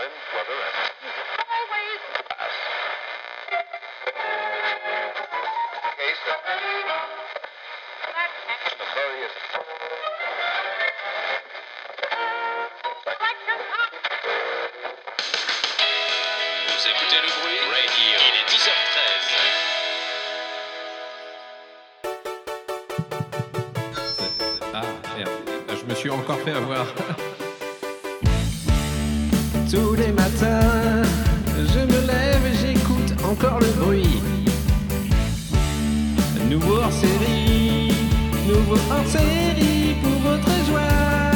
time, weather, and always pass. Case of the various Vous écoutez le bruit Radio. Il est 10h13. Ah, merde. Je me suis encore fait avoir. Tous les matins, je me lève et j'écoute encore le bruit. Nouveau hors série, nouveau hors série pour votre joie.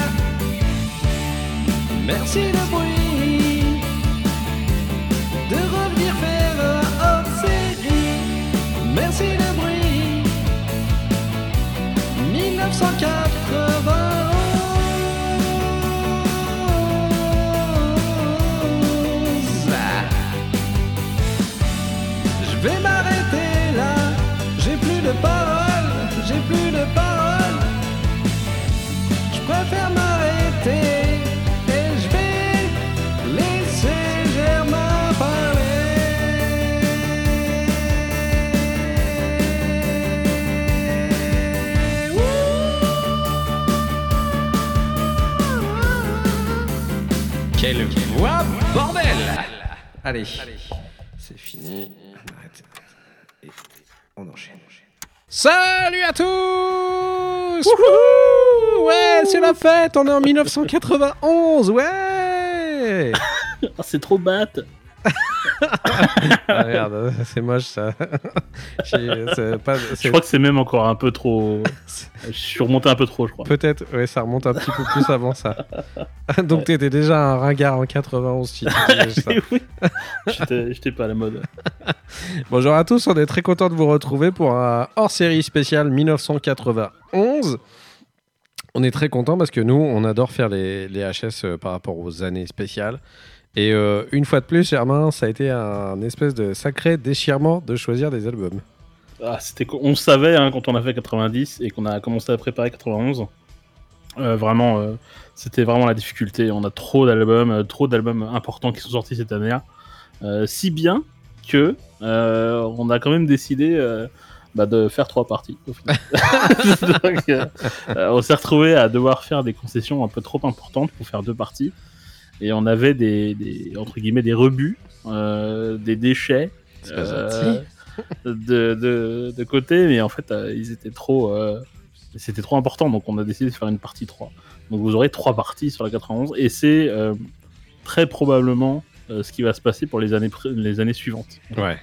Merci le bruit de revenir faire hors série. Merci le bruit. 1991 Quelle voix, bordel Allez, c'est fini. On arrête. Et on enchaîne. Salut à tous c'est la fête, on est en 1991, ouais c'est trop batte. Ah merde, c'est moche ça. Pas- Je crois que c'est même encore un peu trop. Je suis remonté un peu trop, je crois. Peut-être, ouais, ça remonte un petit peu plus avant ça. Donc t'étais déjà un ringard en 91 si tu disais ça. Mais oui. J'étais j'étais pas à la mode. Bonjour à tous, on est très content de vous retrouver pour un hors-série spécial 1991. On est très content parce que nous, on adore faire les, HS euh, par rapport aux années spéciales. Et euh, une fois de plus, Germain, ça a été un espèce de sacré déchirement de choisir des albums. Ah, on savait hein, quand on a fait 90 et qu'on a commencé à préparer 91. Euh, vraiment, c'était vraiment la difficulté. On a trop d'albums, trop d'albums importants qui sont sortis cette année-là. Si bien que on a quand même décidé bah, de faire trois parties. au final. Donc, euh, euh, on s'est retrouvé à devoir faire des concessions un peu trop importantes pour faire deux parties. Et on avait des, des- entre guillemets des rebuts, euh, des déchets euh, de, de, de côté, mais en fait ils étaient trop, c'était trop important, donc on a décidé de faire une partie 3. Donc vous aurez trois parties sur la 91 et c'est très probablement ce qui va se passer pour les années, les années suivantes. Ouais.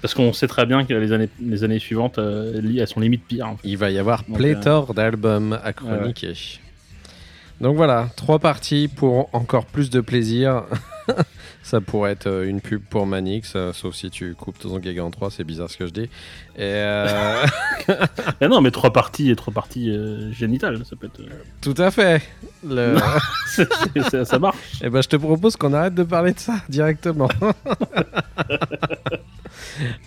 Parce qu'on sait très bien que les années, les années suivantes, euh, elles sont limite pires. en fait. Il va y avoir Donc, pléthore d'albums à chroniquer. Donc voilà, trois parties pour encore plus de plaisir. ça pourrait être euh, une pub pour Manix, euh, sauf si tu coupes ton gag en trois, c'est bizarre ce que je dis. Et euh, Ah non, mais trois parties et trois parties euh, génitales, ça peut être. tout à fait. Le... ça marche. Eh ben, je te propose qu'on arrête de parler de ça directement.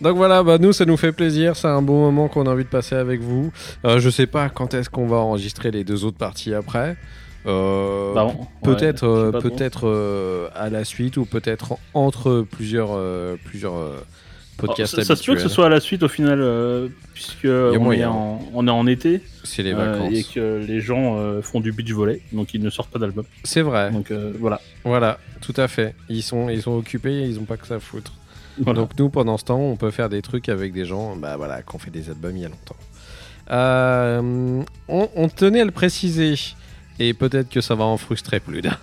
Donc voilà, bah nous ça nous fait plaisir, c'est un bon moment qu'on a envie de passer avec vous. Je sais pas quand est-ce qu'on va enregistrer les deux autres parties après. Euh, Bah, peut-être ouais, euh, peut-être euh, à la suite ou peut-être en- entre plusieurs euh, plusieurs euh, podcasts Alors, ça, ça se peut que ce soit à la suite au final, euh, puisque on est, en, on est en été C'est les euh, vacances. et que les gens euh, font du beach volley, donc ils ne sortent pas d'album. C'est vrai. Donc euh, voilà. Voilà, tout à fait. Ils sont ils sont occupés, ils ont pas que ça à foutre. Voilà. Donc nous, pendant ce temps, on peut faire des trucs avec des gens bah, voilà, qui ont fait des albums il y a longtemps. Euh, on, on tenait à le préciser, et peut-être que ça va en frustrer plus d'un,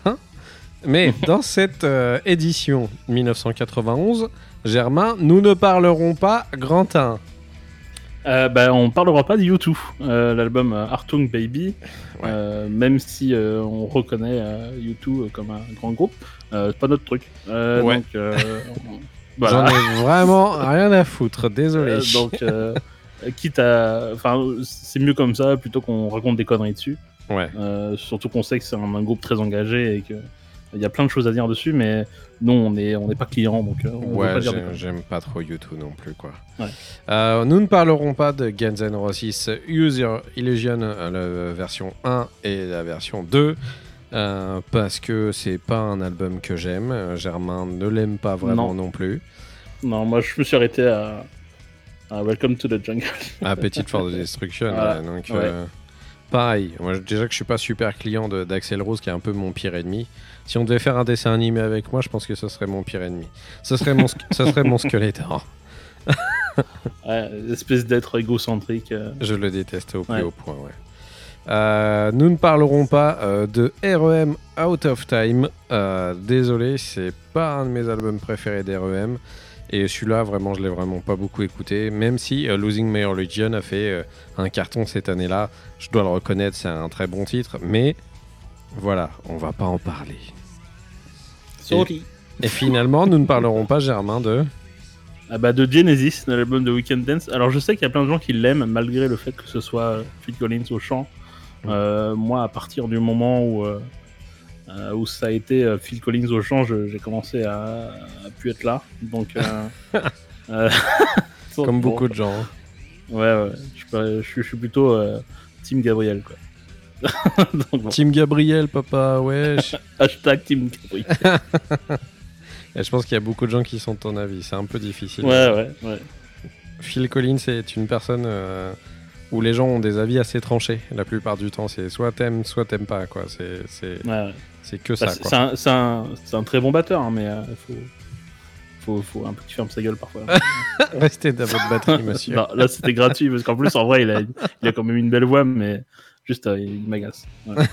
mais dans cette euh, édition 1991, Germain, nous ne parlerons pas grand 1. Euh, bah, on parlera pas de U2, euh, l'album euh, Artung Baby, Ouais. même si on reconnaît euh, U2 comme un grand groupe, c'est pas notre truc. Ouais. Donc on- J'en ai vraiment rien à foutre, désolé. Donc quitte à, enfin, c'est mieux comme ça plutôt qu'on raconte des conneries dessus. Ouais. Euh, surtout qu'on sait que c'est un, un groupe très engagé et que il y a plein de choses à dire dessus, mais nous on n'est on n'est pas client donc euh, on Ouais, pas dire j'aime- pas trop YouTube non plus, quoi. Ouais. Euh, nous ne parlerons pas de Guns N' Roses Use Your Illusion, la version 1 et la version 2. Euh, parce que c'est pas un album que j'aime. Germain ne l'aime pas vraiment non, Non. plus. Non, moi je me suis arrêté à, à Welcome to the Jungle. Appetite for the Destruction. Voilà, donc, ouais. euh, pareil. Moi, déjà que je suis pas super client d'Axel Rose, qui est un peu mon pire ennemi. Si on devait faire un dessin animé avec moi, je pense que ce serait mon pire ennemi. Ce serait mon, ce serait mon Skeletor. Espèce d'être égocentrique. euh. Je le déteste au plus Ouais. haut point, ouais. Euh, nous ne parlerons pas euh, de REM Out of Time. Euh, désolé, c'est pas un de mes albums préférés d'REM. Et celui-là, vraiment, je l'ai vraiment pas beaucoup écouté. Même si euh, Losing My Religion a fait euh, un carton cette année-là. Je dois le reconnaître, c'est un très bon titre. Mais voilà, on va pas en parler. Sorry. Et finalement, nous ne parlerons pas, Germain, de. Ah bah de Genesis, de l'album de Weekend Dance. Alors je sais qu'il y a plein de gens qui l'aiment malgré le fait que ce soit Phil Collins au chant. Euh, moi, à partir du moment où euh, euh, où ça a été euh, Phil Collins au je- j'ai commencé à, à plus être là. Donc euh, Comme bon, beaucoup de gens. hein. Ouais, ouais. Je, suis pas- je suis- je suis plutôt Team Gabriel quoi. Donc, bon. Team Gabriel, papa, wesh. Hashtag Team Gabriel. Et je pense qu'il y a beaucoup de gens qui sont de ton avis. C'est un peu difficile. Ouais, ouais, ouais. Phil Collins est une personne euh, où les gens ont des avis assez tranchés. La plupart du temps, c'est soit t'aimes, soit t'aimes pas. quoi. C'est c'est- ouais, ouais. C'est que Bah, ça. c'est un, c'est un- c'est un très bon batteur, hein, mais euh, faut, faut, faut un peu qu'il ferme sa gueule parfois. Restez dans votre batterie, monsieur. Non, là c'était gratuit parce qu'en plus en vrai il a, il a quand même une belle voix, mais juste euh, il m'agace. Ouais.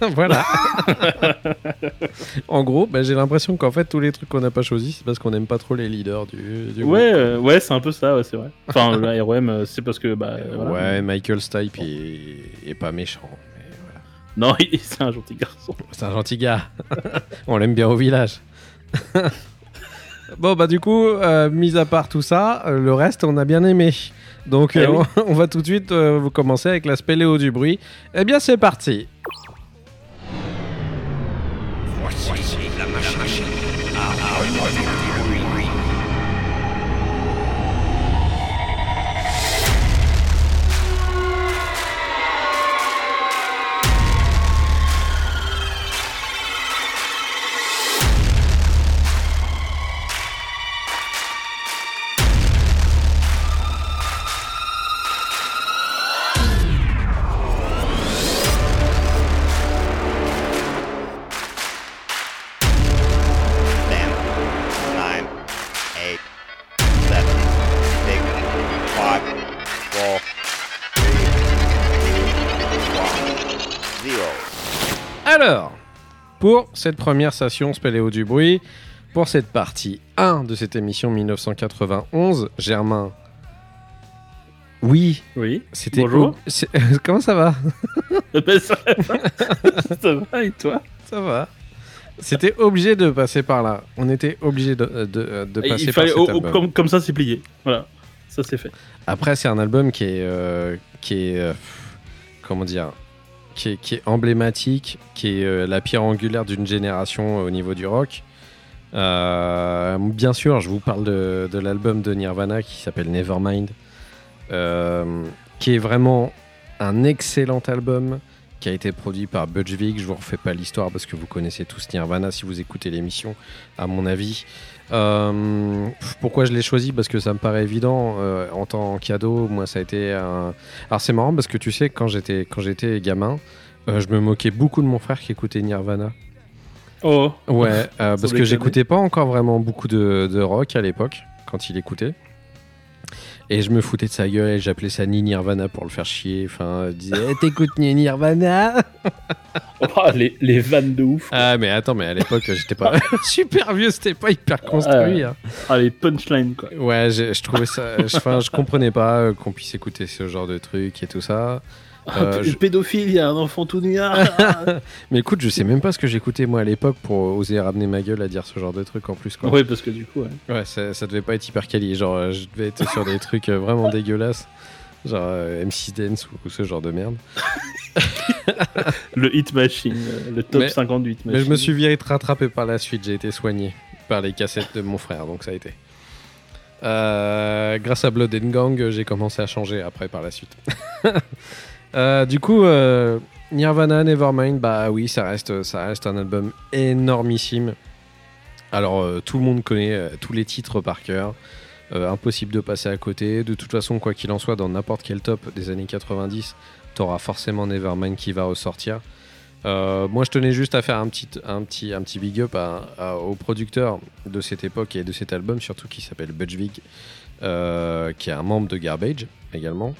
voilà. en gros, bah, j'ai l'impression qu'en fait, tous les trucs qu'on n'a pas choisis, c'est parce qu'on n'aime pas trop les leaders du, du groupe. Ouais, euh, ouais, c'est un peu ça, ouais, c'est vrai. Enfin, le ROM, c'est parce que bah voilà. Ouais, Michael Stipe est, est pas méchant. Non, il- c'est un gentil garçon. C'est un gentil gars. On l'aime bien au village. bon, bah, du coup, euh, mis à part tout ça, euh, le reste, on a bien aimé. Donc, Eh euh, oui. on va tout de suite vous commencer avec la spéléo du bruit. Eh bien, c'est parti. Pour cette première session Spéléo du bruit, pour cette partie 1 de cette émission 1991, Germain. Oui, Oui. c'était. Bonjour. Comment ça va? Ben, ça, ça va et toi? Ça va. C'était obligé de passer par là. On était obligé de, de, de passer Il par cet oh, album. comme, comme ça, c'est plié. Voilà, ça c'est fait. Après, c'est un album qui est, euh, qui est, euh, comment dire, qui est, emblématique, qui est euh, la pierre angulaire d'une génération euh, au niveau du rock. Euh, bien sûr, je vous parle de, l'album de Nirvana qui s'appelle Nevermind, qui est vraiment un excellent album qui a été produit par Butch Vig. Je vous refais pas l'histoire parce que vous connaissez tous Nirvana si vous écoutez l'émission, à mon avis. Euh, pourquoi je l'ai choisi? Parce que ça me paraît évident euh, en tant que cadeau. Moi, ça a été un. Alors, c'est marrant parce que tu sais, quand j'étais quand j'étais gamin, euh, je me moquais beaucoup de mon frère qui écoutait Nirvana. Oh, Ouais, parce que j'écoutais pas encore vraiment beaucoup de, de rock à l'époque quand il écoutait. Et je me foutais de sa gueule et j'appelais ça Ni Nirvana pour le faire chier. Enfin, je disais Eh, T'écoutes Ni Nirvana Oh, les, les vannes de ouf. Ah, mais attends, mais à l'époque, j'étais pas super vieux, c'était pas hyper construit. hein. Ah, les punchlines quoi. Ouais, je, je trouvais ça. je- Enfin, je comprenais pas euh, qu'on puisse écouter ce genre de trucs et tout ça. Euh, Ah, je- pédophile, il y a un enfant tout nu. ah. Mais écoute, je sais même pas ce que j'écoutais moi à l'époque pour oser ramener ma gueule à dire ce genre de trucs en plus. Quoi. ouais, parce que du coup, ouais. Ouais, ça, ça devait pas être hyper quali. Genre, euh, je devais être sur des trucs euh, vraiment dégueulasses. Genre euh, MC Dance ou, ou ce genre de merde. le Hit Machine, le top Mais- 50 du Hit Machine. Mais je me suis vite rattrapé par la suite. J'ai été soigné par les cassettes de mon frère, donc ça a été. Euh, grâce à Blood and Gang, j'ai commencé à changer après par la suite. Euh, du coup, euh, Nirvana, Nevermind, bah oui, ça reste, ça reste un album énormissime. Alors, euh, tout le monde connaît tous les titres par cœur. Impossible de passer à côté. De toute façon, quoi qu'il en soit, dans n'importe quel top des années 90, t'auras forcément Nevermind qui va ressortir. Moi, je tenais juste à faire un petit, un petit, un petit big up au producteur de cette époque et de cet album, surtout qui s'appelle Butch Vig, qui est un membre de Garbage également,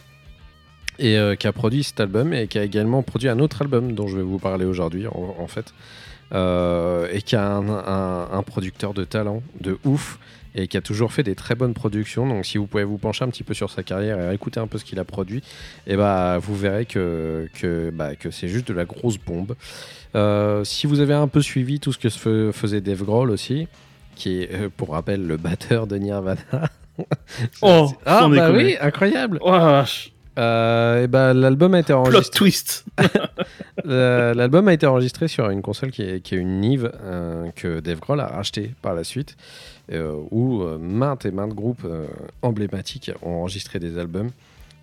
et euh, qui a produit cet album et qui a également produit un autre album dont je vais vous parler aujourd'hui, en, en fait, Euh, et qui a un, un- un producteur de talent, de ouf, et qui a toujours fait des très bonnes productions. Donc, si vous pouvez vous pencher un petit peu sur sa carrière et écouter un peu ce qu'il a produit, et bah, vous verrez que, que, bah, que c'est juste de la grosse bombe. Euh, si vous avez un peu suivi tout ce que faisait Dave Grohl aussi, qui est, pour rappel, le batteur de Nirvana. Oh, ah, bah oui, incroyable. Oh. Euh, et bah, l'album a été Plot enregistré. twist. Euh, L'album a été enregistré sur une console qui est, qui est une Nive euh, que Dave Grohl a racheté par la suite, euh, où maintes et maintes groupes emblématiques ont enregistré des albums,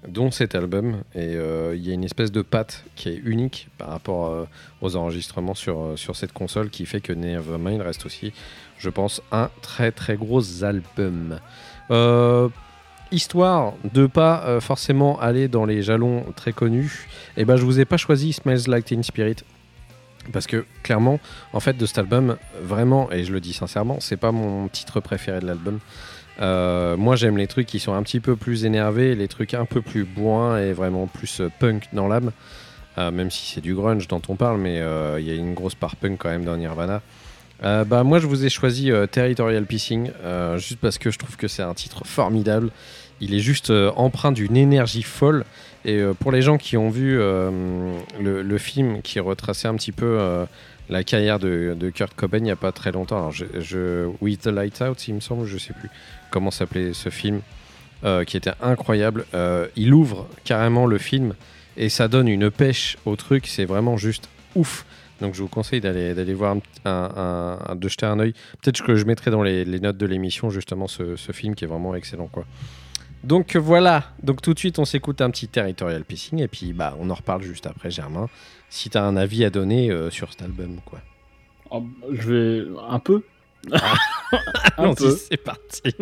dont cet album. Et il y a une espèce de patte qui est unique par rapport aux enregistrements sur, sur cette console qui fait que Nevermind reste aussi, je pense, un très très gros album. Euh, histoire de pas euh, forcément aller dans les jalons très connus, et ben je vous ai pas choisi Smells Like Teen Spirit parce que clairement, en fait, de cet album, vraiment, et je le dis sincèrement, c'est pas mon titre préféré de l'album. Euh, moi, j'aime les trucs qui sont un petit peu plus énervés, les trucs un peu plus bourrins et vraiment plus euh, punk dans l'âme. Même si c'est du grunge dont on parle, mais il y a une grosse part punk quand même dans Nirvana. Euh, bah, moi, je vous ai choisi euh, Territorial Pissing, euh, juste parce que je trouve que c'est un titre formidable. Il est juste empreint d'une énergie folle. Et pour les gens qui ont vu le, film qui retraçait un petit peu la carrière de, Kurt Cobain il n'y a pas très longtemps, alors je, je- With the Lights Out, il me semble, je sais plus comment s'appelait ce film, qui était incroyable. Il ouvre carrément le film et ça donne une pêche au truc, c'est vraiment juste ouf. Donc je vous conseille d'aller d'aller voir un, un- un- de jeter un œil. Peut-être que je mettrai dans les, les notes de l'émission justement ce, ce film qui est vraiment excellent quoi. Donc voilà, donc tout de suite on s'écoute un petit territorial pissing et puis bah on en reparle juste après Germain. Si t'as un avis à donner euh, sur cet album quoi. Oh, je vais un peu. un Allons-y, peu. c'est parti.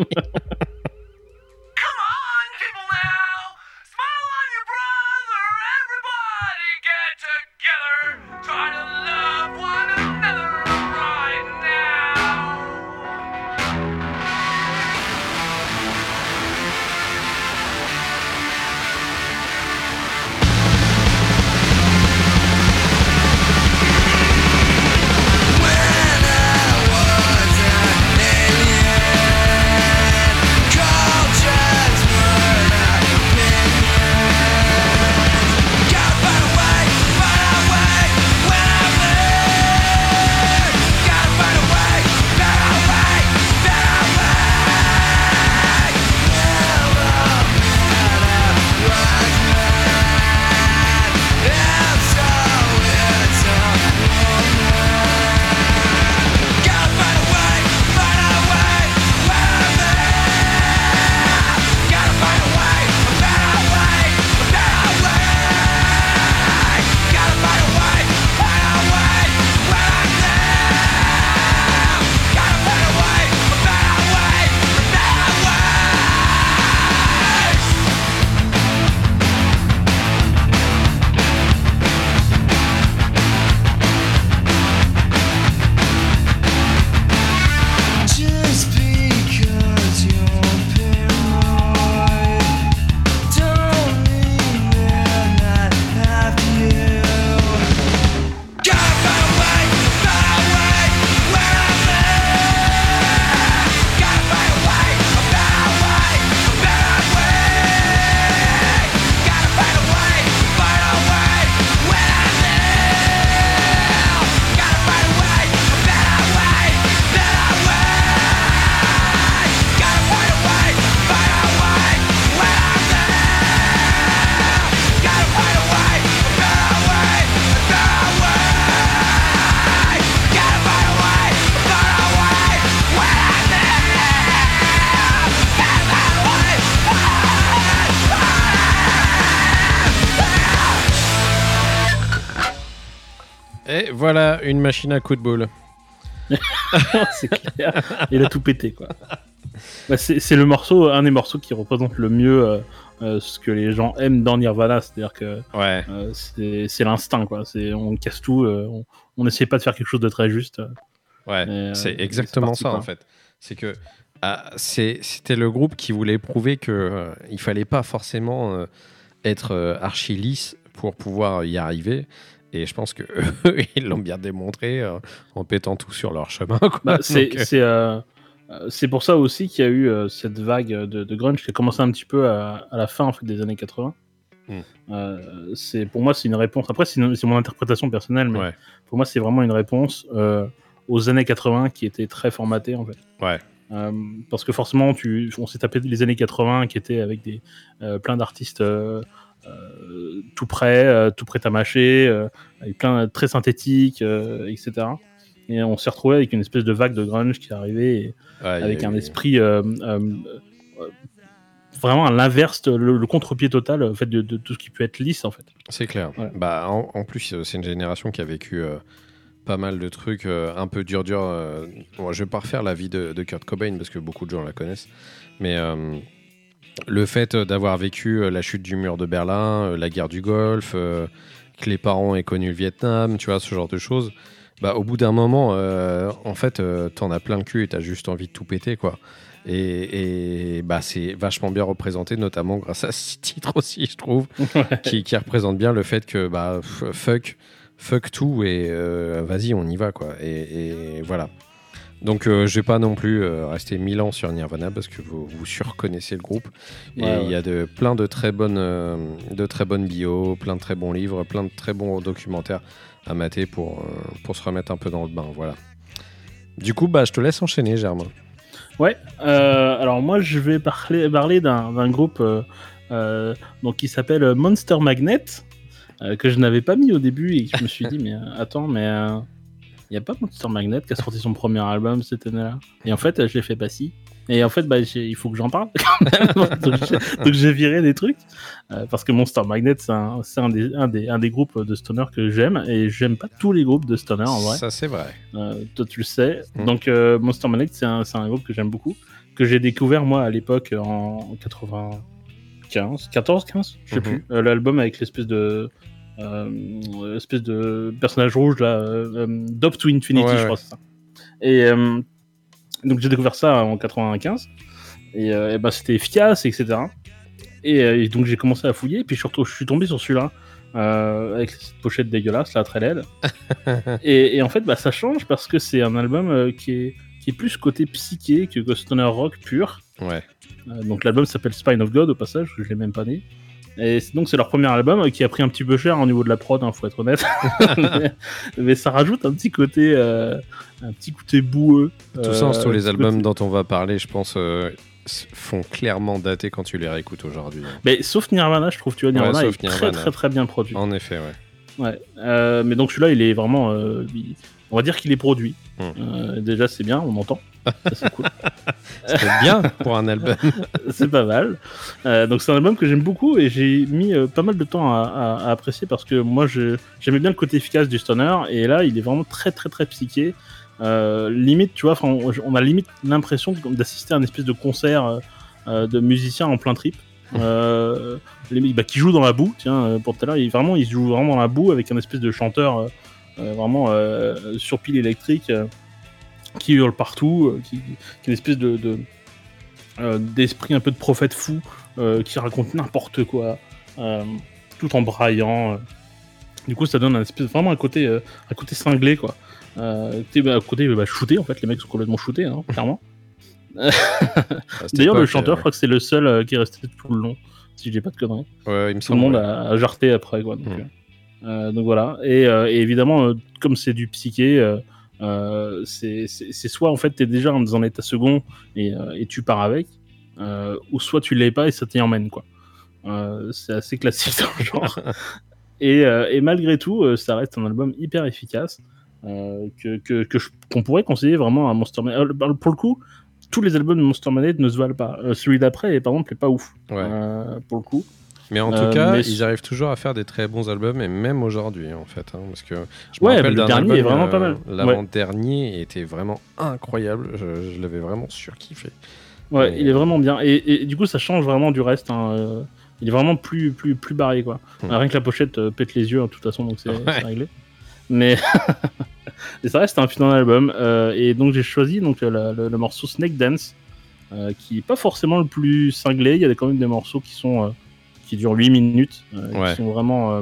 machine à coups de boule. c'est clair. Il a tout pété, quoi. Bah, c'est le morceau, un des morceaux qui représente le mieux euh, euh, ce que les gens aiment dans Nirvana, c'est-à-dire que Ouais. euh, c'est l'instinct, quoi. C'est on casse tout, euh, on- n'essaie pas de faire quelque chose de très juste. Ouais, euh, c'est exactement parti, ça quoi. en fait. C'est que ah, c'était le groupe qui voulait prouver que euh, il fallait pas forcément euh, être euh, archi lisse pour pouvoir y arriver. Et je pense que eux, ils l'ont bien démontré euh, en pétant tout sur leur chemin. Bah, c'est euh, euh, c'est pour ça aussi qu'il y a eu euh, cette vague de, de grunge qui a commencé un petit peu à, à la fin en fait, des années 80. Mm. Euh, c'est pour moi c'est une réponse. Après c'est mon interprétation personnelle, mais Ouais. pour moi c'est vraiment une réponse aux années 80 qui étaient très formatées en fait. Ouais. Euh, parce que forcément tu, on s'est tapé les années 80 qui étaient avec des euh, plein d'artistes. euh, tout prêt, euh, tout prêt à mâcher, euh, avec plein très synthétique, euh, etc. Et on s'est retrouvé avec une espèce de vague de grunge qui est arrivée ouais, avec un esprit euh, euh, euh, vraiment à l'inverse, le, le contre-pied total en fait, de, de tout ce qui peut être lisse en fait. C'est clair. Ouais. Bah, en, en plus, euh, c'est une génération qui a vécu euh, pas mal de trucs euh, un peu dur dur. euh. Bon, je vais pas refaire la vie de, de Kurt Cobain parce que beaucoup de gens la connaissent. Mais euh, le fait euh, d'avoir vécu euh, la chute du mur de Berlin, euh, la guerre du Golfe, euh, que les parents aient connu le Vietnam, tu vois, ce genre de choses. Bah, au bout d'un moment, euh, en fait, euh, t'en as plein le cul et t'as juste envie de tout péter, quoi. Et, et, bah, c'est vachement bien représenté, notamment grâce à ce titre aussi, je trouve qui, qui représente bien le fait que bah fuck fuck tout et vas-y on y va quoi et, et voilà donc euh, je vais pas non plus euh, rester mille ans sur Nirvana parce que vous, vous surconnaissez le groupe. Et il Ouais, y a de plein de très bonnes euh, de très bonnes bios plein de très bons livres plein de très bons documentaires à mater pour euh, pour se remettre un peu dans le bain voilà. Du coup bah je te laisse enchaîner Germain. Ouais, euh, alors moi je vais parler, parler d'un groupe donc, qui s'appelle Monster Magnet, que je n'avais pas mis au début et que je me suis dit, mais attends, mais il n'y a pas Monster Magnet qui a sorti son premier album cette année-là Et en fait, je l'ai fait pas si. Et en fait, bah, il faut que j'en parle. donc j'ai- donc j'ai viré des trucs. euh, parce que Monster Magnet, c'est un, des, un, des, un des groupes de stoner que j'aime. Et j'aime pas tous les groupes de stoner en vrai. ça c'est vrai Euh, toi, tu le sais. Mm. Donc, euh, Monster Magnet, c'est un, groupe que j'aime beaucoup, que j'ai découvert moi à l'époque en 95, 14, 15, je sais Mhm. plus. Euh, L'album avec l'espèce de. Euh, espèce de personnage rouge là, euh, euh, Dope to Infinity, Ouais, je ouais. crois, c'est ça. Et euh, donc j'ai découvert ça en 95, et, et ben, c'était efficace, etc. Et, et donc j'ai commencé à fouiller, et puis surtout je suis tombé sur celui-là, avec cette pochette dégueulasse, là, très laide. et, et en fait, bah, ça change parce que c'est un album qui, est, qui est plus côté psyché que stoner rock pur. ouais donc l'album s'appelle Spine of God au passage, je l'ai même pas né. Et donc c'est leur premier album euh, qui a pris un petit peu cher au niveau de la prod, hein, faut être honnête. mais, mais ça rajoute un petit côté, euh, un petit côté boueux. De toute Euh, façon, tous les albums côté- dont on va parler, je pense, euh, font clairement dater quand tu les réécoutes aujourd'hui. hein. Mais sauf Nirvana, je trouve, tu vois, Nirvana est très très très bien produit. En effet, ouais. Ouais. Euh, mais donc celui-là, il est vraiment, euh, il- on va dire qu'il est produit. Hmm. Euh, déjà, c'est bien, on entend. C'est cool. C'était bien pour un album. c'est pas mal. Euh, donc c'est un album que j'aime beaucoup et j'ai mis euh, pas mal de temps à, à- à apprécier parce que moi j'aimais bien le côté efficace du stoner et là il est vraiment très très très psyché. Limite, tu vois, on, on a limite l'impression d'assister à une espèce de concert de musiciens en plein trip. Euh, limite, bah, qui joue dans la boue, tiens, pour tout à l'heure, il, vraiment, il joue vraiment dans la boue avec un espèce de chanteur vraiment euh, sur pile électrique euh, qui hurle partout, euh, qui, qui a une espèce de, de, euh, d'esprit un peu de prophète fou euh, qui raconte n'importe quoi euh, tout en braillant euh. du coup ça donne un espèce vraiment un côté euh, un côté cinglé quoi euh, t'es, bah, un côté bah, shooté en fait les mecs sont complètement shootés hein, clairement À d'ailleurs le chanteur je euh, crois que c'est le seul euh, qui est resté tout le long si dis pas de conneries ouais, il me tout le monde a, a jarté après quoi donc. Euh, donc voilà. Et, euh, et évidemment euh, comme c'est du psyché c'est soit en fait t'es déjà dans un état second et, et tu pars avec ou soit tu l'es pas et ça t'y emmène quoi. C'est assez classique dans le genre. Et, euh, et malgré tout euh, ça reste un album hyper efficace euh, que qu'on pourrait conseiller vraiment à Monster Man Euh, bah, pour le coup tous les albums de Monster Magnet ne se valent pas. Celui d'après par exemple est pas ouf. Ouais. pour le coup Mais en Euh, tout cas, mais- ils arrivent toujours à faire des très bons albums, et même aujourd'hui, en fait. hein, parce que je Ouais, rappelle le dernier album, est vraiment euh, pas mal. L'avant-dernier était vraiment incroyable. Je, je l'avais vraiment surkiffé. Ouais, Mais- il est vraiment bien. Et, et du coup, ça change vraiment du reste. hein, euh, Il est vraiment plus, plus, plus barré, quoi. Hmm. Euh, Rien que la pochette euh, pète les yeux, hein, de toute façon, donc c'est Ouais. réglé. Mais et ça reste un putain d'album. euh, et donc, j'ai choisi donc, euh, la- le, le morceau Snake Dance, euh, qui est pas forcément le plus cinglé. Il y a quand même des morceaux qui sont euh, qui durent 8 minutes, euh, Ouais. qui sont vraiment. euh,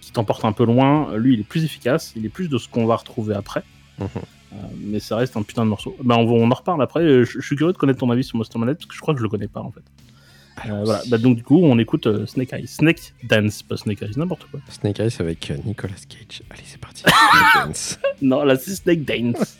qui t'emportent un peu loin. Lui, il est plus efficace. Il est plus de ce qu'on va retrouver après. Mhm. Euh, mais ça reste un putain de morceau. Bah, on, en reparle après. Je, je suis curieux de connaître ton avis sur Monster Manette parce que je crois que je le connais pas en fait. Euh, voilà. Bah, donc du coup, on écoute euh, Snake Eyes. Snake Dance, pas Snake Eyes, n'importe quoi. Snake Eyes avec euh, Nicolas Cage. Allez, c'est parti. Snake Dance. Non, là c'est Snake Dance.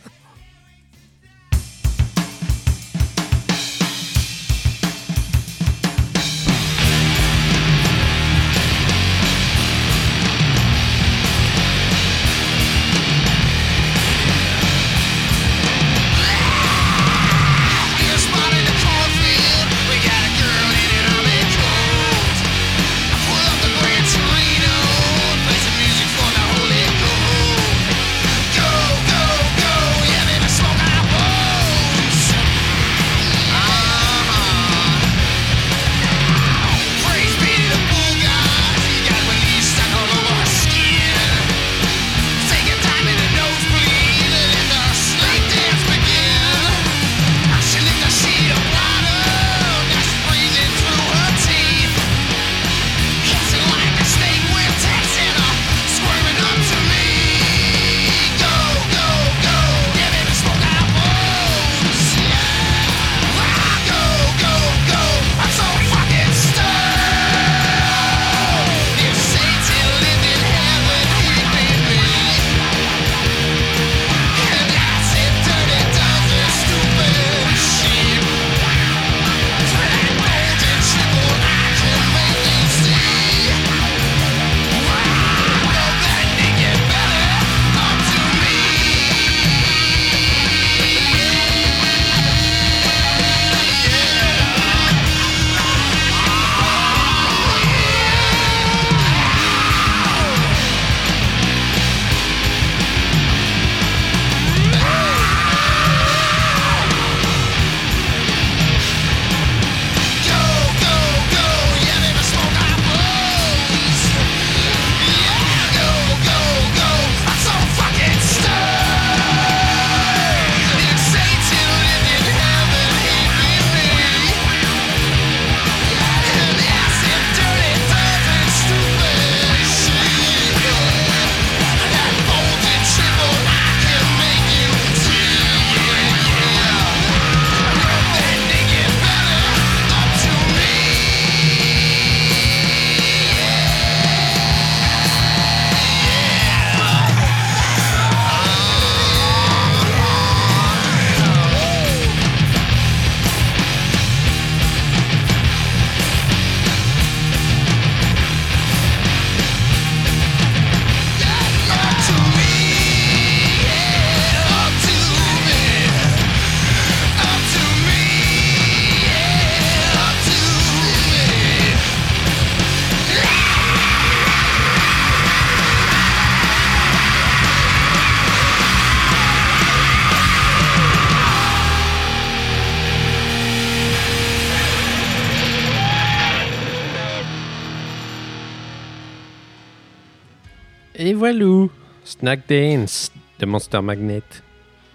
Snack Dance de Monster Magnet.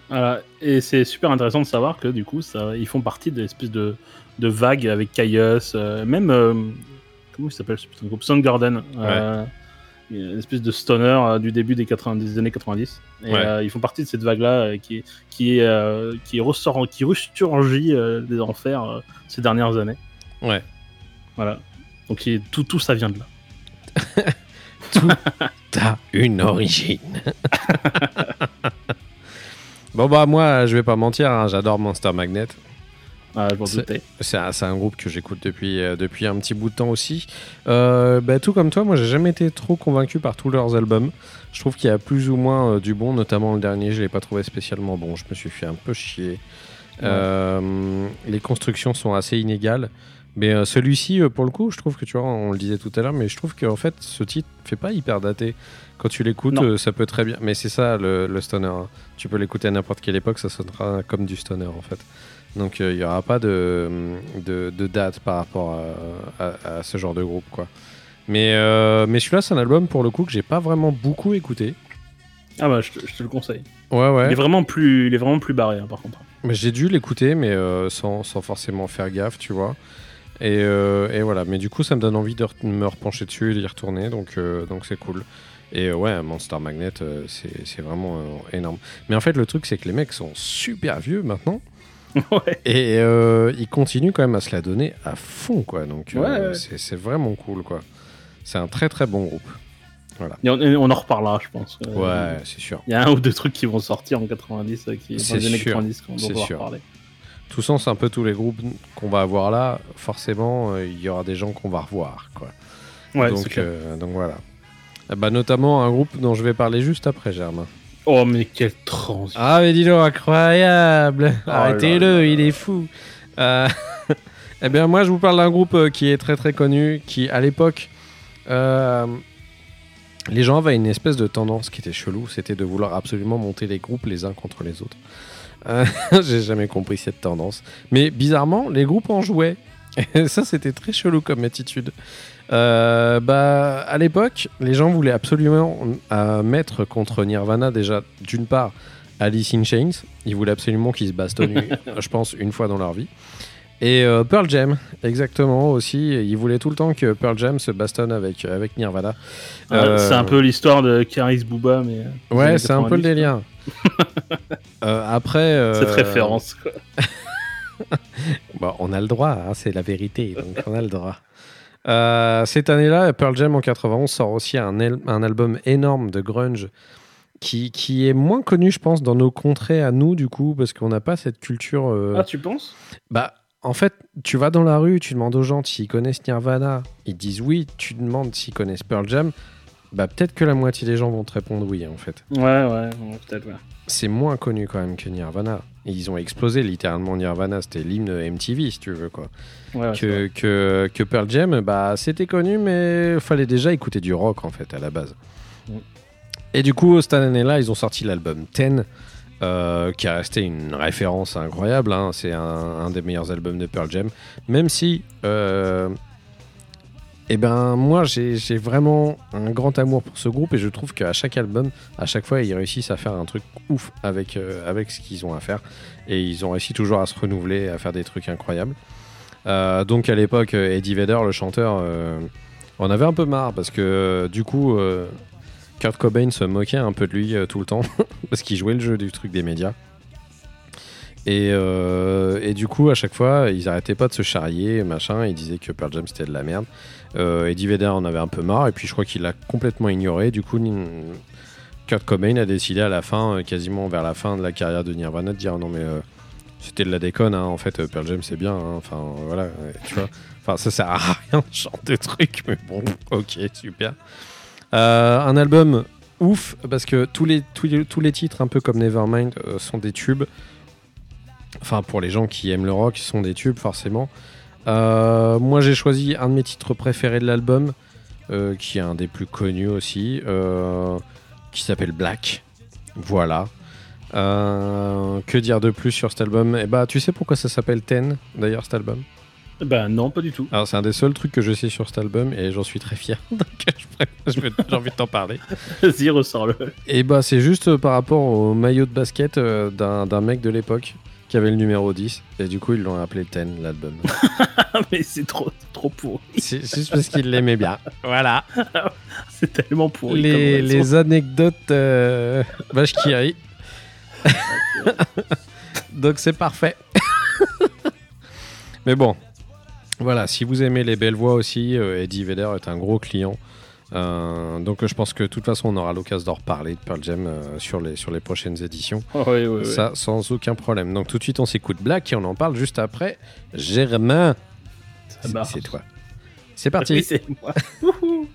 Voilà. Et c'est super intéressant de savoir que du coup, ça, ils font partie de l'espèce de, de vague avec Caius, euh, même euh, comment il s'appelle ce putain de groupe? Soundgarden. Euh, une espèce de stoner euh, du début des, 80 des années 90. Et Ouais. euh, ils font partie de cette vague-là qui, qui, ressort, qui ressurgit des enfers ces dernières années. Ouais. Voilà. Donc tout ça vient de là. T'as une origine. bon bah moi, je vais pas mentir, hein, j'adore Monster Magnet. Ah, C'est- un, groupe que j'écoute depuis, euh, depuis un petit bout de temps aussi. Euh, bah, tout comme toi, moi j'ai jamais été trop convaincu par tous leurs albums. Je trouve qu'il y a plus ou moins euh, du bon, notamment le dernier, je l'ai pas trouvé spécialement bon. Je me suis fait un peu chier. Euh, les constructions sont assez inégales, Mais euh, celui-ci, euh, pour le coup, je trouve que tu vois, on le disait tout à l'heure, mais je trouve qu'en fait, ce titre fait pas hyper daté. Quand tu l'écoutes, euh, ça peut très bien. Mais c'est ça le, le stoner. hein. Tu peux l'écouter à n'importe quelle époque, ça sonnera comme du stoner en fait. Donc euh, il y aura pas de, de, de date par rapport à, à- à ce genre de groupe, quoi. Mais, euh, mais celui-là, c'est un album pour le coup que j'ai pas vraiment beaucoup écouté. Ah bah, je te, je te le conseille. Ouais, ouais. Il est vraiment plus, il est vraiment plus barré, hein, par contre. Mais J'ai dû l'écouter, mais euh, sans, sans forcément faire gaffe, tu vois. Et, euh, et voilà, mais du coup, ça me donne envie de me repencher dessus et d'y retourner, donc euh, donc c'est cool. Et euh, ouais, Monster Magnet, c'est vraiment énorme. Mais en fait, le truc, c'est que les mecs sont super vieux maintenant, ouais. et ils continuent quand même à se la donner à fond, quoi. Donc Ouais, c'est vraiment cool, quoi. C'est un très très bon groupe. Et on, et on en reparlera, je pense. Ouais, c'est sûr. Il y a un ou deux trucs qui vont sortir en 90, euh, qui, dans les années sûr, 90 qu'on va pouvoir sûr. parler. Tout sens, un peu tous les groupes qu'on va avoir là, forcément, euh, il y aura des gens qu'on va revoir, quoi. Ouais, donc, clair. euh, donc voilà. Ah Bah, notamment un groupe dont je vais parler juste après, Germain. Oh, mais quelle transition. Ah, mais dis donc, incroyable Oh Arrêtez-le, il est fou Euh, Eh bien, moi, je vous parle d'un groupe qui est très très connu, qui, à l'époque, les gens avaient une espèce de tendance qui était chelou, c'était de vouloir absolument monter les groupes les uns contre les autres. Euh, J'ai jamais compris cette tendance. Mais bizarrement, les groupes en jouaient. Et ça, c'était très chelou comme attitude. Euh, bah, à l'époque, les gens voulaient absolument euh, mettre contre Nirvana déjà, d'une part, Alice in Chains. Ils voulaient absolument qu'ils se bastonnent, je pense, une fois dans leur vie. Et euh, Pearl Jam, exactement aussi. Ils voulaient tout le temps que Pearl Jam se bastonne avec, avec Nirvana. Ouais, Euh, C'est un peu l'histoire de Caris Booba, mais. euh, Ouais, c'est un peu le 90, délire. Euh, après. euh, Cette référence, quoi. Bon, on a le droit, hein, c'est la vérité, donc on a le droit. Euh, cette année-là, Pearl Jam en 91 sort aussi un, un album énorme de grunge qui, qui est moins connu, je pense, dans nos contrées à nous, du coup, parce qu'on n'a pas cette culture. euh, Ah, tu penses? Bah, en fait, tu vas dans la rue, tu demandes aux gens s'ils connaissent Nirvana, ils disent oui, tu demandes s'ils connaissent Pearl Jam, bah peut-être que la moitié des gens vont te répondre oui, en fait. Ouais, ouais, ouais, peut-être, ouais. C'est moins connu quand même que Nirvana. Et ils ont explosé littéralement Nirvana, c'était l'hymne MTV, si tu veux, quoi. Ouais, ouais, que, que, que Pearl Jam, bah, c'était connu, mais il fallait déjà écouter du rock en fait à la base. Mm. Et du coup, cette année-là, ils ont sorti l'album 10, euh, qui a resté une référence incroyable. hein. C'est un, des meilleurs albums de Pearl Jam, même si. euh, eh ben, moi, j'ai vraiment un grand amour pour ce groupe et je trouve qu'à chaque album, à chaque fois, ils réussissent à faire un truc ouf avec, euh, avec ce qu'ils ont à faire. Et ils ont réussi toujours à se renouveler, à faire des trucs incroyables. Donc à l'époque, Eddie Vedder, le chanteur, on avait un peu marre parce que du coup, Kurt Cobain se moquait un peu de lui euh, tout le temps parce qu'il jouait le jeu du truc des médias. Et, euh, et du coup, à chaque fois, ils arrêtaient pas de se charrier, machin. Ils disaient que Pearl Jam c'était de la merde. Euh, Eddie Vedder en avait un peu marre et puis je crois qu'il l'a complètement ignoré. Du coup, Kurt Cobain a décidé à la fin, euh, quasiment vers la fin de la carrière de Nirvana, de dire non mais c'était de la déconne. hein. En fait, Pearl Jam c'est bien. hein. Enfin voilà, tu vois. Enfin ça sert à rien ce genre de truc, mais bon, ok, super. Euh, un album ouf parce que tous les, titres, un peu comme Nevermind, euh, sont des tubes. Enfin, pour les gens qui aiment le rock, sont des tubes forcément. Euh, moi, j'ai choisi un de mes titres préférés de l'album, qui est un des plus connus aussi, qui s'appelle Black. Voilà. Que dire de plus sur cet album? Eh bah, tu sais pourquoi ça s'appelle Ten, d'ailleurs, cet album? Bah, non, pas du tout. Alors, c'est un des seuls trucs que je sais sur cet album et j'en suis très fier. Donc, j'ai envie de t'en parler. Vas-y, ressors-le. Et bah, c'est juste euh, par rapport au maillot de basket euh, d'un mec de l'époque qui avait le numéro 10. Et du coup, ils l'ont appelé Ten, l'album. Mais c'est trop, trop pourri. c'est juste parce qu'il l'aimait bien. Voilà. C'est tellement pourri. Les anecdotes euh, vache qui rit. Donc, c'est parfait. Mais bon. Voilà, si vous aimez les belles voix aussi, euh, Eddie Vedder est un gros client. Euh, donc je pense que de toute façon on aura l'occasion d'en reparler de Pearl Jam euh, sur, les, sur les prochaines éditions. Oh. Ça, sans aucun problème. Donc tout de suite, on s'écoute Black et on en parle juste après. Germain, c'est toi. C'est parti. Oui, c'est moi.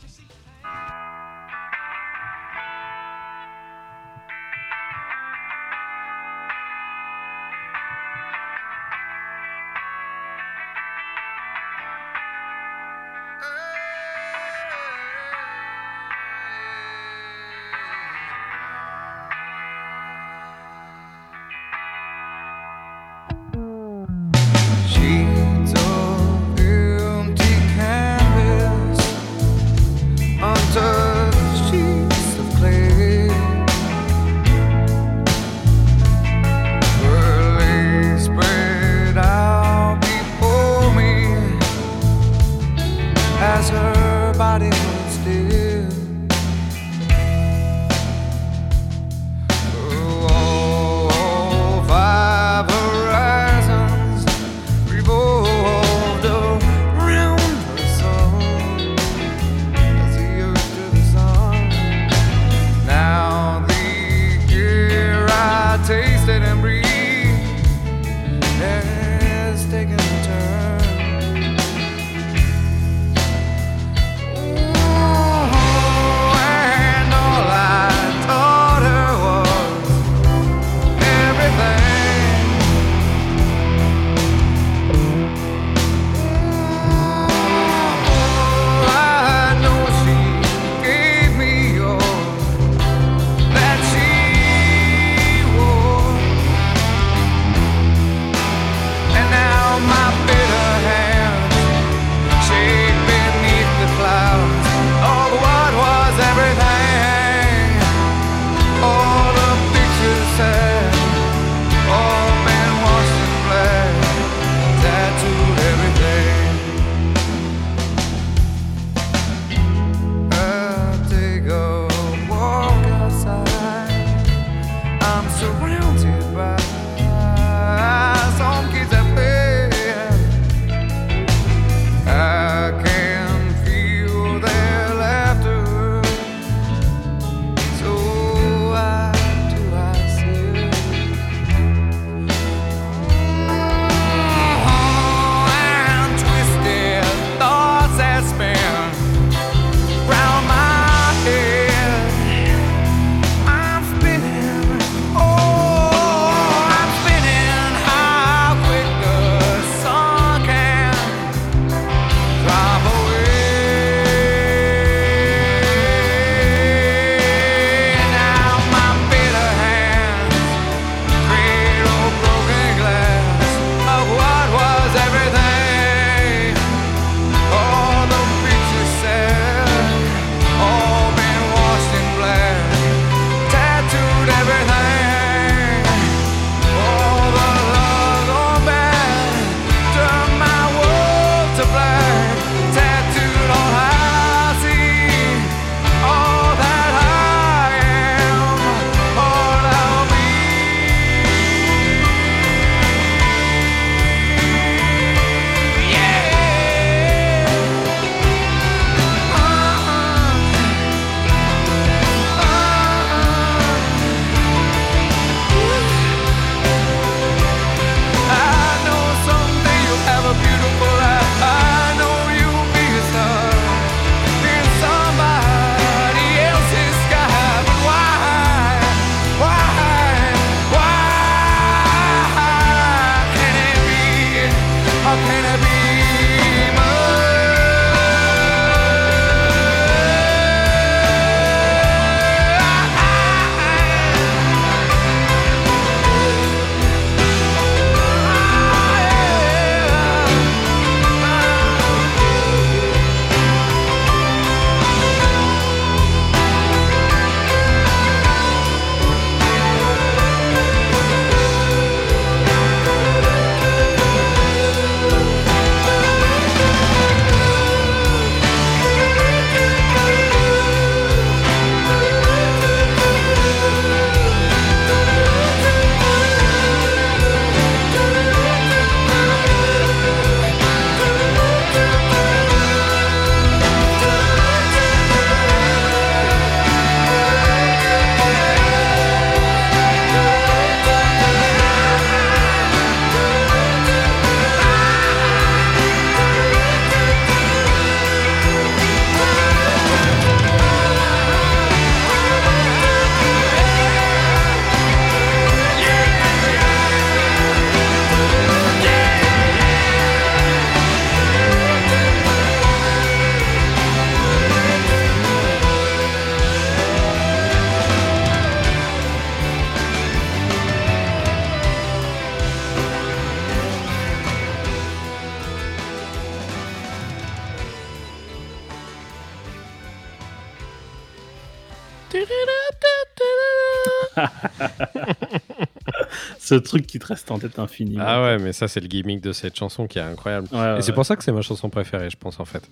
Ce truc qui te reste en tête infini. Ah ouais, mais ça, c'est le gimmick de cette chanson qui est incroyable. Ouais, ouais, Et c'est pour ça que c'est ma chanson préférée, je pense, en fait.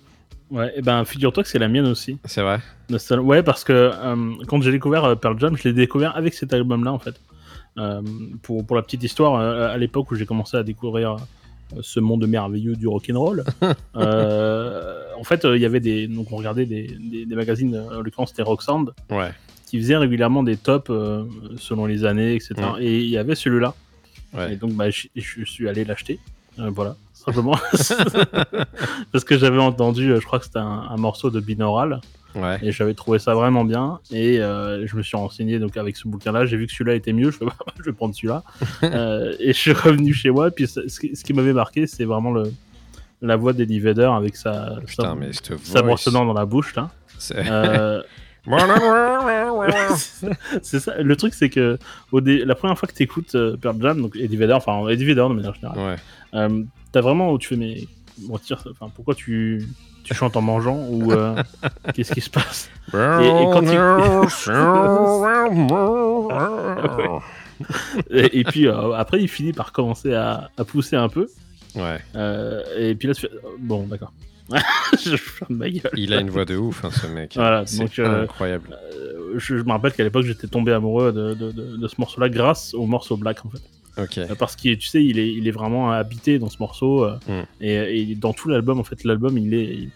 Ouais, et ben figure-toi que c'est la mienne aussi. C'est vrai Ouais, parce que euh, quand j'ai découvert euh, Pearl Jam, je l'ai découvert avec cet album-là, en fait. Euh, pour, pour la petite histoire, à l'époque où j'ai commencé à découvrir ce monde merveilleux du rock'n'roll, euh, en fait, euh, il y avait des. Donc, on regardait des, des, des magazines, en l'occurrence, c'était Rock Sound, Ouais. Qui faisaient régulièrement des tops euh, selon les années, etc. Et il y avait celui-là. Ouais. Et donc, bah, je, je suis allé l'acheter. Euh, voilà, simplement. Parce que j'avais entendu, euh, je crois que c'était un, un morceau de binaural. Ouais. Et j'avais trouvé ça vraiment bien. Et euh, je me suis renseigné donc avec ce bouquin-là. J'ai vu que celui-là était mieux. Je bah, je vais prendre celui-là. Euh, et je suis revenu chez moi. Puis ce qui, ce qui m'avait marqué, c'est vraiment le, la voix d'Eddie Vedder avec sa, Putain, sa, sa dans la bouche. Là. c'est- Euh, c'est ça. Le truc, c'est que au dé- la première fois que tu écoutes Pearl Jam, donc Eddie Vedder, enfin Eddie Vedder de manière générale, ouais. euh, t'as vraiment tu fais mais enfin pourquoi tu tu chantes en mangeant ou euh, qu'est-ce qui se passe? Et quand et, et puis euh, après il finit par commencer à, à pousser un peu ouais. euh, et puis là tu fais euh, bon d'accord je ferme ma gueule Il a une voix de ouf, hein, ce mec. Voilà, c'est euh, incroyable. Euh, je, je me rappelle qu'à l'époque j'étais tombé amoureux de, de, de, de ce morceau là grâce au morceau Black en fait. Euh, parce que tu sais il est, il est vraiment habité dans ce morceau euh, Mm. et, et dans tout l'album en fait l'album il est il,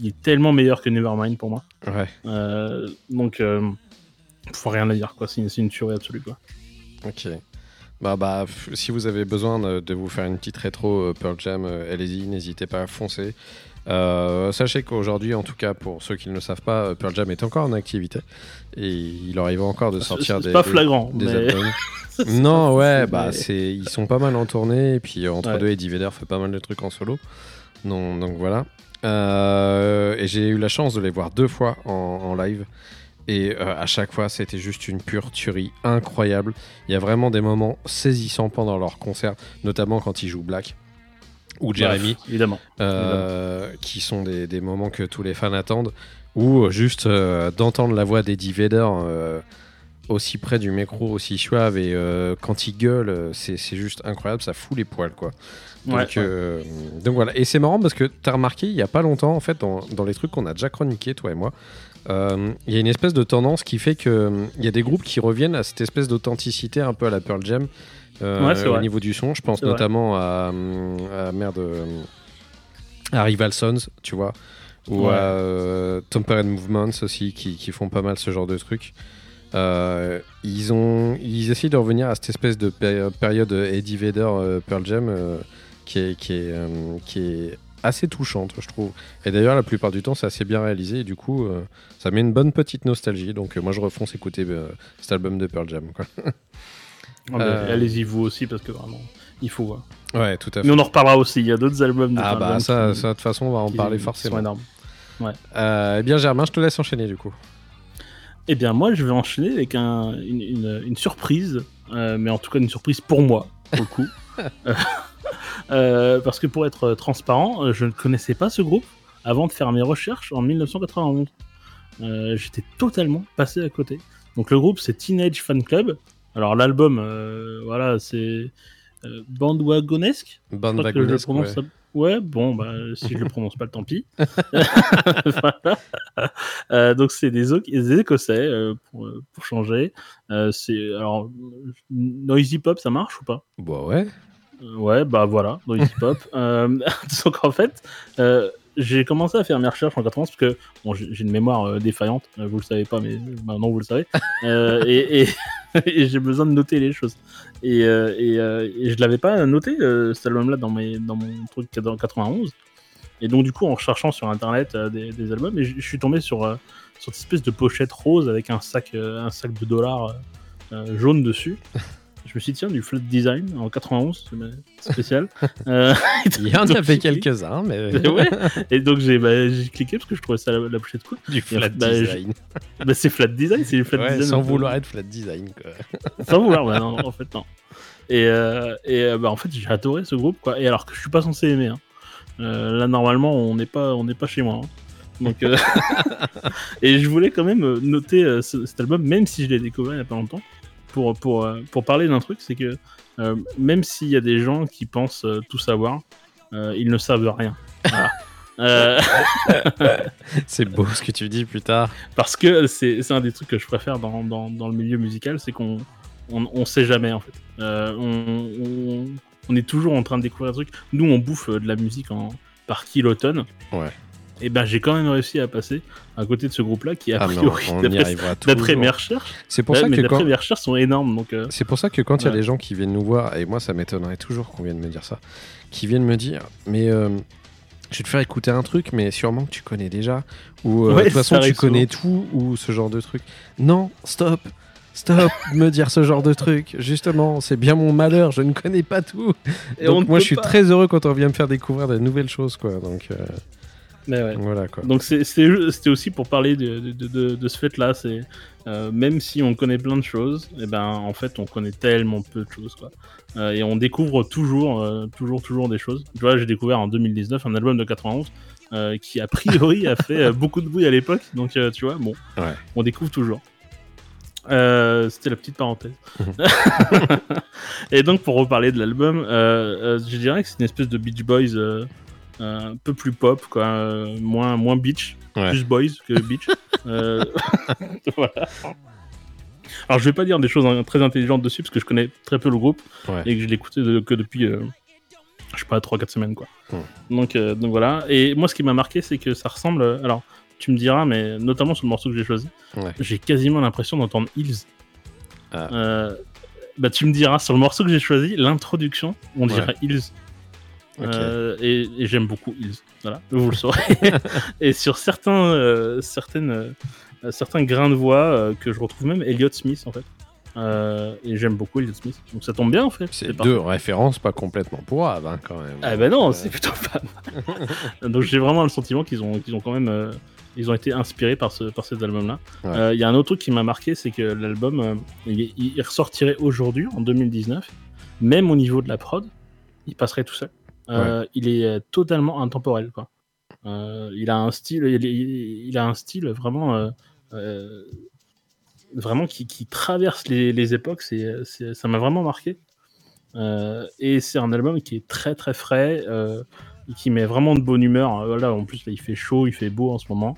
il est tellement meilleur que Nevermind pour moi Ouais. Euh, donc faut rien à dire quoi c'est une, une tuerie absolue quoi Ok. Bah, bah, si vous avez besoin de, de vous faire une petite rétro euh, Pearl Jam, euh, allez-y, n'hésitez pas à foncer. Euh, sachez qu'aujourd'hui, en tout cas pour ceux qui ne le savent pas, euh, Pearl Jam est encore en activité et il arrive encore de sortir c'est des, pas flagrant des mais... albums. C'est non, pas ouais, bah c'est, ils sont pas mal en tournée et puis entre Ouais. deux, Eddie Vedder fait pas mal de trucs en solo. Donc, donc voilà. Euh, et j'ai eu la chance de les voir deux fois en, en live. Et euh, à chaque fois, c'était juste une pure tuerie incroyable. Il y a vraiment des moments saisissants pendant leur concert, notamment quand ils jouent Black ou Jeremy, Bref, évidemment euh, qui sont des, des moments que tous les fans attendent, ou euh, juste euh, d'entendre la voix d'Eddie Vedder euh, aussi près du micro, aussi suave, et euh, quand il gueule, euh, c'est c'est juste incroyable, ça fout les poils, quoi. Donc, Ouais, ouais. euh, donc voilà, et c'est marrant parce que tu as remarqué, il y a pas longtemps, en fait, dans, dans les trucs qu'on a déjà chroniqués, toi et moi, euh, il y a une espèce de tendance qui fait que euh, il y a des groupes qui reviennent à cette espèce d'authenticité un peu à la Pearl Jam euh, Ouais, au vrai. niveau du son. Je pense notamment à, à merde euh, à Rival Sons, tu vois, ou Ouais. à euh, Tempered Movements aussi qui, qui font pas mal ce genre de trucs. Euh, ils ont ils essayent de revenir à cette espèce de péri- période Eddie Vedder Pearl Jam qui est qui est qui est assez touchante je trouve et d'ailleurs la plupart du temps c'est assez bien réalisé et du coup euh, ça met une bonne petite nostalgie donc euh, moi je refonce écouter euh, cet album de Pearl Jam quoi Ah, euh, allez-y vous aussi parce que vraiment il faut quoi. ouais tout à fait mais on en reparlera aussi il y a d'autres albums de ah bah ça qui- de toute façon on va en parler forcément sont énormes. Euh, eh bien Germain je te laisse enchaîner du coup Eh bien, moi, je vais enchaîner avec un- une, une- une surprise, euh, mais en tout cas une surprise pour moi, pour le coup. Euh, parce que pour être transparent, je ne connaissais pas ce groupe avant de faire mes recherches en 1991. Euh, J'étais totalement passé à côté. Donc le groupe, c'est Teenage Fan Club. Alors l'album, euh, voilà, c'est euh, bandwagonesque. Bande Je crois que je le wagonesque, prononce ouais. ça- Ouais, bon, bah, si je le prononce pas, tant pis. Voilà. Euh, donc, c'est des, Écossais, euh, pour, pour changer. C'est alors noisy pop, ça marche ou pas? Bah ouais Ouais, bah voilà, noisy pop. Donc en fait, j'ai commencé à faire mes recherches en 91 parce que bon, j'ai une mémoire euh, défaillante, euh, vous le savez pas, mais maintenant vous le savez. Euh, et et- et j'ai besoin de noter les choses. Et, euh, et, euh, je l'avais pas noté cet album-là dans, mes- dans mon truc dans 91. Et donc du coup, en recherchant sur internet des, des albums, je suis tombé sur, sur cette espèce de pochette rose avec un sac, un sac de dollars jaune dessus. Je me suis dit, tiens, du flat design en 91, c'est spécial. Euh, il y en avait quelques-uns mais ouais. Et donc j'ai bah, j'ai cliqué parce que je trouvais ça la, la pochette cool. du flat bah, design Bah, c'est flat design, c'est du flat Ouais, design. sans peu. vouloir être flat design quoi Sans vouloir, ouais, non, en fait, non. Et, euh, et euh, bah, en fait, j'ai adoré ce groupe, quoi. Et alors que je suis pas censé aimer. hein. Euh, là, normalement, on n'est pas, on pas chez moi. hein. Donc, euh, et je voulais quand même euh, noter euh, ce- cet album, même si je l'ai découvert il y a pas longtemps, pour, pour, euh, pour parler d'un truc, c'est que euh, même s'il y a des gens qui pensent euh, tout savoir, ils ne savent rien. Voilà. C'est beau ce que tu dis plus tard. parce que c'est un des trucs que je préfère dans, dans, dans le milieu musical, c'est qu'on on, on sait jamais en fait. On, on, on est toujours en train de découvrir des trucs. Nous, on bouffe de la musique en, par kilotonne. Ouais. Et ben, j'ai quand même réussi à passer à côté de ce groupe-là qui, a Ah priori, d'après mes recherches, C'est pour ça que quand, mes recherches sont énormes. Donc, euh, C'est pour ça que quand il y a des gens qui viennent nous voir, et moi ça m'étonnerait toujours qu'on vienne me dire ça, qui viennent me dire, mais euh, je vais te faire écouter un truc, mais sûrement que tu connais déjà, ou euh, Ouais, de toute façon tu connais tout, ou ce genre de truc. Non, stop, stop, me dire ce genre de truc. Justement, c'est bien mon malheur, je ne connais pas tout. et on Donc moi je suis pas. très heureux quand on vient me faire découvrir de nouvelles choses, quoi. Donc euh, Mais ouais. voilà, quoi. Donc c'était aussi pour parler de, de, de- de- de ce fait-là. C'est euh, même si on connaît plein de choses, et ben en fait on connaît tellement peu de choses quoi. Euh, et on découvre toujours, euh, toujours, toujours des choses. Tu vois, j'ai découvert en 2019 un album de 91 euh, qui a priori a fait beaucoup de bruit à l'époque. Donc tu vois, bon, Ouais. on découvre toujours. Euh, C'était la petite parenthèse. et donc pour reparler de l'album, euh, euh, je dirais que c'est une espèce de Beach Boys un peu plus pop, quoi, euh, moins moins beach, Ouais. plus boys que beach. Euh, voilà. Alors je vais pas dire des choses hein, très intelligentes dessus parce que je connais très peu le groupe Ouais. et que je l'écoutais de- que depuis euh, je sais pas 3-4 semaines quoi. Donc euh, donc voilà. Et moi ce qui m'a marqué c'est que ça ressemble. euh, Alors tu me diras mais notamment sur le morceau que j'ai choisi, Ouais. j'ai quasiment l'impression d'entendre Hills. Ah. Euh, bah tu me diras sur le morceau que j'ai choisi l'introduction on dirait Hills. Euh, et, et j'aime beaucoup Hills. Voilà, vous le saurez. et sur certains, euh, certaines, euh, certains grains de voix que je retrouve même Elliott Smith en fait. Et j'aime beaucoup Elliott Smith. Donc ça tombe bien en fait. C'est deux références pas complètement pourraves, hein, quand même. Ah bah non, c'est plutôt pas. Donc j'ai vraiment le sentiment qu'ils ont, qu'ils ont quand même, ils ont été inspirés par ce, par cet album-là. Ouais. Il y a un autre truc qui m'a marqué, c'est que l'album, il, il ressortirait aujourd'hui, en 2019, même au niveau de la prod, il passerait tout seul. Euh, Il est euh, totalement intemporel, quoi. Euh, il a un style, il, il- il a un style vraiment, euh, vraiment qui, qui traverse les, les époques. C'est, ça m'a vraiment marqué. Et c'est un album qui est très très frais, et qui met vraiment de bonne humeur. Voilà, en plus là, il fait chaud, il fait beau en ce moment.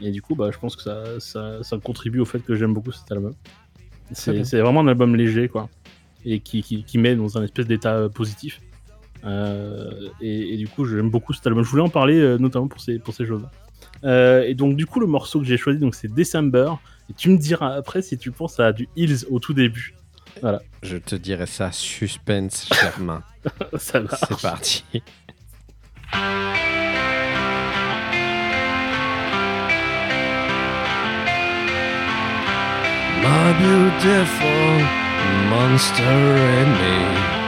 Et du coup, bah, je pense que ça, ça, ça contribue au fait que j'aime beaucoup cet album. C'est vraiment un album léger, quoi. Et qui, qui, qui met dans un espèce d'état positif. Euh, et, et du coup, j'aime beaucoup cet album. Je voulais en parler euh, notamment pour ces, pour ces choses-là. Euh, et donc, du coup, le morceau que j'ai choisi, donc c'est December. Et tu me diras après si tu penses à du Hills au tout début. Je te dirais ça, suspense, Germain. ça va. C'est parti. My beautiful monster in me.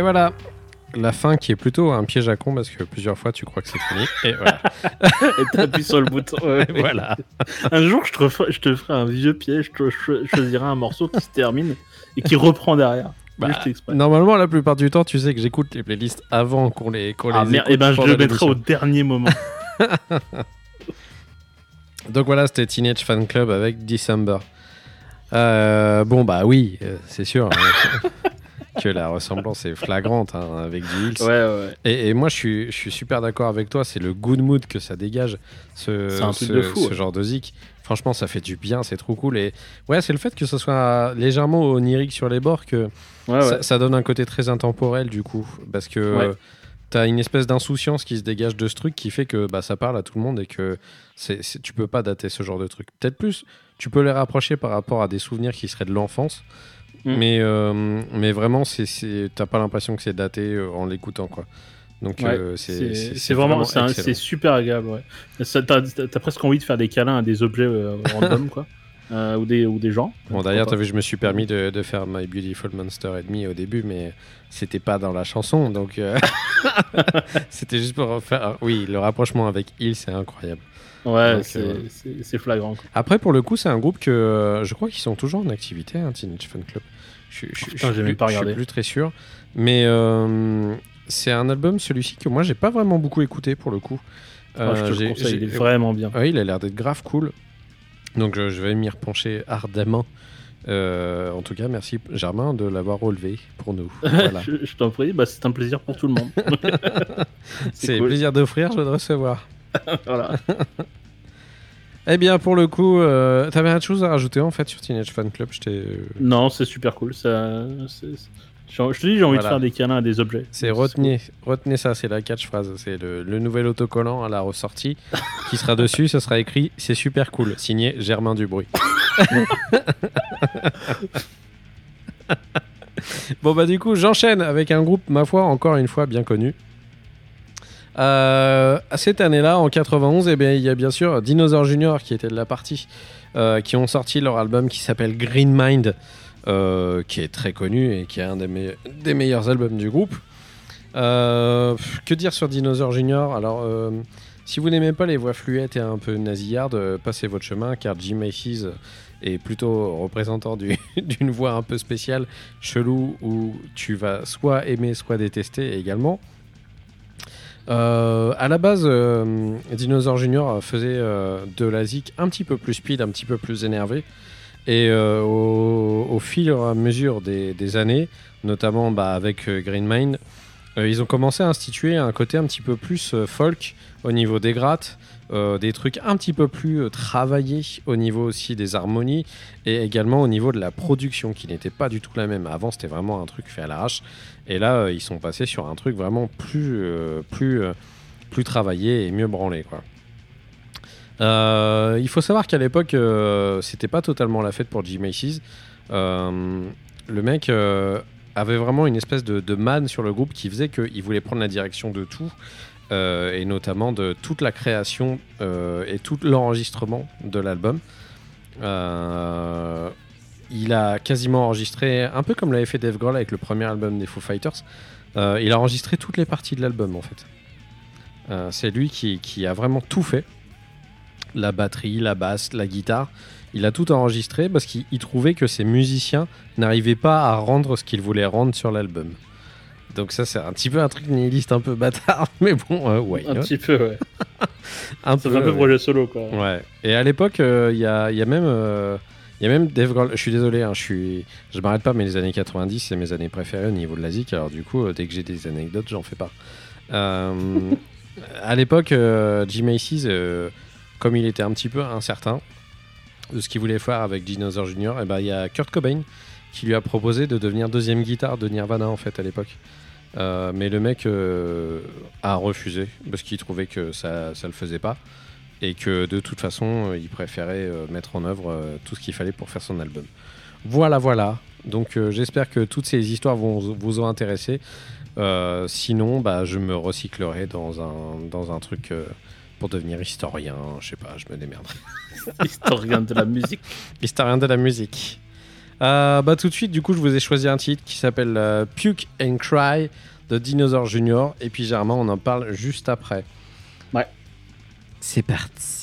Et voilà. La fin qui est plutôt un piège à con parce que plusieurs fois tu crois que c'est fini. Et voilà. Et t'appuies sur le bouton. ouais, Et ouais. voilà. Un jour, je te, ferai, je te ferai un vieux piège, je, choisirai un morceau qui se termine et qui reprend derrière. Bah. Normalement, la plupart du temps, tu sais que j'écoute les playlists avant qu'on les, qu'on Ah les écoute et ben je le mettrai au dernier moment. Donc voilà, c'était Teenage Fan Club avec December. Euh, bon, bah oui, euh, c'est sûr hein, que la ressemblance est flagrante hein, avec du Hills. ouais, ouais. Et, et moi, je suis, je suis super d'accord avec toi. C'est le good mood que ça dégage, ce, un ce, de fou, ce ouais. genre de zik. Franchement, ça fait du bien, c'est trop cool. Et ouais, c'est le fait que ce soit légèrement onirique sur les bords que ça, ça donne un côté très intemporel du coup. Parce que euh, t'as une espèce d'insouciance qui se dégage de ce truc qui fait que bah, ça parle à tout le monde et que c'est, c'est- tu peux pas dater ce genre de truc. Peut-être plus, tu peux les rapprocher par rapport à des souvenirs qui seraient de l'enfance. Mm. Mais, euh, mais vraiment, t'as pas l'impression que c'est daté euh, en l'écoutant. quoi. Donc Ouais, euh, c'est, vraiment, c'est super agréable. Ouais. T'as presque envie de faire des câlins à des objets euh, random, quoi. Euh, ou, des, ou des gens. Bon, d'ailleurs, t'as vu, je me suis permis de, de faire My Beautiful Monster Enemy au début, mais c'était pas dans la chanson, donc c'était juste pour faire. Oui, le rapprochement avec Il, c'est incroyable. Ouais, c'est euh, c'est- flagrant. quoi. Après, pour le coup, c'est un groupe que euh, je crois qu'ils sont toujours en activité, hein, Teenage Fan Club. Je, je- Putain, suis plus- pas je suis regardé. plus très sûr, mais euh, c'est un album, celui-ci, que moi, j'ai pas vraiment beaucoup écouté pour le coup. Ah, je te Euh, le conseille, il est vraiment bien. Ouais, il a l'air d'être grave cool. Donc je, je vais m'y repencher ardemment. Euh, en tout cas, merci Germain de l'avoir relevé pour nous. Voilà. je je t'en prie, bah, c'est un plaisir pour tout le monde. C'est cool. plaisir d'offrir, je de recevoir. voilà. Eh bien, pour le coup, euh, t'avais autre chose à rajouter en fait sur Teenage Fan Club? Euh, Non, c'est super cool. Ça, je te dis, j'ai envie Voilà. de faire des câlins à des objets. C'est retenez, retenez ça, c'est la catchphrase. C'est le, le nouvel autocollant à la ressortie qui sera dessus. Ça sera écrit C'est super cool, signé Germain Dubruy. bon, bah, du coup, j'enchaîne avec un groupe, ma foi, encore une fois bien connu. Euh, cette année-là, en 91, eh bien, il y a bien sûr Dinosaur Junior qui était de la partie, euh, qui ont sorti leur album qui s'appelle Green Mind, euh, qui est très connu et qui est un des, me- des meilleurs albums du groupe. Que dire sur Dinosaur Junior? Alors, si vous n'aimez pas les voix fluettes et un peu nasillardes, passez votre chemin car Jim Macy's est plutôt représentant du- d'une voix un peu spéciale, chelou, où tu vas soit aimer, soit détester également. Euh, à la base, euh, Dinosaur Junior faisait euh, de la zik un petit peu plus speed, un petit peu plus énervé. Et euh, au, au fil et à mesure des, années, notamment bah, avec Green Mind, ils ont commencé à instituer un côté un petit peu plus folk au niveau des grattes, des trucs un petit peu plus travaillés au niveau aussi des harmonies et également au niveau de la production qui n'était pas du tout la même. Avant, c'était vraiment un truc fait à l'arrache. Et là, euh, ils sont passés sur un truc vraiment plus, euh, plus, euh, plus travaillé et mieux branlé. Il faut savoir qu'à l'époque, c'était pas totalement la fête pour Jim Macy's. Le mec avait vraiment une espèce de, de manne sur le groupe qui faisait qu'il voulait prendre la direction de tout, et notamment de toute la création et tout l'enregistrement de l'album. Il a quasiment enregistré, un peu comme l'avait fait Dave Grohl avec le premier album des Foo Fighters, euh, il a enregistré toutes les parties de l'album en fait. Euh, c'est lui qui, qui a vraiment tout fait. La batterie, la basse, la guitare. Il a tout enregistré parce qu'il il trouvait que ses musiciens n'arrivaient pas à rendre ce qu'ils voulaient rendre sur l'album. Donc ça c'est un petit peu un truc nihiliste un peu bâtard, mais bon, euh, ouais. Un petit peu, ouais. Un fait un peu ouais. projet solo, quoi. Ouais. Et à l'époque, il y, a, il y a même, il y a même Dave Grohl. Je suis désolé, hein, je suis, m'arrête pas, mais les années 90, c'est mes années préférées au niveau de la zik. Alors du coup, euh, dès que j'ai des anecdotes, j'en fais pas. Euh, à l'époque, euh, Jim Macy's, euh, comme il était un petit peu incertain de ce qu'il voulait faire avec Dinosaur Jr., et ben il y a Kurt Cobain qui lui a proposé de devenir deuxième guitare de Nirvana en fait à l'époque. Mais le mec a refusé parce qu'il trouvait que ça ça le faisait pas et que de toute façon, euh, il préférait euh, mettre en œuvre euh, tout ce qu'il fallait pour faire son album. Voilà, voilà. Donc j'espère que toutes ces histoires vont vous ont intéressé. sinon, bah, je me recyclerai dans un, dans un truc pour devenir historien, je sais pas, je me démerde. historien de la musique. Historien de la musique. Bah, tout de suite, du coup, je vous ai choisi un titre qui s'appelle Puke and Cry de Dinosaur Junior, et puis Germain, on en parle juste après. C'est parti.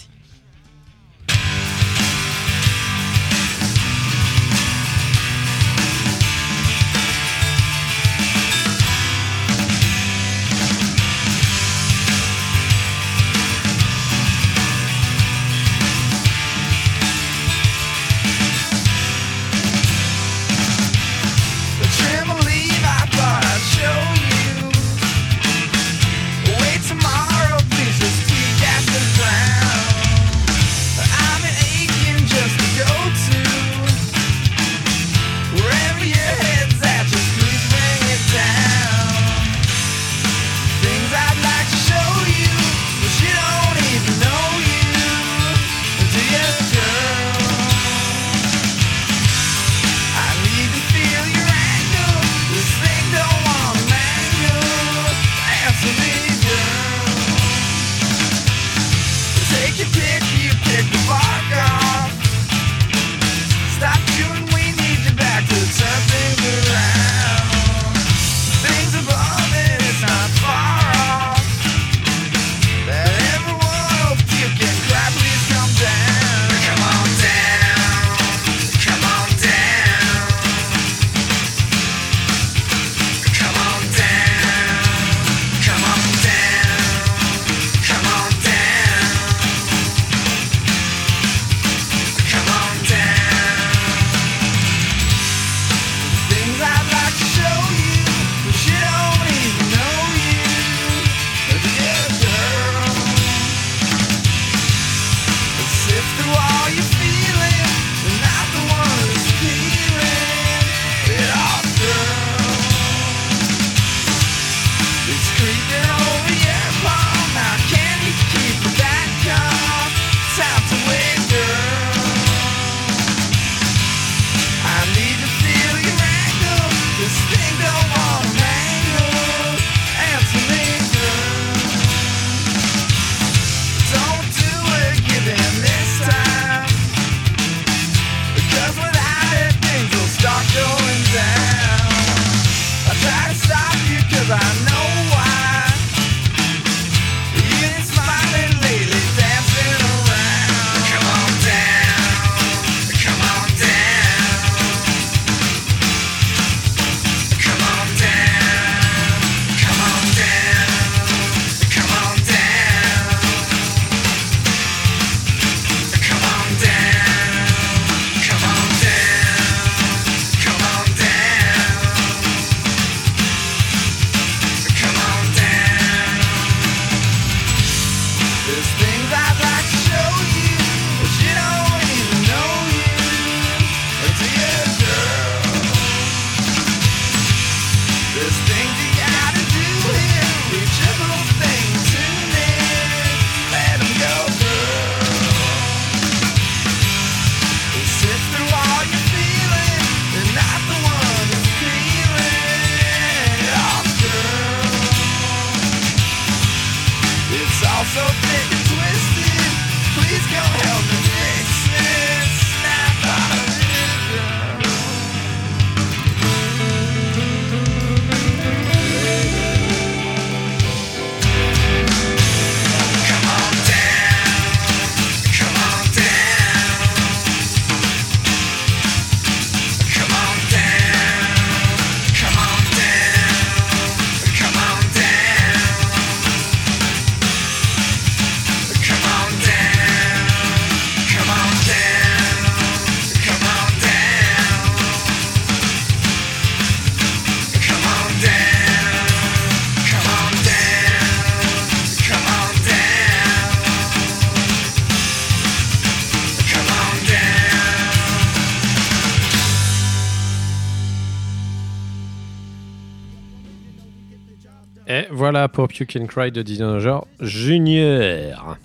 Pop You Can Cry de Dinosaur Junior.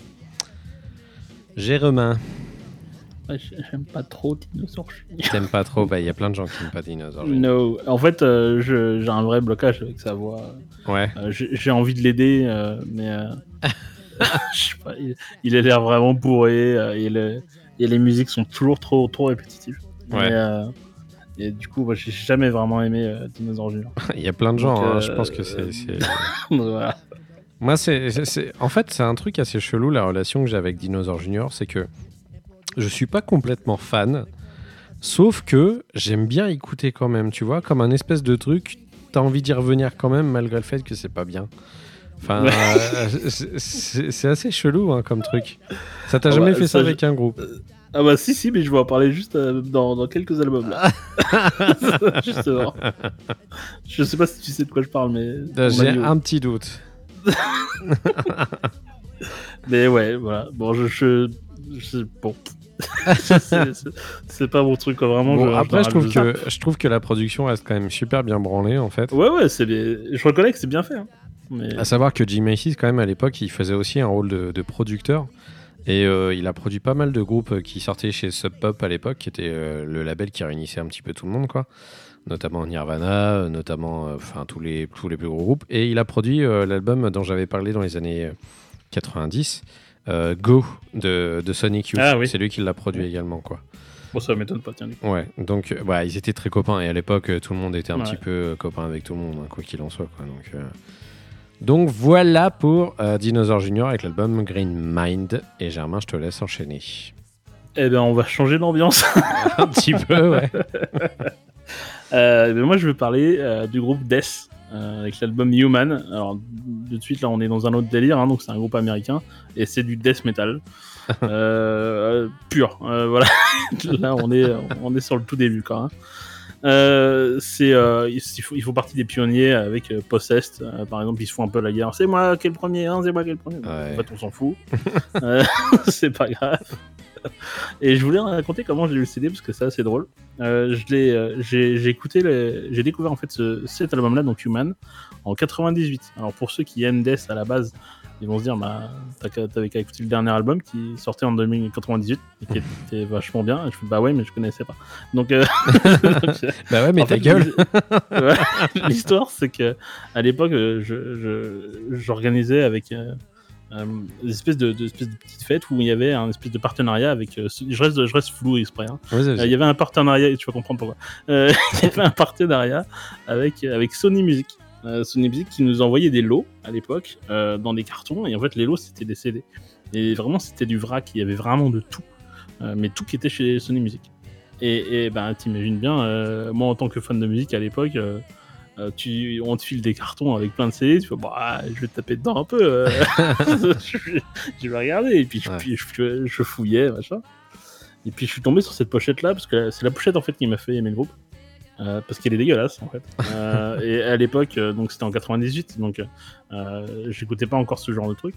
Jérémin. J'aime pas trop Dinosaur Junior. T'aimes pas trop Bah, il y a plein de gens qui n'aiment pas Dinosaur Junior. No. En fait, euh, j'ai un vrai blocage avec sa voix. Ouais. Euh, j'ai envie de l'aider, euh, mais. Euh, pas, il, a l'air vraiment bourré. Et, les musiques sont toujours trop, trop répétitives. Ouais du coup, moi, j'ai jamais vraiment aimé euh, Dinosaur Junior. Il y a plein de gens, Donc, hein, euh, je pense que c'est. c'est- voilà. Moi, c'est, en fait, c'est un truc assez chelou la relation que j'ai avec Dinosaur Junior, c'est que je suis pas complètement fan, sauf que j'aime bien écouter quand même, tu vois, comme un espèce de truc, t'as envie d'y revenir quand même malgré le fait que c'est pas bien. Enfin, euh, c'est- assez chelou hein, comme truc. Ça t'a Ah jamais bah, fait ça, ça, je- avec un groupe? Ah bah si, si, mais je vais en parler juste euh, dans, dans quelques albums là. Justement. Je sais pas si tu sais de quoi je parle, mais... Euh, J'ai ouais. un petit doute. Mais ouais, voilà. Bon, je... je, je- bon. C'est- pas mon truc, quoi. Vraiment. Bon, je, après, je trouve, que, je trouve que la production reste quand même super bien branlée en fait. Ouais, ouais, c'est bien... Je reconnais que c'est bien fait. hein. Mais... À savoir que Jim Macy's, quand même, à l'époque, il faisait aussi un rôle de, de producteur. Et euh, il a produit pas mal de groupes qui sortaient chez Sub Pop à l'époque, qui était euh, le label qui réunissait un petit peu tout le monde, quoi. Notamment Nirvana, euh, notamment euh, enfin tous les tous les plus gros groupes. Et il a produit euh, l'album dont j'avais parlé dans les années euh, 90, euh, Go de, de Sonic Youth. Ah oui. C'est lui qui l'a produit également, quoi. Bon, ça m'étonne pas, tiens. du coup. Ouais, donc euh, ouais, ils étaient très copains et à l'époque euh, tout le monde était un Ouais. petit peu euh, copain avec tout le monde, hein, quoi qu'il en soit. Quoi, donc, euh, donc voilà pour euh, Dinosaur Junior avec l'album Green Mind. Et Germain, je te laisse enchaîner. Eh ben, on va changer d'ambiance. un petit peu, ouais. Euh, ben moi, je vais parler euh, du groupe Death avec l'album Human. Alors, de suite, là, on est dans un autre délire, hein, donc c'est un groupe américain et c'est du death metal pur. Voilà, là, on est, on est sur le tout début, quand même. Euh, c'est euh, il, il faut, il faut partie des pionniers avec euh, Possessed euh, par exemple ils se font un peu la guerre. C'est moi qui est le premier hein, c'est moi qui est le premier. Ouais. en fait on s'en fout. Euh, c'est pas grave. Et je voulais raconter comment j'ai eu le CD parce que c'est assez drôle. Euh, je l'ai, euh, j'ai, écouté, le- j'ai découvert en fait ce- cet album-là, donc Human, en 98. Alors pour ceux qui aiment Death à la base, ils vont se dire, bah, t'avais qu'à écouter le dernier album qui sortait en 2098 et qui était vachement bien. Et je fais, bah ouais, mais je connaissais pas. Donc, euh, donc, Bah ouais, mais en ta fait, gueule. L'histoire, c'est que à l'époque, euh, je, je- j'organisais avec euh, euh, des espèces de, de- espèces de petites fêtes où il y avait un espèce de partenariat avec. euh, je reste, je reste flou exprès. hein. Euh. Il y avait un partenariat, et tu vas comprendre pourquoi. Il y avait un partenariat avec, avec Sony Music. Euh, Sony Music qui nous envoyait des lots à l'époque euh, dans des cartons, et en fait, les lots c'était des CD. Et vraiment, c'était du vrac, il y avait vraiment de tout. Euh, mais tout qui était chez Sony Music. Et, et ben, t'imagines bien, moi en tant que fan de musique à l'époque, euh, tu, on te file des cartons avec plein de CD, tu fais, bah, je vais te taper dedans un peu. euh. je, vais- je vais regarder, et puis je, Ouais. puis je- je fouillais, machin. Et puis je suis tombé sur cette pochette là parce que c'est la pochette en fait qui m'a fait aimer le groupe. Euh, parce qu'elle est dégueulasse en fait. Euh, et à l'époque, euh, donc c'était en 98, donc j'écoutais pas encore ce genre de truc.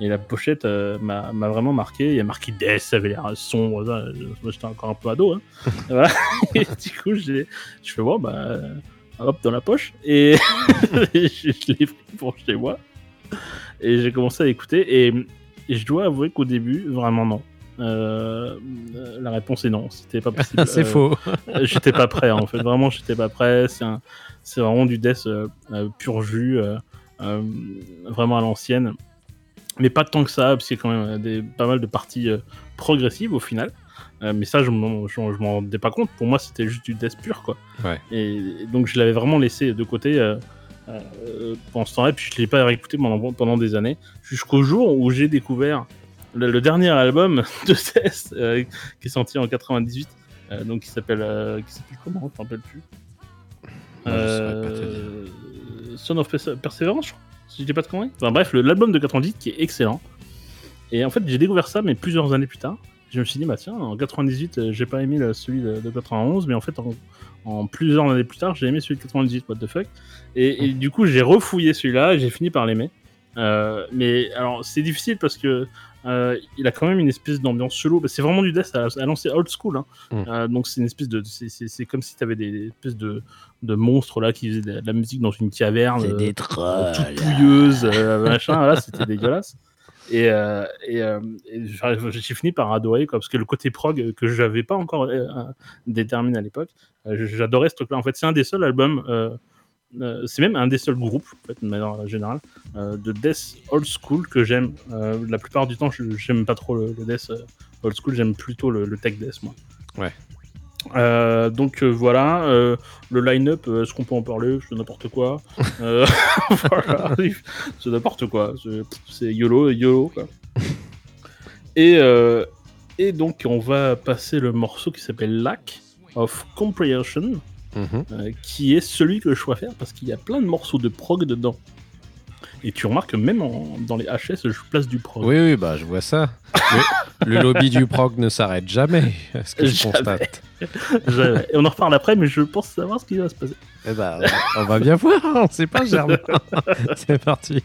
Et la pochette m'a vraiment marqué. Il y a marqué Death, ça avait l'air sombre. ça. Moi j'étais encore un peu ado. Hein. Voilà. Et du coup, je fais bon, bah hop dans la poche. Et je, je l'ai pris pour chez moi. Et j'ai commencé à écouter. Et, et je dois avouer qu'au début, vraiment non. Euh, la réponse est non, c'était pas possible. c'est Euh, faux. euh, j'étais pas prêt en fait. Vraiment j'étais pas prêt. C'est un c'est vraiment du death pur jus vraiment à l'ancienne. Mais pas tant que ça parce qu'il y a quand même des, pas mal de parties progressives au final. Euh, mais ça je m'en je, je m'en rendais pas compte. Pour moi c'était juste du death pur quoi. Ouais. et, et donc je l'avais vraiment laissé de côté euh, euh, pendant ce temps-là. Puis je l'ai pas réécouté pendant, pendant des années. Jusqu'au jour où j'ai découvert le, le dernier album de Death euh, qui est sorti en 98 euh, donc qui s'appelle euh, qui s'appelle comment je m'en rappelle plus. Te euh, Son of Perse- Perseverance je crois si je dis pas de conneries. Enfin bref l'album de 98 qui est excellent. Et en fait j'ai découvert ça mais plusieurs années plus tard. Je me suis dit bah tiens en 98 euh, j'ai pas aimé celui de, de 91 mais en fait en, en plusieurs années plus tard j'ai aimé celui de 98 what the fuck. Et, et du coup j'ai refouillé celui-là et j'ai fini par l'aimer. Euh, mais alors c'est difficile parce que euh, il a quand même une espèce d'ambiance chelou. C'est vraiment du death à, à l'ancien old school. hein. Mm. Euh, donc c'est une espèce de, c'est- comme si tu avais des, des espèces de, de monstres là qui faisaient de la, de la musique dans une caverne, euh, euh, toute pouilleuse, machin. Voilà, c'était dégueulasse. Et, et, et j'ai fini par adorer quoi, parce que le côté prog que j'avais pas encore déterminé à l'époque, j'adorais ce truc-là. En fait, c'est un des seuls albums. Euh, c'est même un des seuls groupes, en fait, de manière générale, euh, de death old school que j'aime. Euh, la plupart du temps, je- j'aime pas trop le, le death old school, j'aime plutôt le, le tech death, moi. Ouais. Donc voilà, le line-up, est-ce qu'on peut en parler? C'est n'importe quoi. Voilà, c'est n'importe quoi. C'est- YOLO, YOLO. Quoi. Et, et donc on va passer le morceau qui s'appelle Lack of Comprehension, Mhm. euh, qui est celui que je choisis faire parce qu'il y a plein de morceaux de prog dedans. Et tu remarques que même en- dans les HS, je place du prog. Oui, oui, bah je vois ça. Le, le lobby du prog ne s'arrête jamais, ce que je Jamais. constate. Et on en reparle après, mais je pense savoir ce qui va se passer. Eh ben, on va bien voir, on sait pas, Germain. C'est parti.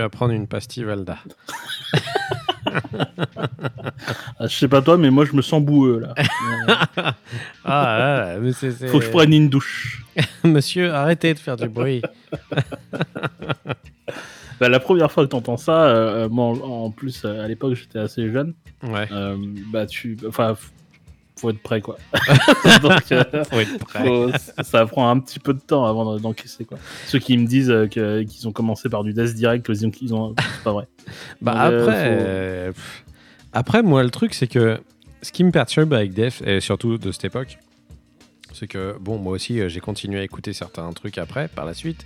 Vas prendre une pastille Valda. Ah, je sais pas toi, mais moi je me sens boueux là. Ah c'est. c'est- Faut que je prenne une douche. Monsieur, arrêtez de faire du bruit. Bah, la première fois que t'entends ça, euh, moi en, en plus euh, à l'époque j'étais assez jeune. Ouais, euh, bah tu, enfin, faut être prêt quoi. Donc euh, faut être prêt. faut- ça prend un petit peu de temps avant d'en- d'encaisser quoi. Ceux qui me disent euh, qu'ils ont commencé par du Death Direct, qu'ils ont, qu'ils ont, c'est pas vrai. Bah Donc, euh, après, faut- euh, après moi le truc c'est que ce qui me perturbe avec Def et surtout de cette époque, C'est que, bon, moi aussi, j'ai continué à écouter certains trucs après, par la suite.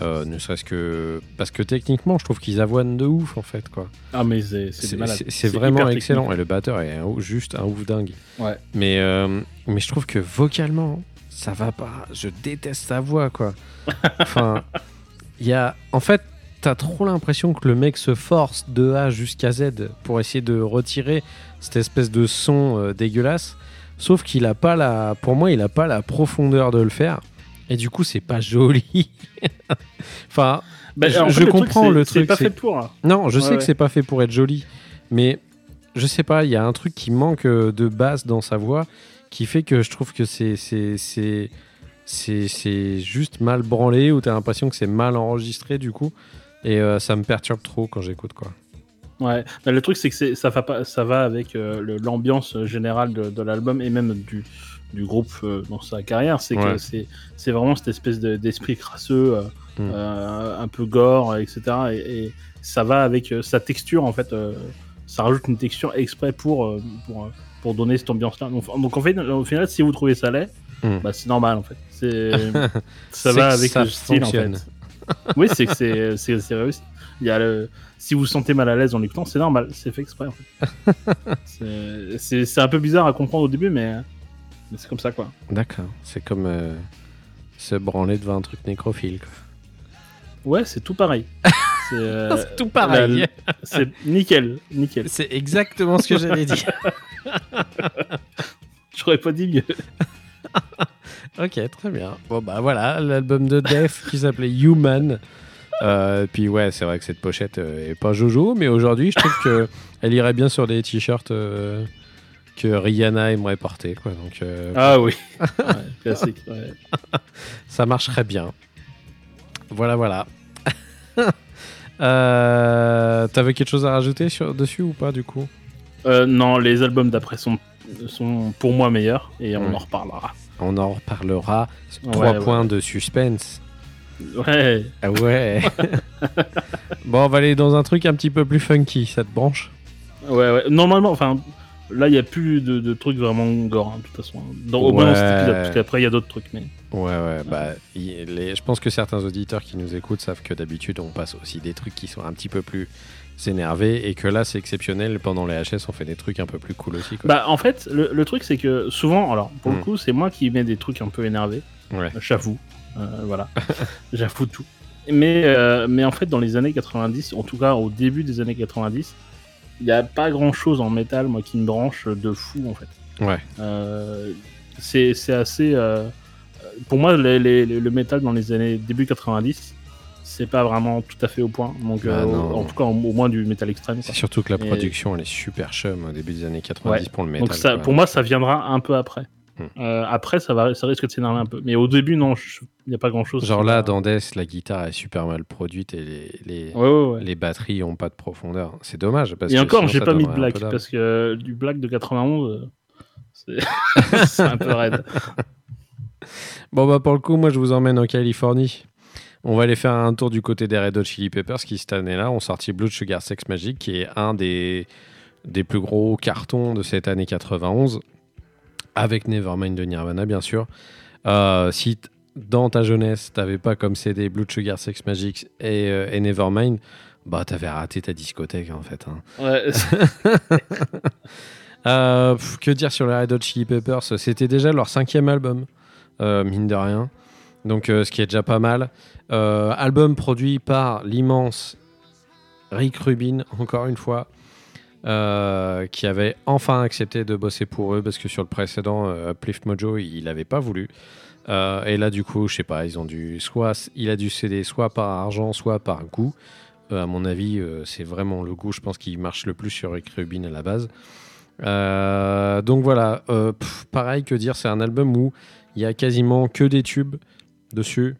Euh, ne serait-ce que. Parce que techniquement, je trouve qu'ils avoinent de ouf, en fait, quoi. Ah, mais c'est c'est vraiment excellent. Et le batteur est un juste un ouf dingue. Ouais. Mais, euh, mais je trouve que vocalement, ça va pas. Je déteste sa voix, quoi. Enfin, il y a. En fait, t'as trop l'impression que le mec se force de A jusqu'à Z pour essayer de retirer cette espèce de son euh, dégueulasse. Sauf qu'il a pas la. Pour moi, il a pas la profondeur de le faire. Et du coup, c'est pas joli. enfin, Bah, je- en je le comprends c'est- le C'est truc, pas c'est- fait pour. hein. non, je Ouais, sais ouais. que c'est pas fait pour être joli, mais je sais pas, il y a un truc qui manque euh, de basse dans sa voix qui fait que je trouve que c'est c'est juste mal branlé ou t'as l'impression que c'est mal enregistré du coup et euh, ça me perturbe trop quand j'écoute quoi. Ouais, mais le truc c'est que ça va pas, ça va avec euh, l'ambiance générale de, de l'album et même du, du groupe euh, dans sa carrière. C'est Ouais. que c'est vraiment cette espèce de- d'esprit crasseux, euh, Mm. euh, un peu gore, etc. Et, et ça va avec sa texture en fait. ça rajoute une texture exprès pour pour, pour donner cette ambiance-là. Donc, donc, en fait, au final, si vous trouvez ça laid, Mm. bah, c'est normal en fait. Ça va avec ça le style fonctionne. en fait. oui, c'est que c'est- réussi. Il y a le... Si vous vous sentez mal à l'aise en l'écoutant, c'est normal, c'est fait exprès en fait. C'est un peu bizarre à comprendre au début, mais, mais c'est comme ça quoi. D'accord, c'est comme euh, se branler devant un truc nécrophile. quoi. Ouais, c'est tout pareil. C'est euh, C'est tout pareil. la- c'est nickel, nickel. C'est exactement ce que j'allais dire. J'aurais pas dit mieux. Ok, très bien. Bon, bah voilà, l'album de Def qui s'appelait Human. Euh, puis ouais, c'est vrai que cette pochette euh, est pas Jojo, mais aujourd'hui, je trouve que elle irait bien sur des t-shirts euh, que Rihanna aimerait porter, quoi. Donc euh, Ah oui, Ouais, classique. ouais. ça marcherait bien. Voilà, voilà. Euh, T'avais quelque chose à rajouter sur, dessus ou pas, du coup? Euh, non, les albums d'après sont, sont pour moi meilleurs et on Ouais. en reparlera. On en reparlera. Ouais, Trois ouais. points de suspense. Ouais, Ah ouais. bon, on va aller dans un truc un petit peu plus funky. Ça te branche ouais, ouais. Normalement, enfin, là, il n'y a plus de, de trucs vraiment gore, hein, de toute façon. Dans, au moins dans cet Ouais. épisode, parce qu'après, il y a d'autres trucs. Mais... Ouais, ouais, bah, les- je pense que certains auditeurs qui nous écoutent savent que d'habitude on passe aussi des trucs qui sont un petit peu plus énervés et que là c'est exceptionnel. Pendant les HS, on fait des trucs un peu plus cool aussi. Quoi. Bah, en fait, le, le truc, c'est que souvent, alors, pour Hmm. le coup, c'est moi qui mets des trucs un peu énervés. Ouais. J'avoue. Euh, voilà. J'avoue tout. Mais, euh, mais en fait, dans les années 90, en tout cas au début des années 90, il n'y a pas grand chose en métal, moi, qui me branche de fou, en fait. Ouais. Euh, c'est c'est assez. euh, pour moi, les- les- les- le métal dans les années début 90, c'est pas vraiment tout à fait au point. Donc, Bah euh, en tout cas, au, au moins du métal extrême. C'est surtout que la Et- production elle est super chum au début des années 90 pour le métal. Donc ça, pour moi, ça viendra un peu après. Euh, après, ça, va, ça risque de s'énerver un peu. Mais au début, non, il n'y a pas grand-chose. Genre qui là, dans Death, la guitare est super mal produite et les, les, Ouais, ouais, ouais. les batteries ont pas de profondeur. C'est dommage. Parce Et que encore, j'ai pas mis de black, parce que euh, du black de 91, euh, c'est c'est un peu raide. Bon, bah, pour le coup, moi, je vous emmène en Californie. On va aller faire un tour du côté des Red Hot Chili Peppers qui, cette année-là, ont sorti Blood Sugar Sex Magic, qui est un des, des plus gros cartons de cette année 91, avec Nevermind de Nirvana, bien sûr. Euh, si dans ta jeunesse, t'avais pas comme CD Blood Sugar Sex Magic et, euh, et Nevermind, bah, t'avais raté ta discothèque, en fait. hein. Ouais, Euh, pff, que dire sur les Red Hot Chili Peppers? C'était déjà leur cinquième album, mine de rien. Donc, ce qui est déjà pas mal. Album produit par l'immense Rick Rubin, encore une fois, euh, qui avait enfin accepté de bosser pour eux parce que sur le précédent euh, Uplift Mojo, il n'avait pas voulu. Euh, et là, du coup, je sais pas, ils ont dû soit il a dû céder soit par argent, soit par goût. À mon avis, c'est vraiment le goût, je pense, qui marche le plus sur Rick Rubin à la base. Donc voilà, pareil que dire, c'est un album où il y a quasiment que des tubes dessus.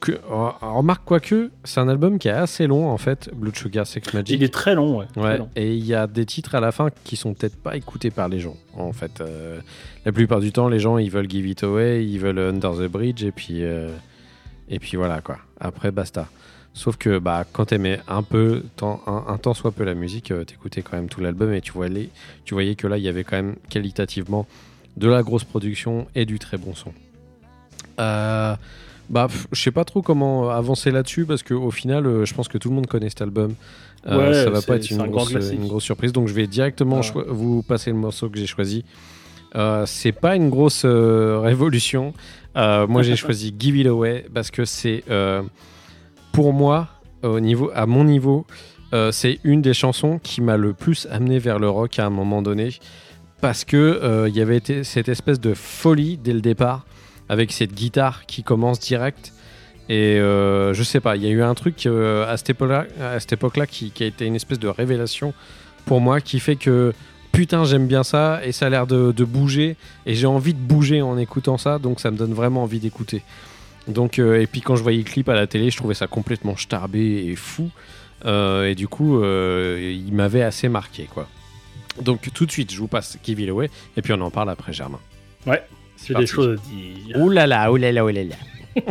Que, remarque quoique, c'est un album qui est assez long en fait, Blood Sugar Sex Magic. il est très long, ouais. très Ouais, long. et il y a des titres à la fin qui sont peut-être pas écoutés par les gens. En fait, Euh, la plupart du temps, les gens ils veulent Give It Away, ils veulent Under the Bridge, et puis euh, et puis voilà quoi. Après basta. Sauf que bah quand t'aimais un peu, tant- un, un temps soit peu la musique, euh, t'écoutais quand même tout l'album et tu voyais, tu voyais que là il y avait quand même qualitativement de la grosse production et du très bon son. Euh, bah, je sais pas trop comment avancer là-dessus parce qu'au final, euh, je pense que tout le monde connaît cet album. Euh, Ouais, ça va pas être c'est une un grosse, classique. une grosse surprise, donc je vais directement vous passer le morceau que j'ai choisi. Euh, c'est pas une grosse euh, révolution. Euh, moi, j'ai choisi Give It Away parce que c'est euh, pour moi, au niveau, à mon niveau, euh, c'est une des chansons qui m'a le plus amené vers le rock à un moment donné parce que euh, il y avait été cette espèce de folie dès le départ avec cette guitare qui commence direct. Et euh, je sais pas, il y a eu un truc euh, à cette époque-là, qui, a été une espèce de révélation pour moi qui fait que putain j'aime bien ça et ça a l'air de, bouger et j'ai envie de bouger en écoutant ça donc ça me donne vraiment envie d'écouter. Donc euh, et puis quand je voyais le clip à la télé, je trouvais ça complètement starbé et fou et du coup il m'avait assez marqué quoi. Donc tout de suite je vous passe Give It Away et puis on en parle après Germain. Ouais, j'ai des choses à dire. Ouh là là, ouh là là, ouh là là.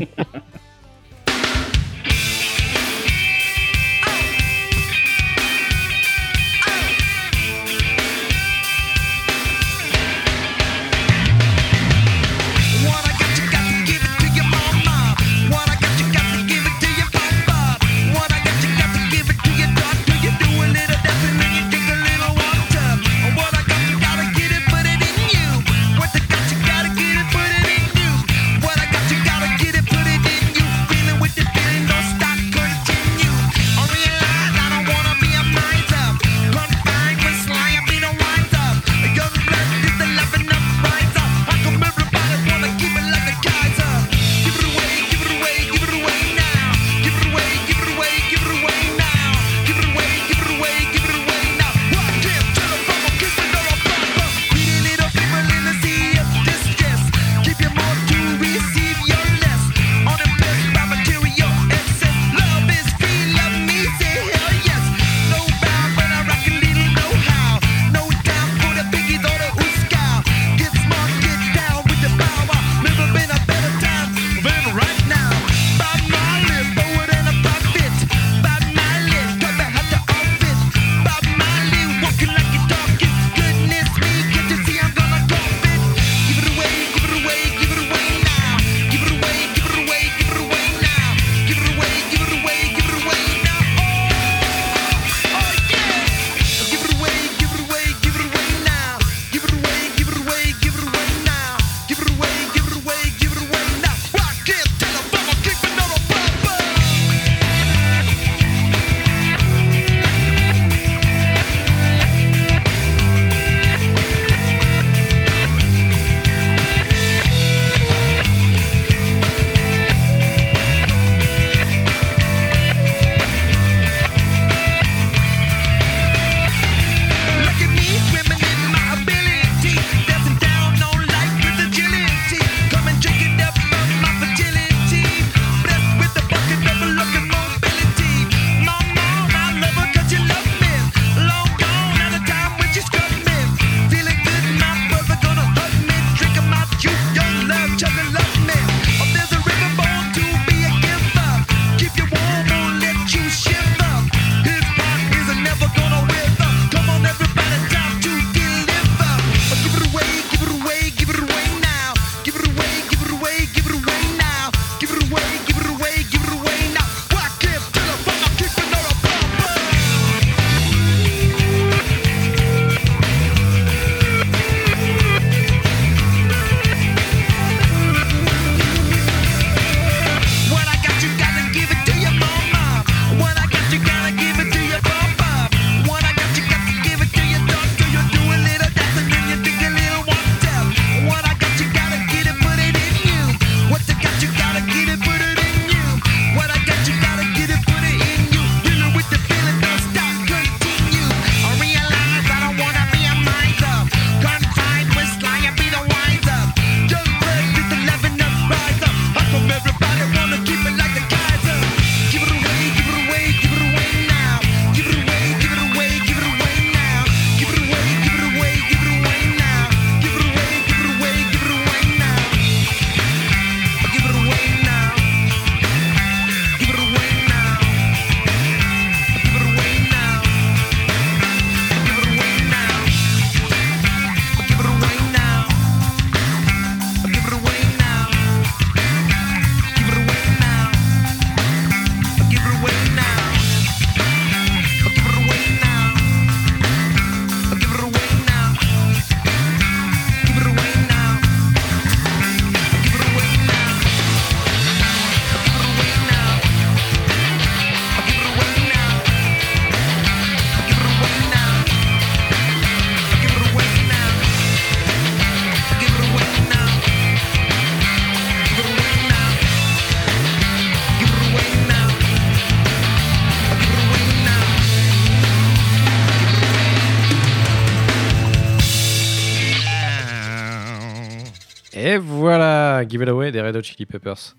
Red Hot Chili Peppers.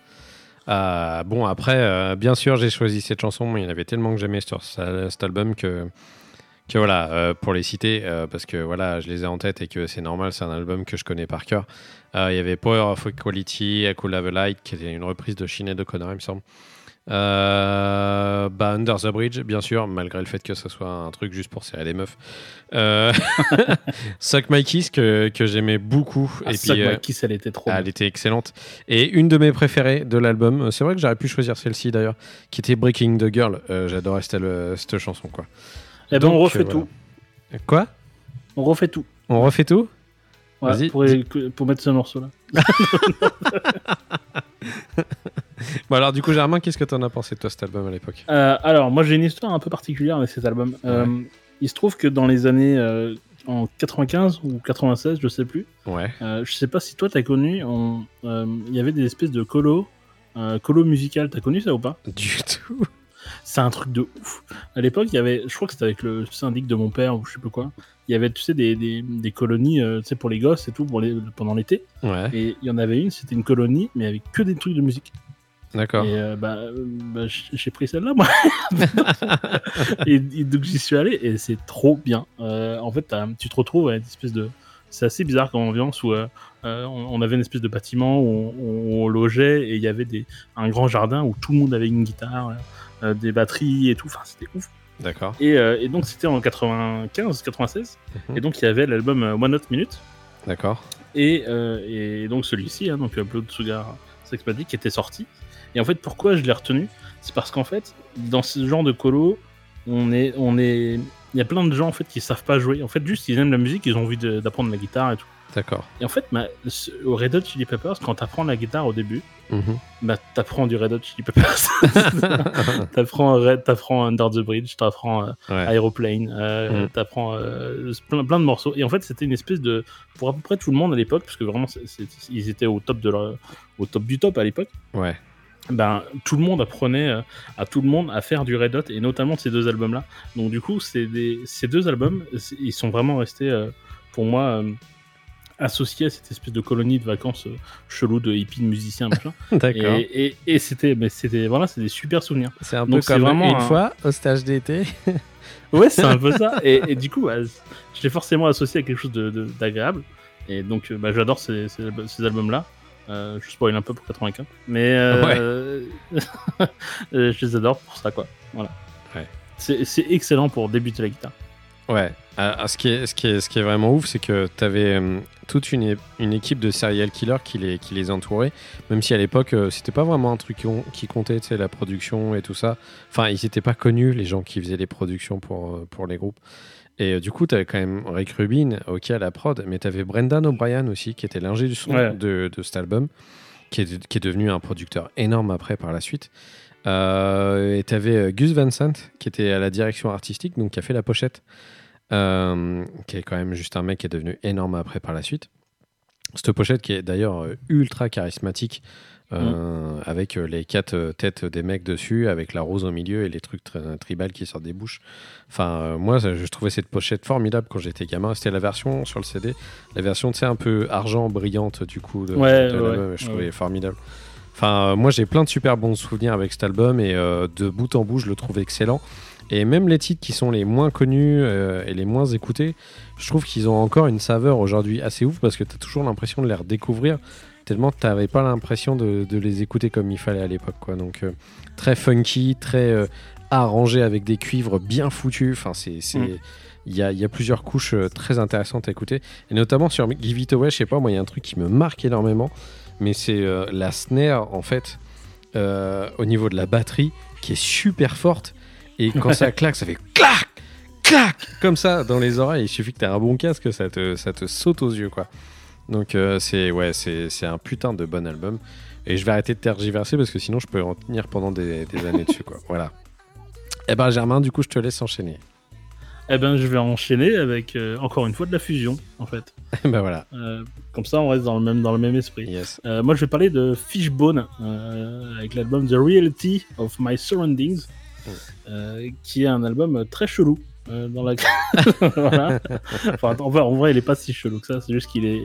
Euh, bon, après, euh, bien sûr, j'ai choisi cette chanson, il y en avait tellement que j'aimais sur ce- cet album que, voilà, euh, pour les citer, parce que voilà, je les ai en tête et que c'est normal, c'est un album que je connais par cœur. Il y avait Power of Equality, I Could Have a Light, qui était une reprise de Sinead O'Connor, il me semble. Euh, bah, Under the Bridge, bien sûr, malgré le fait que ce soit un truc juste pour serrer les meufs. Euh, Suck My Kiss, que, que j'aimais beaucoup. Ah, et ça, puis, euh, ouais, Kiss, elle était trop. elle était excellente. Et une de mes préférées de l'album, c'est vrai que j'aurais pu choisir celle-ci d'ailleurs, qui était Breaking the Girl. Euh, J'adorais cette, cette chanson. Quoi. Eh ben, on Donc, refait euh, tout. Quoi? On refait tout. On refait tout? Ouais, Vas-y, pour, pour mettre ce morceau-là. Bon, alors, du coup, Germain, qu'est-ce que t'en as pensé de toi cet album à l'époque Euh, alors, moi, j'ai une histoire un peu particulière avec cet album. Euh, il se trouve que dans les années euh, en 95 ou 96, je sais plus, Ouais. je sais pas si toi t'as connu, on- il y avait des espèces de colo, euh, colo musical. T'as connu ça ou pas Du tout. C'est un truc de ouf. À l'époque, il y avait, je crois que c'était avec le syndic de mon père ou je sais plus quoi. Il y avait, tu sais, des, des, des colonies, euh, tu sais, pour les gosses et tout, pour les, pendant l'été. Ouais, Et il y en avait une, c'était une colonie, mais avec que des trucs de musique. D'accord. Et euh, bah, bah, j'ai pris celle-là, moi. et, et donc j'y suis allé et c'est trop bien. Euh, en fait, tu te retrouves à une espèce de. C'est assez bizarre comme ambiance où euh, on, avait une espèce de bâtiment où on, où on logeait et il y avait des, un grand jardin où tout le monde avait une guitare, des batteries et tout. Enfin, c'était ouf. D'accord. Et, et donc c'était en 95, 96. Mhm. Et donc il y avait l'album One Note Minute. D'accord. Et, et donc celui-ci, hein, donc Blood Sugar Sex Magic, qui était sorti. Et en fait, pourquoi je l'ai retenu? C'est parce qu'en fait, dans ce genre de colo, on est, on est, il y a plein de gens en fait qui savent pas jouer. En fait, juste ils aiment la musique, ils ont envie d'apprendre la guitare et tout. D'accord. Et en fait, bah, au Red Hot Chili Peppers, quand t'apprends la guitare au début, Mhm. bah t'apprends du Red Hot Chili Peppers. t'apprends, Red- t'apprends Under the Bridge, t'apprends euh, ouais. Aeroplane, euh, Mm. t'apprends euh, plein, plein de morceaux. Et en fait, c'était une espèce de. Pour à peu près tout le monde à l'époque, parce que vraiment, ils étaient au top, de leur, au top du top à l'époque, Ouais. Ben, tout le monde apprenait euh, à tout le monde à faire du Red Hot, et notamment ces deux albums-là. Donc, du coup, c'est des, ces deux albums, ils sont vraiment restés, euh, pour moi, euh, associés à cette espèce de colonie de vacances chelou de hippies, de musiciens, machin. D'accord. et et, et c'était, mais c'était, voilà, c'est des super souvenirs. C'est un peu Donc, comme vraiment une un- fois au stage d'été. Ouais, c'est un peu ça. Et, et du coup, bah, je l'ai forcément associé à quelque chose de- de- d'agréable. Et donc, bah, j'adore ces, ces albums-là. Euh, je spoil un peu pour 95. Mais euh, euh, je les adore pour ça, quoi. Voilà. Ouais. C'est excellent pour débuter la guitare. Ouais. Ah, ce, qui est, ce, qui est, ce qui est vraiment ouf, c'est que tu avais toute une, équipe de serial killers qui les, qui les entourait, même si à l'époque, euh, c'était pas vraiment un truc qui, on- qui comptait, tu sais, la production et tout ça. Enfin, ils n'étaient pas connus, les gens qui faisaient les productions pour, euh, pour les groupes. Et euh, du coup, tu avais quand même Rick Rubin, ok, à la prod, mais tu avais Brendan O'Brien aussi, qui était l'ingé du son Ouais. de, de cet album, qui est, qui est devenu un producteur énorme après par la suite. Euh, et tu avais Gus Van Sant, qui était à la direction artistique, donc qui a fait la pochette. Euh, qui est quand même juste un mec qui est devenu énorme après par la suite. Cette pochette qui est d'ailleurs euh, ultra charismatique, euh, avec euh, les quatre euh, têtes des mecs dessus, avec la rose au milieu et les trucs tri- tribal qui sortent des bouches. Enfin, euh, moi, je trouvais cette pochette formidable quand j'étais gamin. C'était la version sur le CD, la version, tu sais, un peu argent brillante du coup de, Ouais, de ouais, l'album, et je trouvais formidable. Enfin, euh, moi, j'ai plein de super bons souvenirs avec cet album et de bout en bout, je le trouve excellent. Et même les titres qui sont les moins connus euh, et les moins écoutés, je trouve qu'ils ont encore une saveur aujourd'hui assez ouf parce que tu as toujours l'impression de les redécouvrir tellement tu n'avais pas l'impression de, de les écouter comme il fallait à l'époque. quoi. Donc euh, très funky, très euh, arrangé avec des cuivres bien foutus. Enfin, c'est, Mm. il y, a, y a plusieurs couches euh, très intéressantes à écouter. Et notamment sur Give It Away, je sais pas, moi, il y a un truc qui me marque énormément, mais c'est euh, la snare, en fait, au niveau de la batterie, qui est super forte. Et quand ça claque, ça fait clac, clac, comme ça dans les oreilles. Il suffit que tu aies un bon casque, ça te, ça te saute aux yeux, quoi. Donc euh, c'est ouais, c'est c'est un putain de bon album. Et je vais arrêter de tergiverser parce que sinon je peux en tenir pendant des, des années dessus, quoi. Voilà. Eh ben Germain, du coup, je te laisse enchaîner. Eh ben, je vais enchaîner avec euh, encore une fois de la fusion, en fait. Eh ben voilà. Euh, comme ça, on reste dans le même, dans le même esprit. Yes. Euh, moi, je vais parler de Fishbone avec l'album The Reality of My Surroundings, qui est un album très chelou. dans la... voilà. Enfin, en vrai, en vrai, il est pas si chelou que ça. C'est juste qu'il est,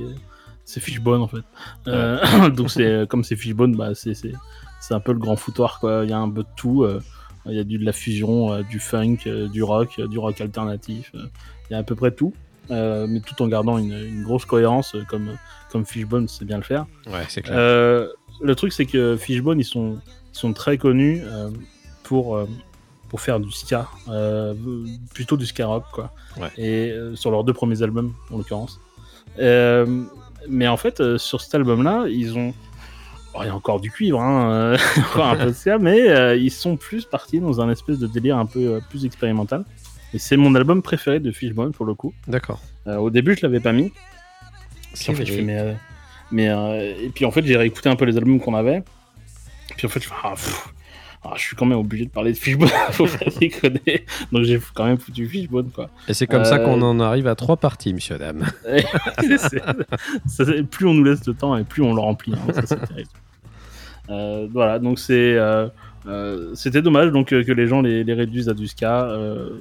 c'est Fishbone en fait. Euh, donc c'est comme c'est Fishbone, bah c'est c'est c'est un peu le grand foutoir quoi. Il y a un peu de tout. euh, Il y a du de la fusion, euh, du funk, euh, du rock, euh, du rock alternatif. euh, Il y a à peu près tout, euh, mais tout en gardant une, une grosse cohérence euh, comme comme Fishbone sait bien le faire. Ouais, c'est clair. Euh, le truc, c'est que Fishbone, ils sont, ils sont très connus euh, pour, euh, pour faire du ska, euh, plutôt du ska rock, quoi. Ouais. Et euh, sur leurs deux premiers albums, en l'occurrence. Mais en fait, euh, sur cet album-là, ils ont. bon, il y a encore du cuivre, hein, euh, encore un peu de ska, mais euh, ils sont plus partis dans un espèce de délire un peu euh, plus expérimental. Et c'est mon album préféré de Fishbone, pour le coup. D'accord. Au début, je l'avais pas mis. Puis en fait, je fais, mais, mais et puis en fait, j'ai réécouté un peu les albums qu'on avait. Puis en fait, je fais, ah, pff, ah, je suis quand même obligé de parler de Fishbone, faut pas déconner. Donc j'ai quand même foutu Fishbone, quoi. Et c'est comme ça Euh, qu'on en arrive à trois parties, monsieur dame. C'est- plus on nous laisse le temps et plus on le remplit. hein, ça. Euh, voilà, donc c'est. euh, C'était dommage donc que les gens les, les réduisent à du ska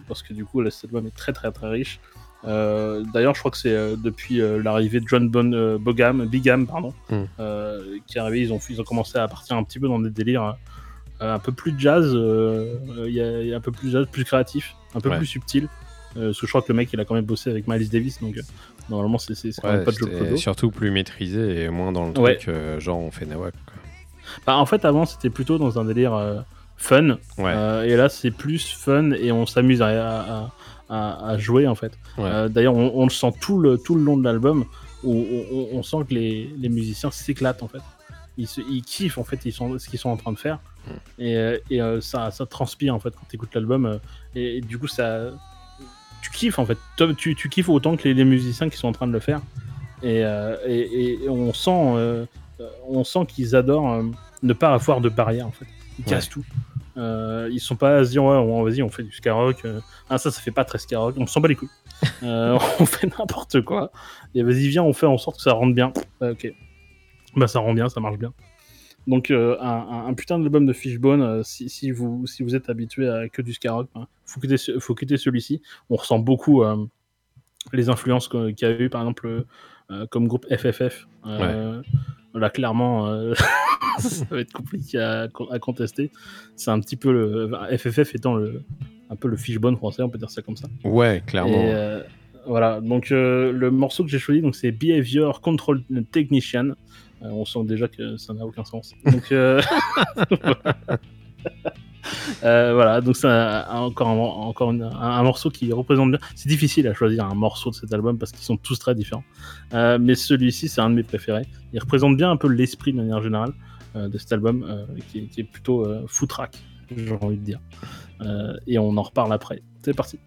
parce que du coup là, cet album est très très très riche. Euh, D'ailleurs, je crois que c'est euh, depuis euh, l'arrivée de John bon, Bogam, Bigam, pardon, Mm. euh, qui est arrivé, ils ont, ils ont commencé à partir un petit peu dans des délires euh, un peu plus jazz, euh, euh, il y, a- il y a un peu plus jazz, plus créatif, un peu Ouais. plus subtil. Euh, parce que je crois que le mec il a quand même bossé avec Miles Davis, donc euh, normalement c'est même Ouais, pas de Clodo. surtout plus maîtrisé et moins dans le Ouais. truc euh, genre on fait Nawak. quoi. Bah, en fait, avant, c'était plutôt dans un délire euh, fun. Euh, et là, c'est plus fun et on s'amuse à, à- à- à jouer, en fait. Euh, D'ailleurs, on, on le sent tout le, tout le long de l'album où on, on- on sent que les, les musiciens s'éclatent, en fait. Ils, se- ils kiffent, en fait, ils sont, ce qu'ils sont en train de faire. Mm. Et, euh, et, euh, ça, ça transpire, en fait, quand tu écoutes l'album. euh, et, et du coup, ça. Tu kiffes, en fait. Tu, tu kiffes autant que les, les musiciens qui sont en train de le faire. Et, euh, on sent, euh, on sent qu'ils adorent ne pas avoir de barrière en fait. Ils Ouais. cassent tout. Ils sont pas à se dire ouais, on- vas-y, on fait du ska rock. euh, ah ça, ça fait pas très ska rock. On s'en bat les couilles. On fait n'importe quoi. Et vas-y, viens, on fait en sorte que ça rentre bien. Ok. Bah ça rend bien, ça marche bien. Donc euh, un, putain d'album de Fishbone. euh, si, si vous si vous êtes habitué à que du ska rock, hein, faut quitter ce- faut quitter celui-ci. On ressent beaucoup euh, les influences qu'il y a eu par exemple comme groupe FFF. Là, clairement, ça va être compliqué à, à contester. C'est un petit peu le FFF étant le, un peu le fishbone français, on peut dire ça comme ça. Ouais, clairement. Et, voilà, donc le morceau que j'ai choisi, donc c'est Behavior Control Technician. Euh, on sent déjà que ça n'a aucun sens. Donc euh, euh, voilà, donc c'est encore, un, encore un, morceau qui représente bien. C'est difficile à choisir un morceau de cet album parce qu'ils sont tous très différents. Mais celui-ci, c'est un de mes préférés. Il représente bien un peu l'esprit de manière générale de cet album, qui, est- qui est plutôt footrack, j'ai envie de dire. Et on en reparle après. C'est parti.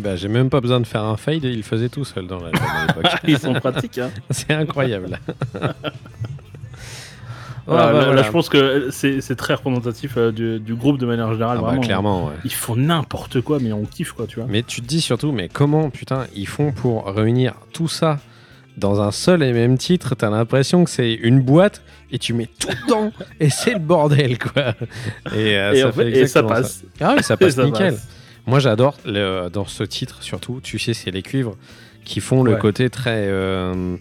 Eh ben, j'ai même pas besoin de faire un fade, il faisait tout seul dans l'album à. Ils sont pratiques. Hein. C'est incroyable. Voilà, Ouais, bah, là, là, voilà. je pense que c'est très représentatif euh, du, du groupe de manière générale. Ah bah, clairement, ouais. Ils font n'importe quoi, mais on kiffe quoi, tu vois. Mais tu te dis surtout, mais comment, putain, ils font pour réunir tout ça dans un seul et même titre? T'as l'impression que c'est une boîte et tu mets tout dedans et c'est le bordel, quoi. Et, euh, et, ça en fait fait- et ça passe. Ah oui, ça passe ça nickel. passe. Moi, j'adore le- dans ce titre, surtout, tu sais, c'est les cuivres qui font le Ouais. côté très. euh,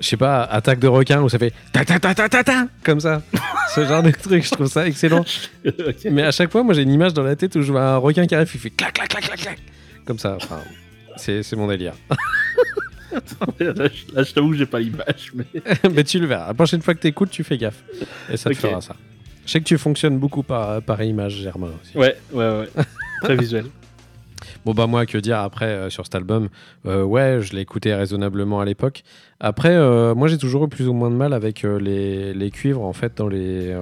je sais pas, attaque de requin où ça fait ta ta ta ta ta ta comme ça. Ce genre de truc, je trouve ça excellent. Ok. Mais à chaque fois, moi j'ai une image dans la tête où je vois un requin qui arrive, il fait clac clac clac clac clac. Comme ça, enfin, c'est c'est mon délire. là, je- là, je t'avoue que j'ai pas l'image, mais Mais tu le verras. La prochaine fois que t'écoutes, tu fais gaffe. Et ça te Ok. fera ça. Je sais que tu fonctionnes beaucoup par, par image, Germain aussi. ouais, ouais, ouais. Très visuel. Bon, bah, moi, que dire après euh, sur cet album? Euh, Ouais, je l'ai écouté raisonnablement à l'époque. Après, euh, moi, j'ai toujours eu plus ou moins de mal avec les, les cuivres, en fait, dans, les,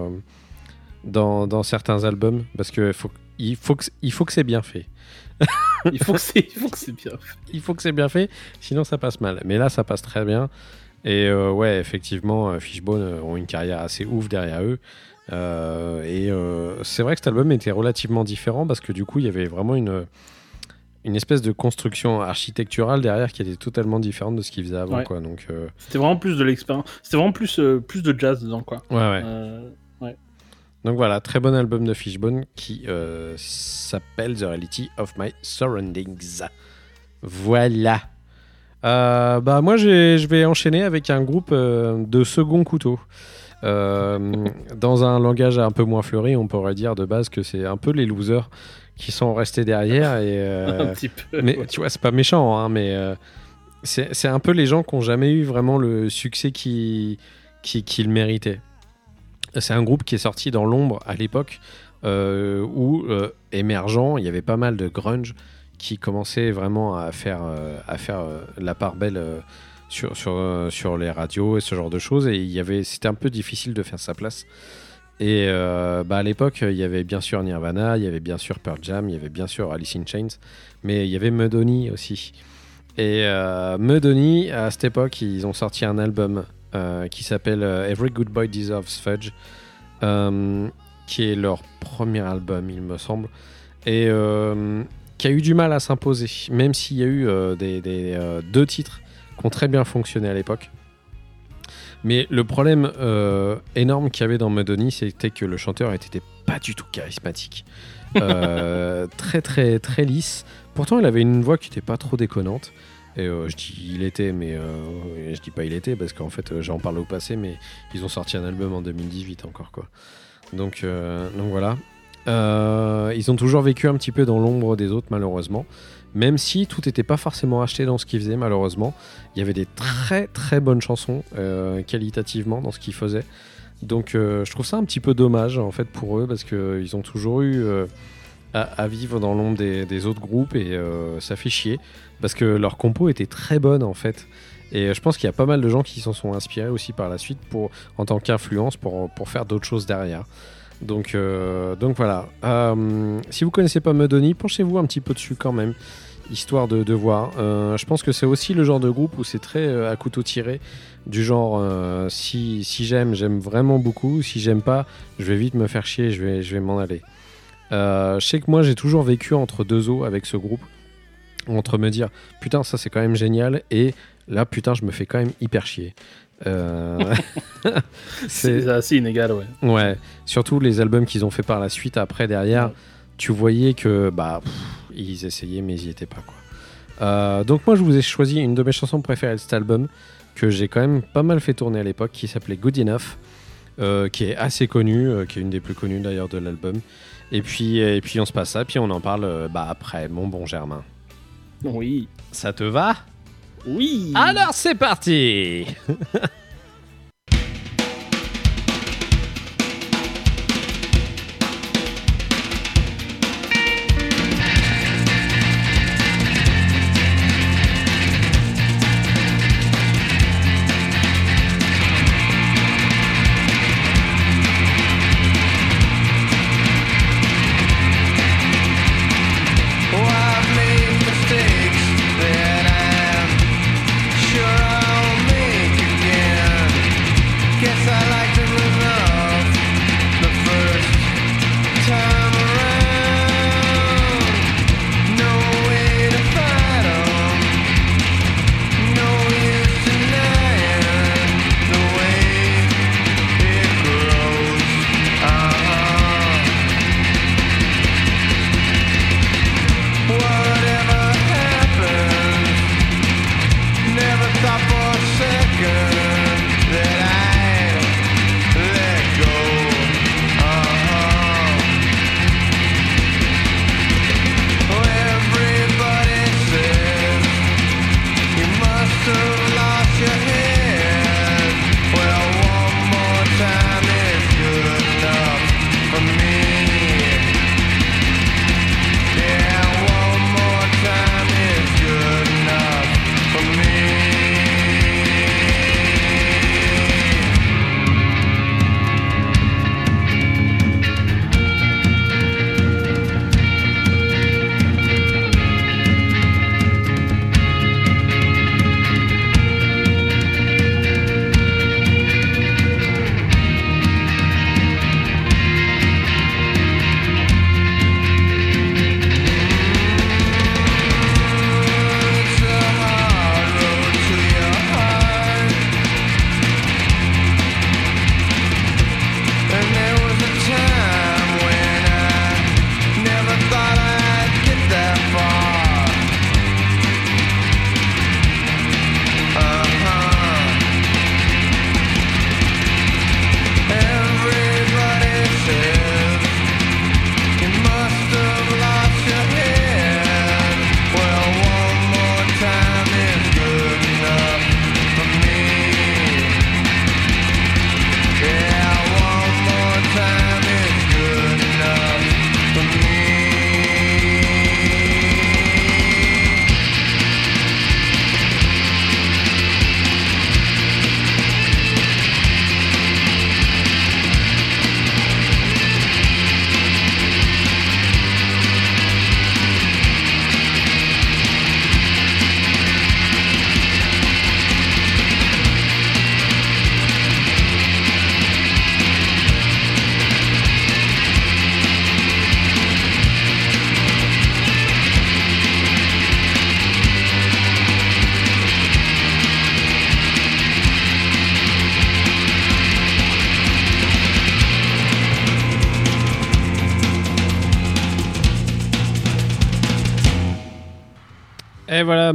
dans, dans certains albums. Parce que faut, il faut que, il faut que c'est bien fait. Il faut que c'est, il faut que c'est bien. fait. il faut que c'est bien fait, sinon ça passe mal. Mais là, ça passe très bien. Et ouais, effectivement, Fishbone ont une carrière assez ouf derrière eux. Euh, et euh, c'est vrai que cet album était relativement différent parce que du coup, il y avait vraiment une, une espèce de construction architecturale derrière qui était totalement différente de ce qu'ils faisaient avant. Ouais. Quoi. Donc, euh, C'était vraiment plus de l'expérience. C'était vraiment plus, euh, plus de jazz dedans, quoi. ouais, ouais. Euh, Donc voilà, très bon album de Fishbone qui s'appelle The Reality of My Surroundings. Voilà. Bah moi je vais enchaîner avec un groupe de second couteau. Euh, dans un langage un peu moins fleuri, on pourrait dire de base que c'est un peu les losers qui sont restés derrière. Et, euh, un petit peu. mais ouais. tu vois, c'est pas méchant, hein, mais euh, c'est un peu les gens qui n'ont jamais eu vraiment le succès qu'ils qui, qu'ils méritaient. C'est un groupe qui est sorti dans l'ombre à l'époque où, émergent, il y avait pas mal de grunge qui commençaient vraiment à faire, à faire la part belle sur, euh, sur les radios et ce genre de choses. Et il y avait, c'était un peu difficile de faire sa place. Et euh, bah, à l'époque, il y avait bien sûr Nirvana, il y avait bien sûr Pearl Jam, il y avait bien sûr Alice in Chains, mais il y avait Mudhoney aussi. Et euh, à cette époque, ils ont sorti un album euh, qui s'appelle Every Good Boy Deserves Fudge, qui est leur premier album, il me semble, et qui a eu du mal à s'imposer, même s'il y a eu des, deux titres qui ont très bien fonctionné à l'époque. Mais le problème euh, énorme qu'il y avait dans Mudhoney, c'était que le chanteur était pas du tout charismatique. Euh, très très très lisse. Pourtant, il avait une voix qui n'était pas trop déconnante. Et euh, je dis il était, mais je dis pas il était parce qu'en fait j'en parle au passé, mais ils ont sorti un album en 2018 encore quoi. Donc, donc voilà. Ils ont toujours vécu un petit peu dans l'ombre des autres malheureusement. Même si tout n'était pas forcément acheté dans ce qu'ils faisaient malheureusement. Il y avait des très très bonnes chansons euh, qualitativement dans ce qu'ils faisaient. Donc euh, je trouve ça un petit peu dommage en fait pour eux parce qu'ils ont toujours eu euh, à, vivre dans l'ombre des, autres groupes et ça fait chier parce que leur compo était très bonne en fait. Et je pense qu'il y a pas mal de gens qui s'en sont inspirés aussi par la suite pour, en tant qu'influence pour, pour faire d'autres choses derrière. Donc, donc voilà. Si vous connaissez pas Mudhoney, penchez-vous un petit peu dessus quand même, histoire de, de voir. Euh, je pense que c'est aussi le genre de groupe où c'est très euh, à couteau tiré, du genre euh, si, si j'aime, j'aime vraiment beaucoup. Si j'aime pas, je vais vite me faire chier, je vais, je vais m'en aller. Je sais que moi j'ai toujours vécu entre deux eaux avec ce groupe, entre me dire putain ça c'est quand même génial et là putain je me fais quand même hyper chier. C'est c'est assez inégal, ouais. ouais, surtout les albums qu'ils ont fait par la suite après derrière, Ouais. tu voyais que bah pff, ils essayaient mais ils y étaient pas quoi. Euh, donc moi je vous ai choisi une de mes chansons préférées de cet album que j'ai quand même pas mal fait tourner à l'époque qui s'appelait Good Enough. euh, qui est assez connue, euh, qui est une des plus connues d'ailleurs de l'album. Et puis, et puis on se passe ça, puis on en parle bah, après, mon bon Germain. Oui. Ça te va? Oui. Alors c'est parti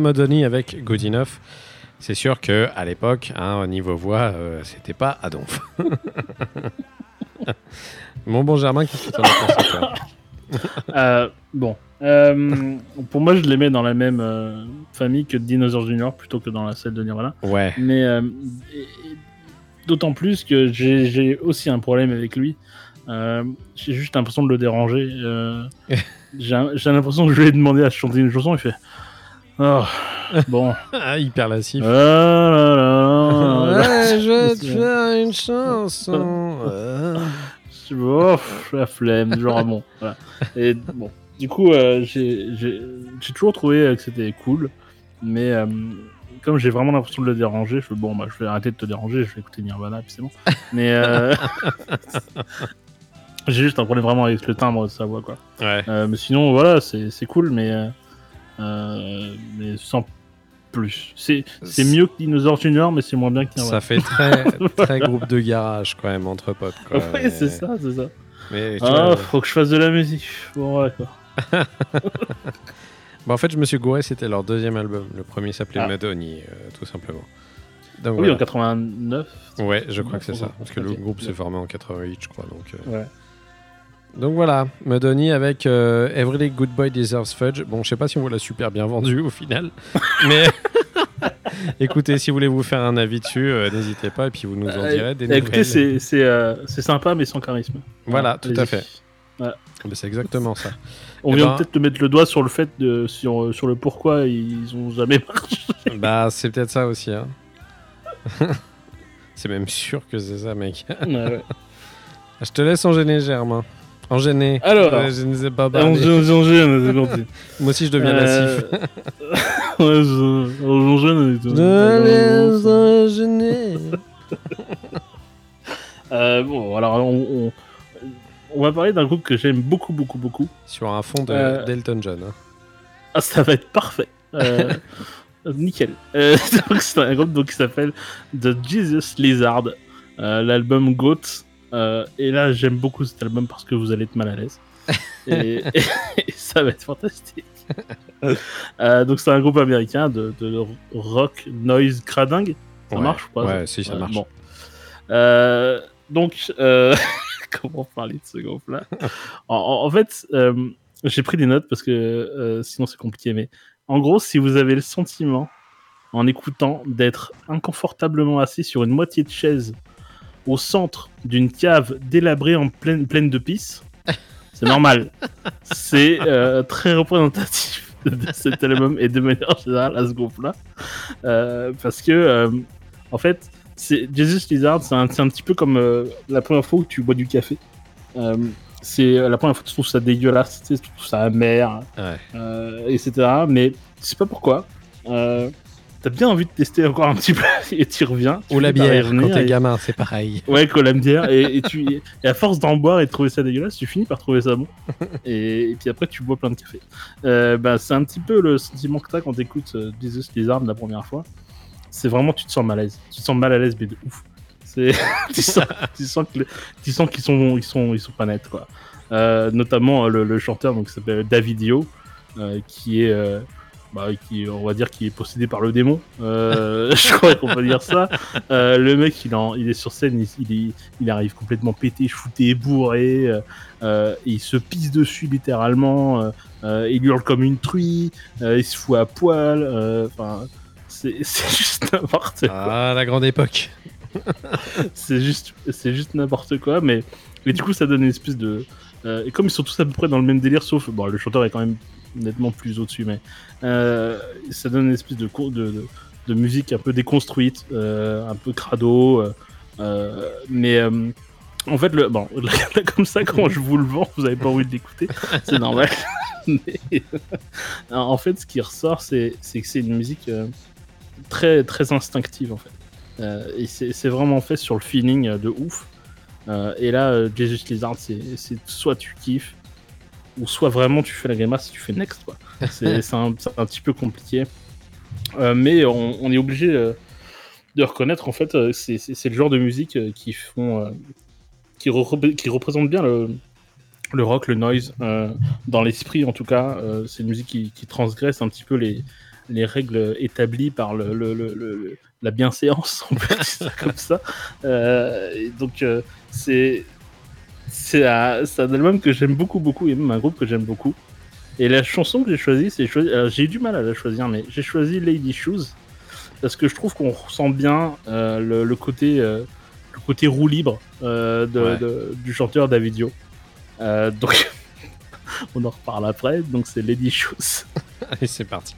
Modoni avec Good Enough. C'est sûr que à l'époque, hein, au niveau voix, euh, c'était pas à donf. Mon bon Germain, qu'est-ce que t'en as pensé toi Euh, bon. Euh, pour moi, je les mets dans la même euh, famille que Dinosaur Junior plutôt que dans la celle de Nirvana. Ouais. Mais euh, et- et d'autant plus que j'ai j'ai aussi un problème avec lui. Euh, j'ai juste l'impression de le déranger. Euh, j'ai j'ai l'impression que je lui ai demandé à chanter une chanson. Il fait. Oh, bon. Ah, hyper lassif. Ah là là là. Ouais, je vais te faire une chanson. Euh. Je- oh, la flemme, genre bon. Voilà. Et bon, du coup, euh, j'ai toujours trouvé euh, que c'était cool, mais euh, comme j'ai vraiment l'impression de le déranger, je fais bon, bah, je vais arrêter de te déranger, je vais écouter Nirvana, puis c'est bon. Mais euh, j'ai juste un problème vraiment avec le timbre de sa voix, quoi. Ouais. Euh, mais sinon, voilà, c'est c'est cool, mais euh, mais sans plus. C'est mieux que Dinosaur Junior, mais c'est moins bien que Ça Nirvana. fait très, très groupe de garage quand même entre potes. Quoi. Ouais, c'est ça, c'est ça. Mais tu Ah, vois, faut que je fasse de la musique. Bon, ouais, quoi. bah, en fait, je me suis gouré, c'était leur deuxième album. Le premier s'appelait Ah. Madoni, euh, tout simplement. Donc, Oui, voilà. en 89. Ouais, je crois que c'est ça. Parce que le groupe s'est formé en 88, je crois. Donc, euh, Ouais. Donc voilà, Madoni avec euh, Every Good Boy Deserves Fudge. Bon, je sais pas si on vous l'a super bien vendu au final. mais écoutez, si vous voulez vous faire un avis dessus, euh, n'hésitez pas. Et puis vous nous en direz des Euh, écoutez, nouvelles. c'est c'est euh, c'est sympa, mais sans charisme. Voilà, tout à fait. Mais C'est exactement ça. On Eh vient ben- peut-être te mettre le doigt sur le fait de sur, euh, sur le pourquoi ils ont jamais marché. bah, c'est peut-être ça aussi. Hein. c'est même sûr que c'est ça, mec. Ouais, ouais. Je te laisse enchaîner, Germain. Enchaîner. Alors. Je ne sais pas parler. c'est gentil. Moi aussi, je deviens Euh, lassif. ouais, je- laisse enchaîner. Euh, bon, alors on, on, on va parler d'un groupe que j'aime beaucoup, beaucoup, beaucoup. Sur un fond de Euh, d'Elton John. hein. Ah, ça va être parfait. Euh, nickel. C'est un groupe donc, qui s'appelle The Jesus Lizard, l'album Goat. Euh, et là, j'aime beaucoup cet album parce que vous allez être mal à l'aise. Et, et ça va être fantastique. Euh, donc, c'est un groupe américain de, de rock noise cradingue. Ça Ouais. marche ou pas Ouais, si, ça marche. bon. Euh, donc, comment parler de ce groupe-là? En, fait, j'ai pris des notes parce que sinon c'est compliqué. Mais en gros, si vous avez le sentiment, en écoutant, d'être inconfortablement assis sur une moitié de chaise au centre d'une cave délabrée en pleine, pleine de pisse, c'est normal. c'est euh, très représentatif de cet album et de manière générale à ce groupe-là. Euh, parce que, euh, en fait, c'est Jesus Lizard, c'est un, un petit peu comme la première fois où tu bois du café. C'est la première fois que tu trouves ça dégueulasse, tu sais, tu trouves ça amer, Ouais. euh, etc. Mais tu sais pas pourquoi. T'as bien envie de tester encore un petit peu et tu reviens. tu Ou la bière, quand t'es et- gamin, c'est pareil. Ouais, que la bière. Et, et, tu, et à force d'en boire et de trouver ça dégueulasse, tu finis par trouver ça bon. Et, puis après, tu bois plein de café. Euh, bah, c'est un petit peu le sentiment que t'as quand t'écoutes euh, Jesus Lizard la première fois. C'est vraiment, tu te sens mal à l'aise. Tu te sens mal à l'aise, mais de ouf. C'est, tu sens, tu sens que le- tu sens qu'ils sont, ils sont, ils sont pas nets, quoi. Euh, notamment euh, le, le chanteur, donc, qui s'appelle Davidio, euh, qui est, bah, qui, on va dire, qui est possédé par le démon. Euh, je crois qu'on peut dire ça. Euh, le mec, il, en, il est sur scène, il, il, il arrive complètement pété, shooté, bourré, euh, euh, et il se pisse dessus littéralement, euh, euh, il hurle comme une truie, euh, il se fout à poil, enfin, c'est c'est juste n'importe quoi. Ah, la grande époque. C'est juste, c'est juste n'importe quoi, mais, mais du coup, ça donne une espèce de. euh, et comme ils sont tous à peu près dans le même délire, sauf. Bon, le chanteur est quand même nettement plus au-dessus, mais. euh, ça donne une espèce de, de, de, de musique un peu déconstruite, euh, un peu crado, euh, mais. en fait, le, bon, là, comme ça, quand je vous le vends, vous avez pas envie de l'écouter, c'est normal. Mais, en fait, ce qui ressort, c'est c'est que c'est une musique euh, très, très instinctive, en fait. Euh, et c'est vraiment fait sur le feeling de ouf. Euh, et là, Jesus Lizard, c'est c'est soit tu kiffes, ou soit vraiment tu fais la grimace et tu fais next. quoi. C'est c'est un, c'est un petit peu compliqué. Euh, mais on, on est obligé euh, de reconnaître, en fait, euh, c'est le genre de musique qui font. qui, repr- qui représente bien le, le rock, le noise, euh, dans l'esprit en tout cas. Euh, c'est une musique qui, qui transgresse un petit peu les, les règles établies par le, le- le- le- le- la bienséance, on peut dire ça comme ça. Euh, et donc, c'est c'est un, album que j'aime beaucoup, beaucoup, et même un groupe que j'aime beaucoup. Et la chanson que j'ai choisie, c'est j'ai eu du mal à la choisir, mais j'ai choisi Lady Shoes parce que je trouve qu'on ressent bien euh, le, le côté euh, le côté roue libre euh, de- Ouais. de- du chanteur Davidio. Euh, donc, on en reparle après. Donc, c'est Lady Shoes. Allez, c'est parti.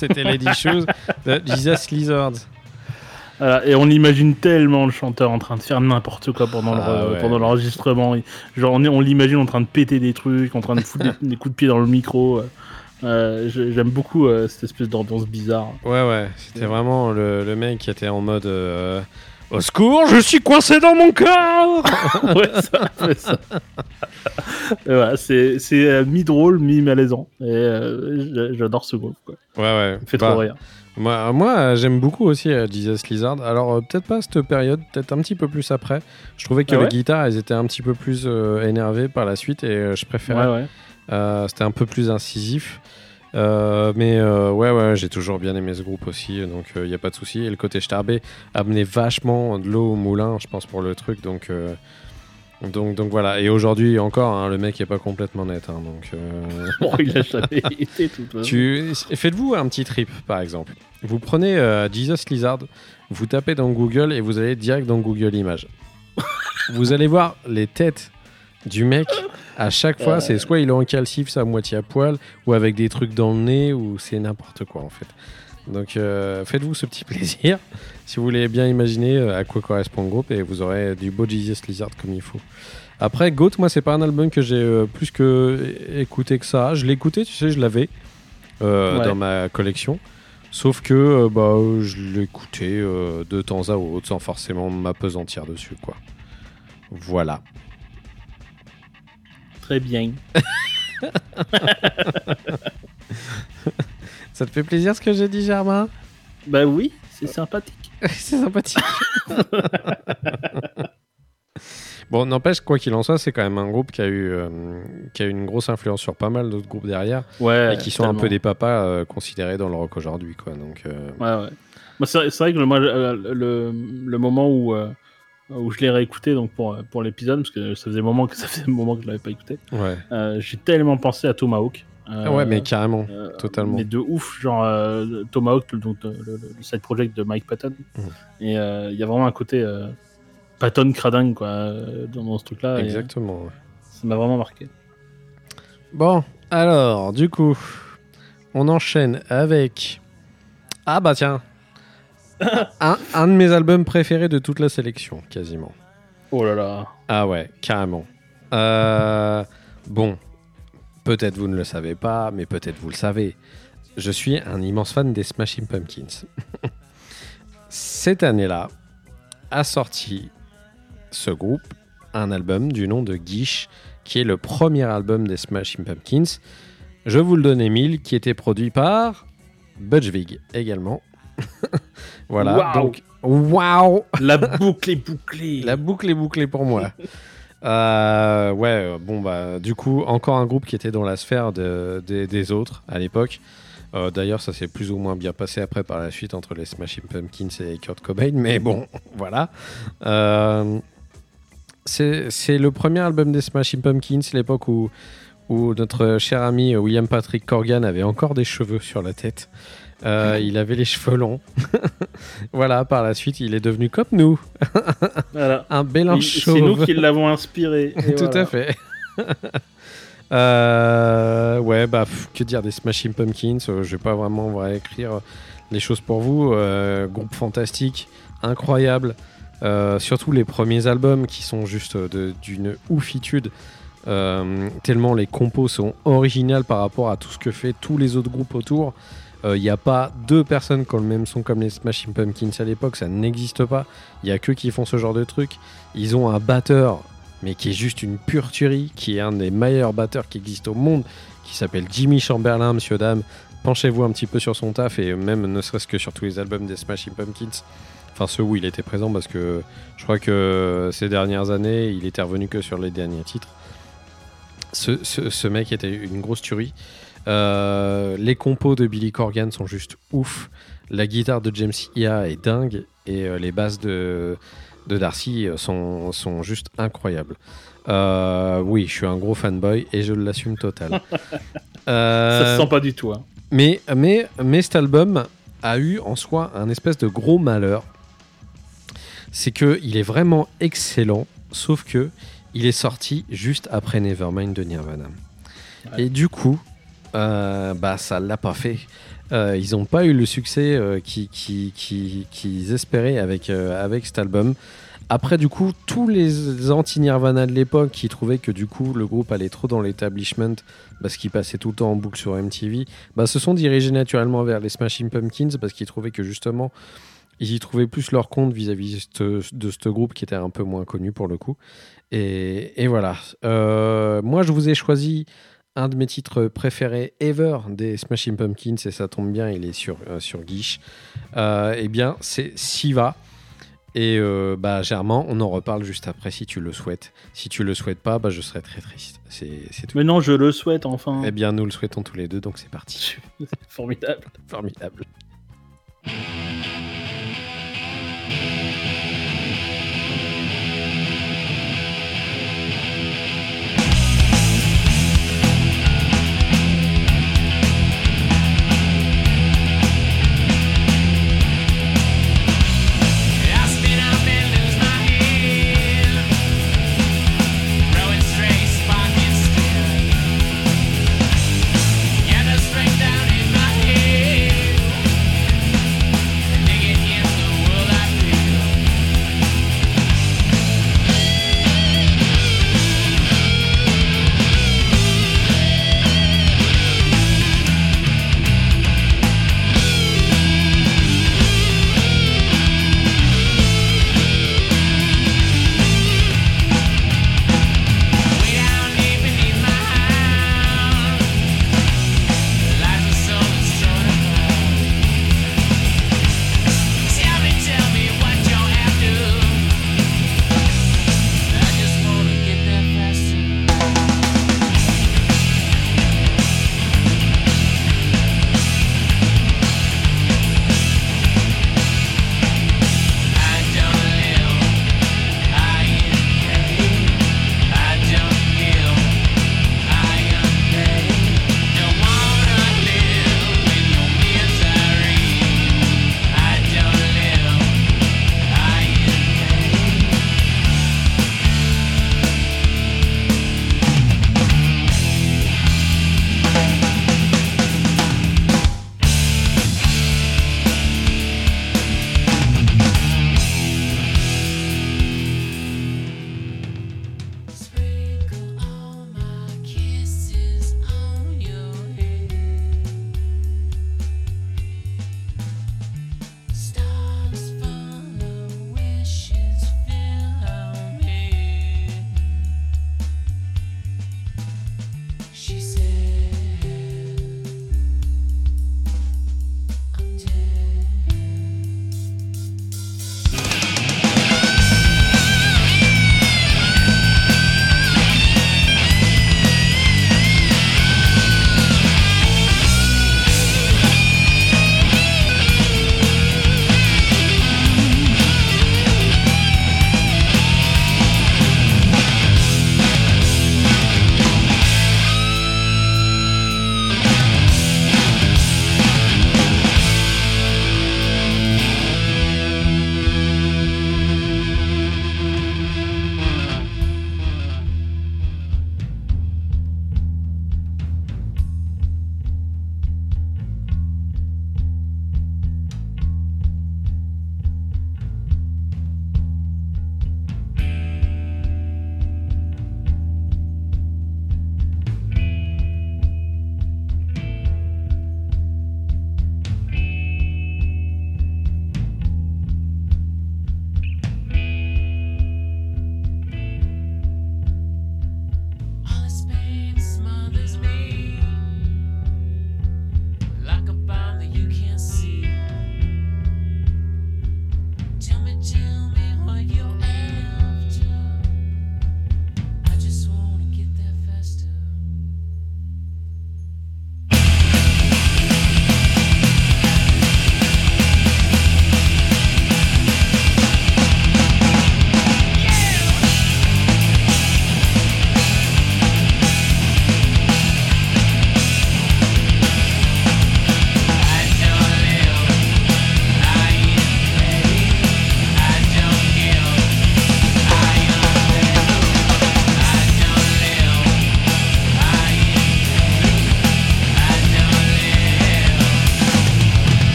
C'était Lady Shoes de Jesus Lizard. Voilà, et on imagine tellement le chanteur en train de faire n'importe quoi pendant le- Ah ouais. pendant l'enregistrement. Genre, on, on l'imagine en train de péter des trucs, en train de foutre des, des coups de pied dans le micro. Euh, j'ai- J'aime beaucoup euh, cette espèce d'ambiance bizarre. Ouais, ouais. C'était vraiment le, le mec qui était en mode euh, Au secours, je suis coincé dans mon corps ouais, ça, ça. Voilà, c'est euh, mi-drôle, mi-malaisant. Et euh, j'a- j'adore ce groupe. Quoi. Ouais, ouais. Me fait Bah, trop rire. Moi, moi j'aime beaucoup aussi euh, Jesus Lizard. Alors, euh, peut-être pas cette période, peut-être un petit peu plus après. Je trouvais que Ah les guitares, elles étaient un petit peu plus énervées par la suite et je préférais. Ouais, ouais. C'était un peu plus incisif. Euh, mais euh, ouais, ouais, j'ai toujours bien aimé ce groupe aussi, donc il n'y a pas de souci. Et le côté Starbé amenait vachement de l'eau au moulin, je pense, pour le truc. Donc, euh, donc, donc voilà. Et aujourd'hui encore, hein, le mec est pas complètement net. hein, donc, euh, Bon, il a jamais été tout tu... Faites-vous un petit trip, par exemple. Vous prenez euh, Jesus Lizard, vous tapez dans Google et vous allez direct dans Google Images. vous allez voir les têtes du mec. À chaque fois, c'est soit il est en calcif, sa moitié à poil, ou avec des trucs dans le nez, ou c'est n'importe quoi en fait. Donc euh, faites-vous ce petit plaisir si vous voulez bien imaginer euh, à quoi correspond le groupe et vous aurez du beau Jesus Lizard comme il faut. Après, Goat, moi, c'est pas un album que j'ai euh, plus que écouté que ça. Je écouté, tu sais, je l'avais euh, Ouais. dans ma collection. Sauf que euh, bah, euh, je l'écoutais euh, de temps à autre sans forcément m'apesantir dessus. quoi. Voilà. Très bien. Ça te fait plaisir ce que j'ai dit, Germain? Bah oui, c'est sympathique. c'est sympathique. bon, n'empêche, quoi qu'il en soit, c'est quand même un groupe qui a eu, euh, qui a eu une grosse influence sur pas mal d'autres groupes derrière Ouais. et qui sont un peu des papas euh, considérés dans le rock aujourd'hui, quoi. Donc, euh, Ouais, ouais. C'est vrai que le, moi, le, le, le moment où, où je l'ai réécouté donc pour, pour l'épisode, parce que ça faisait un moment que ça faisait un moment que je l'avais pas écouté, ouais. euh, j'ai tellement pensé à Tomahawk. Euh, ouais, mais carrément, euh, totalement. Mais de ouf, genre euh, Tomahawk, donc le, le- le side project de Mike Patton. Mhm. Et il y a vraiment un côté Patton cradingue quoi, dans, dans ce truc-là. et, Exactement. ouais. ça m'a vraiment marqué. Bon, alors, du coup, on enchaîne avec. Ah bah tiens, un, un de mes albums préférés de toute la sélection, quasiment. Oh là là. Ah ouais, carrément. Euh, bon, peut-être vous ne le savez pas, mais peut-être vous le savez. Je suis un immense fan des Smashing Pumpkins. Cette année-là, a sorti ce groupe un album du nom de Guiche, qui est le premier album des Smashing Pumpkins. Je vous le donne, Emile, qui était produit par Butch Vig également. voilà, Waouh. donc waouh La boucle est bouclée. la boucle est bouclée pour moi. Euh, ouais, euh, bon, bah, du coup, encore un groupe qui était dans la sphère de- des- des autres à l'époque. Euh, D'ailleurs, ça s'est plus ou moins bien passé après par la suite entre les Smashing Pumpkins et Kurt Cobain, mais bon, voilà. Euh, c'est c'est le premier album des Smashing Pumpkins, l'époque où, où notre cher ami William Patrick Corgan avait encore des cheveux sur la tête. Euh, il avait les cheveux longs. voilà, par la suite, il est devenu comme nous, Voilà. un Il- chauve. C'est nous qui l'avons inspiré. et Tout voilà. à fait. Euh, ouais, bah, pff, que dire des Smashing Pumpkins euh, Je vais pas vraiment on va écrire les choses pour vous. Euh, groupe fantastique, incroyable. Euh, surtout les premiers albums qui sont juste d'une oufitude. Euh, tellement les compos sont originales par rapport à tout ce que fait tous les autres groupes autour. Il n'y a pas deux personnes qui ont le même son comme les Smashing Pumpkins à l'époque, ça n'existe pas. Il y a que qui font ce genre de truc. Ils ont un batteur mais qui est juste une pure tuerie, qui est un des meilleurs batteurs qui existent au monde, qui s'appelle Jimmy Chamberlain, monsieur dame. Penchez-vous un petit peu sur son taf et même ne serait-ce que sur tous les albums des Smashing Pumpkins. Enfin, ceux où il était présent parce que je crois que ces dernières années, il était revenu que sur les derniers titres. Ce mec était une grosse tuerie. Euh, les compos de Billy Corgan sont juste ouf. La guitare de James Ia est dingue et euh, les basses de, de Darcy euh, sont, sont juste incroyables. Euh, oui, je suis un gros fanboy et je l'assume total. Ça se sent pas du tout. hein. mais, mais, mais cet album a eu en soi un espèce de gros malheur. C'est que il est vraiment excellent, sauf que il est sorti juste après Nevermind de Nirvana. Ouais. Et du coup, euh, bah ça l'a pas fait. Euh, ils n'ont pas eu le succès euh, qui- qui- qui- qu'ils espéraient avec, avec cet album. Après, du coup, tous les anti-Nirvana de l'époque qui trouvaient que du coup le groupe allait trop dans l'établissement parce qu'il passait tout le temps en boucle sur MTV, bah, se sont dirigés naturellement vers les Smashing Pumpkins parce qu'ils trouvaient que justement ils y trouvaient plus leur compte vis-à-vis de ce- groupe qui était un peu moins connu pour le coup. Et, et voilà. Moi, je vous ai choisi un de mes titres préférés ever des Smashing Pumpkins et ça tombe bien, il est sur, euh, sur Guiche. Euh, eh bien, c'est Siva. Et euh, bah, Germain, on en reparle juste après si tu le souhaites. Si tu le souhaites pas, bah, je serais très triste. C'est c'est tout. Mais non, je le souhaite enfin. Eh bien, nous le souhaitons tous les deux, donc c'est parti. Formidable. Formidable.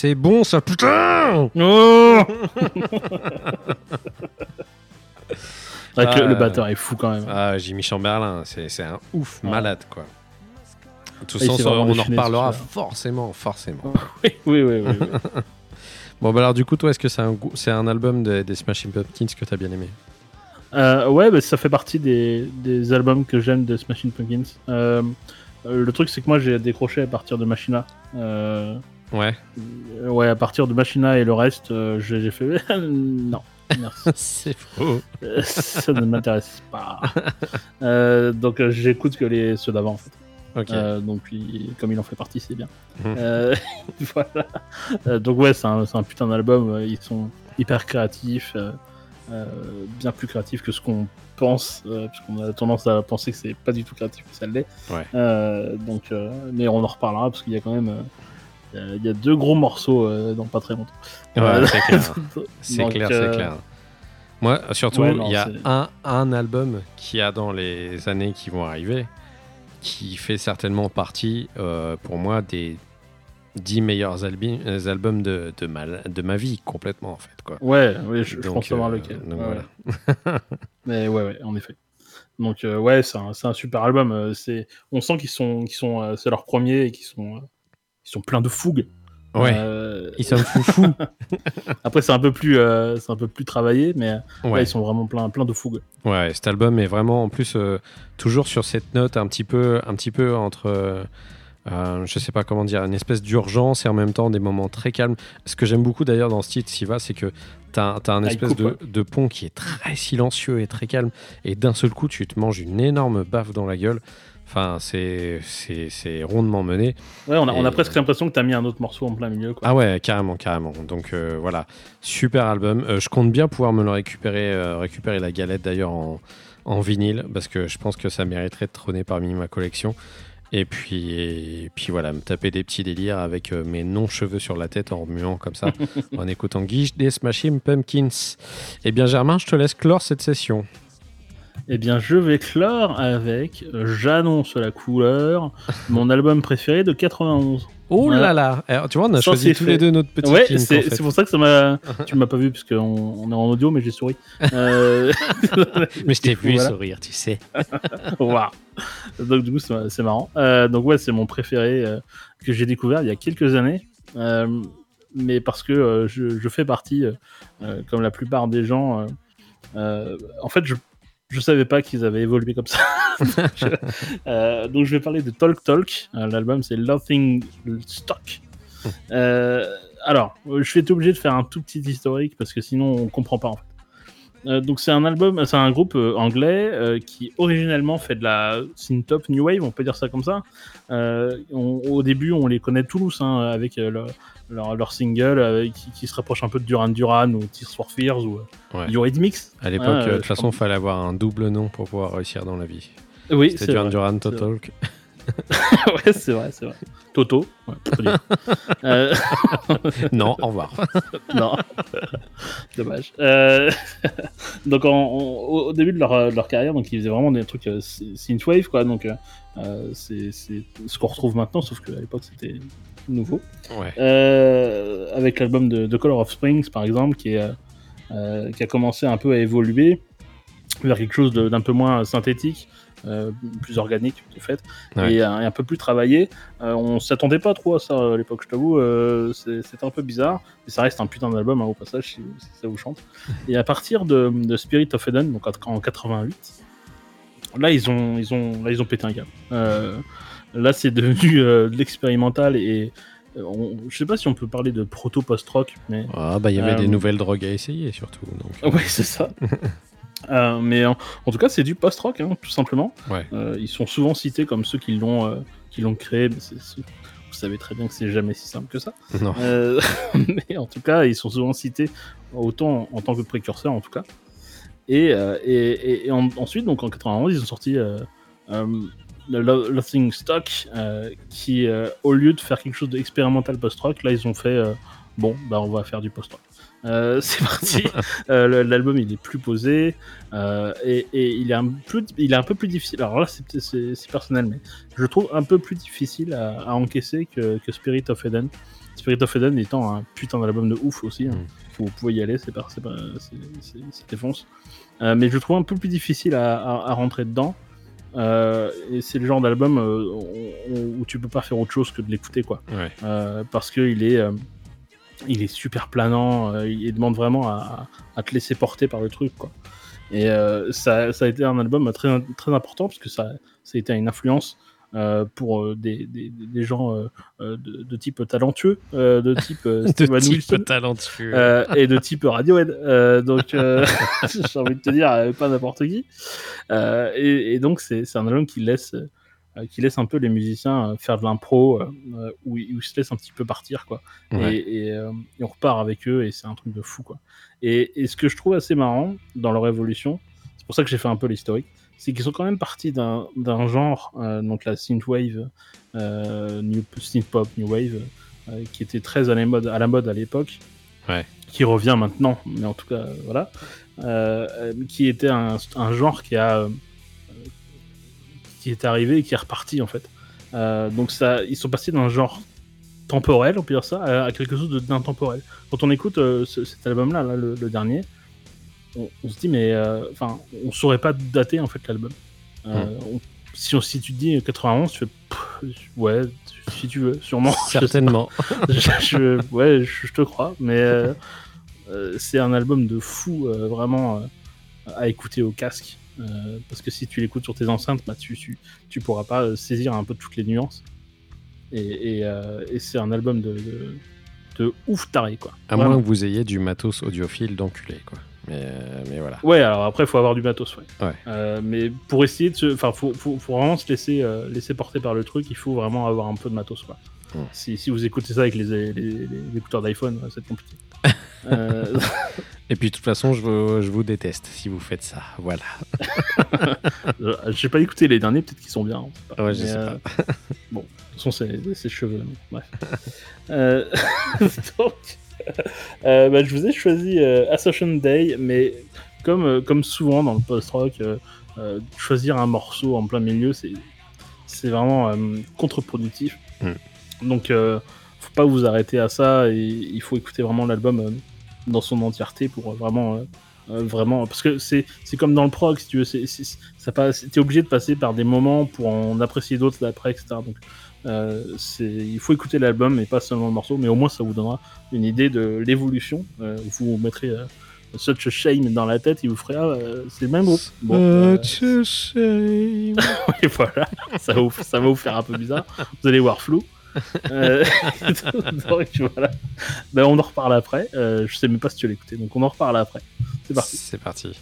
C'est bon ça, putain Oh que le, le Ah. batteur est fou quand même. Ah, Jimmy Chamberlain, c'est c'est un ouf Ouais. malade quoi. De toute façon, on en reparlera forcément, forcément. Oui, oui, oui. oui, oui. Bon, bah alors du coup, toi, est-ce que c'est un, c'est un album de- des Smashing Pumpkins que t'as bien aimé? Euh, ouais, bah, ça fait partie des, des albums que j'aime de Smashing Pumpkins. Euh, le truc, c'est que moi, j'ai décroché à partir de Machina. Euh, Ouais. euh, ouais, à partir de Machina et le reste, euh, j'ai fait non. Merci. c'est faux. Euh, ça ne m'intéresse pas. Euh, donc j'écoute que les ceux d'avant en fait. Euh, donc il- comme il en fait partie, c'est bien. Mhm. Euh, voilà. Donc ouais, c'est un, putain d'album. Ils sont hyper créatifs, bien plus créatifs que ce qu'on pense, euh, puisqu'on a tendance à penser que c'est pas du tout créatif que ça l'est. Ouais. Donc, mais on en reparlera parce qu'il y a quand même, il y a- il y a deux gros morceaux euh, dans pas très longtemps. Ouais, Euh, c'est clair. C'est clair, euh. Moi, surtout, il y a un, un album qui a dans les années qui vont arriver, qui fait certainement partie, euh, pour moi, des 10 meilleurs euh, albums de, de, ma, de ma vie, complètement, en fait. Quoi. Ouais, ouais, je, pense savoir euh, lequel. donc Ouais, voilà. ouais. Mais ouais, ouais, en effet. Donc euh, ouais, c'est un, un super album. euh, C'est, on sent qu'ils sont, qu'ils sont, euh, c'est leur premier et qu'ils sont, euh, ils sont pleins de fougue. Ouais, Euh, ils sont foufou. Après, c'est un peu plus, euh, c'est un peu plus travaillé, mais ouais, ouais. ils sont vraiment pleins, pleins de fougue. Ouais, cet album est vraiment en plus euh, toujours sur cette note un petit peu, un petit peu entre, euh, euh, je sais pas comment dire, une espèce d'urgence et en même temps des moments très calmes. Ce que j'aime beaucoup d'ailleurs dans ce titre, Siva, c'est que t'as as un Ah, espèce coupe, de, ouais. de pont qui est très silencieux et très calme et d'un seul coup tu te manges une énorme baffe dans la gueule. Enfin, c'est rondement mené. Ouais, on a, on a presque l'impression que t'as mis un autre morceau en plein milieu. Quoi. Ah ouais, carrément, carrément. Donc euh, voilà, super album. Euh, je compte bien pouvoir me le récupérer, euh, récupérer la galette d'ailleurs en, en vinyle, parce que je pense que ça mériterait de trôner parmi ma collection. Et puis, et puis voilà, me taper des petits délires avec mes non-cheveux sur la tête en remuant comme ça, en écoutant Guiche des Smashing Pumpkins. Eh bien Germain, je te laisse clore cette session. Eh bien, je vais clore avec, j'annonce la couleur, mon album préféré de 91. Oh Voilà. là là Alors, Tu vois, on a Ça, choisi c'est tous fait. les deux notre petit ouais, c'est en fait. c'est pour ça que ça m'a. tu m'as pas vu parce qu'on on est en audio, mais j'ai souri. Euh, Mais je t'ai vu Voilà. sourire, tu sais. Waouh. Donc du coup c'est marrant. Euh, donc ouais c'est mon préféré euh, que j'ai découvert il y a quelques années, Euh, mais parce que euh, je, je fais partie, comme la plupart des gens, euh, euh, en fait je je savais pas qu'ils avaient évolué comme ça. donc, euh, donc, je vais parler de Talk Talk. Euh, L'album c'est Laughing Stock. Euh, alors je vais être obligé de faire un tout petit historique parce que sinon on comprend pas en fait. Euh, donc c'est un album, c'est un groupe euh, anglais euh, qui originellement fait de la synth-pop new wave, on peut dire ça comme ça. On- au début, on les connaît tous hein, avec euh, leur, leur, single euh, qui, qui se rapproche un peu de Duran Duran ou Tears for Fears ou euh, Ouais. Eurythmics. À l'époque, Ah, euh, de toute façon, il fallait avoir un double nom pour pouvoir réussir dans la vie. Oui, C'était c'est Duran. Duran Total. ouais, c'est vrai, c'est vrai. Toto. Ouais, dire. Euh, non, au revoir. non. Dommage. Euh, donc, au début de leur, de leur carrière, donc ils faisaient vraiment des trucs euh, sy- synthwave, quoi. Donc, c'est ce qu'on retrouve maintenant, sauf qu'à l'époque c'était nouveau. Ouais. Euh, avec l'album de, de Color of Springs, par exemple, qui, est, euh, euh, qui a commencé un peu à évoluer vers quelque chose d'un peu moins synthétique, euh, plus organique, de fait, Ouais. et, un- et un peu plus travaillé. On s'attendait pas trop à ça à l'époque, je t'avoue. c'est- C'était un peu bizarre, mais ça reste un putain d'album hein, au passage, si, si ça vous chante. Et à partir de, de Spirit of Eden, donc en en 88, là ils ont, ils ont, là, ils ont pété un câble. Euh, là, c'est devenu euh, de l'expérimental et euh, on- je sais pas si on peut parler de proto post-rock, mais Ah, bah, il y avait Euh, des nouvelles drogues à essayer, surtout. Donc, ouais, c'est ça. Euh, mais en, en tout cas, c'est du post-rock, hein, tout simplement. Ouais. Euh, ils sont souvent cités comme ceux qui l'ont euh, qui l'ont créé, mais c'est- c'est- vous savez très bien que c'est jamais si simple que ça. non. Euh, mais en tout cas, ils sont souvent cités autant en, en tant que précurseurs, en tout cas. Et, euh, et, et- et en- ensuite, donc en 91, ils ont sorti euh, euh, le Laughing Stock, euh, qui, euh, au lieu de faire quelque chose d'expérimental post-rock, là, ils ont fait euh, bon, bah, on va faire du post-rock. Euh, c'est parti. Euh, L'album il est plus posé euh, et, et il est un peu, il est un peu plus difficile. Alors là c'est personnel, mais je le trouve un peu plus difficile à, à encaisser que, que Spirit of Eden. Spirit of Eden étant un putain d'album de ouf aussi. hein. Mm. Vous pouvez y aller, c'est pas, c'est défonce. Mais je trouve un peu plus difficile à, à- à rentrer dedans. Euh, et c'est le genre d'album euh, où, tu peux pas faire autre chose que de l'écouter quoi. Ouais. Euh, parce que il est, il est super planant, il demande vraiment à, à te laisser porter par le truc, quoi. Et ça, ça a été un album très, très important parce que ça, ça a été une influence euh, pour euh, des, des, des gens euh, de, de type talentueux, de type De type talentueux. Et de type Radiohead. Donc, j'ai envie de te dire, pas n'importe qui. Et, et donc, c'est un album qui laisse, qui laisse un peu les musiciens faire de l'impro, euh, où, ils- où ils se laissent un petit peu partir, quoi. Ouais. Et, et, euh, et on repart avec eux, et c'est un truc de fou, quoi. Et, et ce que je trouve assez marrant dans leur évolution, c'est pour ça que j'ai fait un peu l'historique, c'est qu'ils sont quand même partis d'un d'un genre, euh, donc la synthwave, euh, new, synthpop, new wave, euh, qui était très à la mode à, la mode à l'époque, Ouais. qui revient maintenant, mais en tout cas, voilà, euh, qui était un, un genre qui a, qui est arrivé et qui est reparti en fait. Donc ça, ils sont passés d'un genre temporel, on peut dire ça, à, à quelque chose d'intemporel. Quand on écoute ce- cet album-là, là, le, le dernier, on, on se dit mais, euh, enfin, on saurait pas dater en fait l'album. Euh, on- si, on- si tu te dis 91, tu fais pff, ouais, si tu veux, sûrement. Certainement. je, je- ouais, je, je te crois, mais euh, euh, c'est un album de fou, euh, vraiment euh, à écouter au casque. euh, parce que si tu l'écoutes sur tes enceintes, bah, tu, tu, tu pourras pas euh, saisir un peu toutes les nuances. Et, et, euh, et c'est un album de, de, de ouf taré, quoi. À moins que vous ayez du matos audiophile d'enculé, quoi. Mais, euh, mais voilà. Ouais, alors après, il faut avoir du matos, ouais. Ouais. Euh, mais pour essayer de se. Enfin, faut, faut, faut vraiment se laisser, euh, laisser porter par le truc, il faut vraiment avoir un peu de matos, quoi. Si, si vous écoutez ça avec les, les, les- les écouteurs d'iPhone, ouais, c'est compliqué. Euh, Et puis, de toute façon, je vous, je vous déteste si vous faites ça. Voilà. je- J'ai pas écouté les derniers, peut-être qu'ils sont bien. pas. Ouais, je Mais, sais euh, bon, de toute façon, c'est ses cheveux. bref. Donc, euh, bah, je vous ai choisi euh, Ascension Day, mais comme, euh, comme souvent dans le post-rock, euh, choisir un morceau en plein milieu, c'est c'est vraiment contre-productif. Mm. Donc, faut pas vous arrêter à ça et il faut écouter vraiment l'album dans son entièreté pour vraiment. euh, vraiment parce que c'est c'est comme dans le prog si tu veux c'est c'est- ça passe t'es obligé de passer par des moments pour en apprécier d'autres après etc donc euh, il faut écouter l'album et pas seulement le morceau mais au moins ça vous donnera une idée de l'évolution Euh, vous mettrez euh, Such a Shame dans la tête il vous ferait ah, euh, c'est le même groupe bon euh, a shame. et voilà, ça va, vous, ça va vous faire un peu bizarre. Vous allez voir flou. Euh, donc voilà. Ben, on en reparle après. Euh, je sais même pas si tu l'as écouté, donc on en reparle après. C'est parti. C'est parti.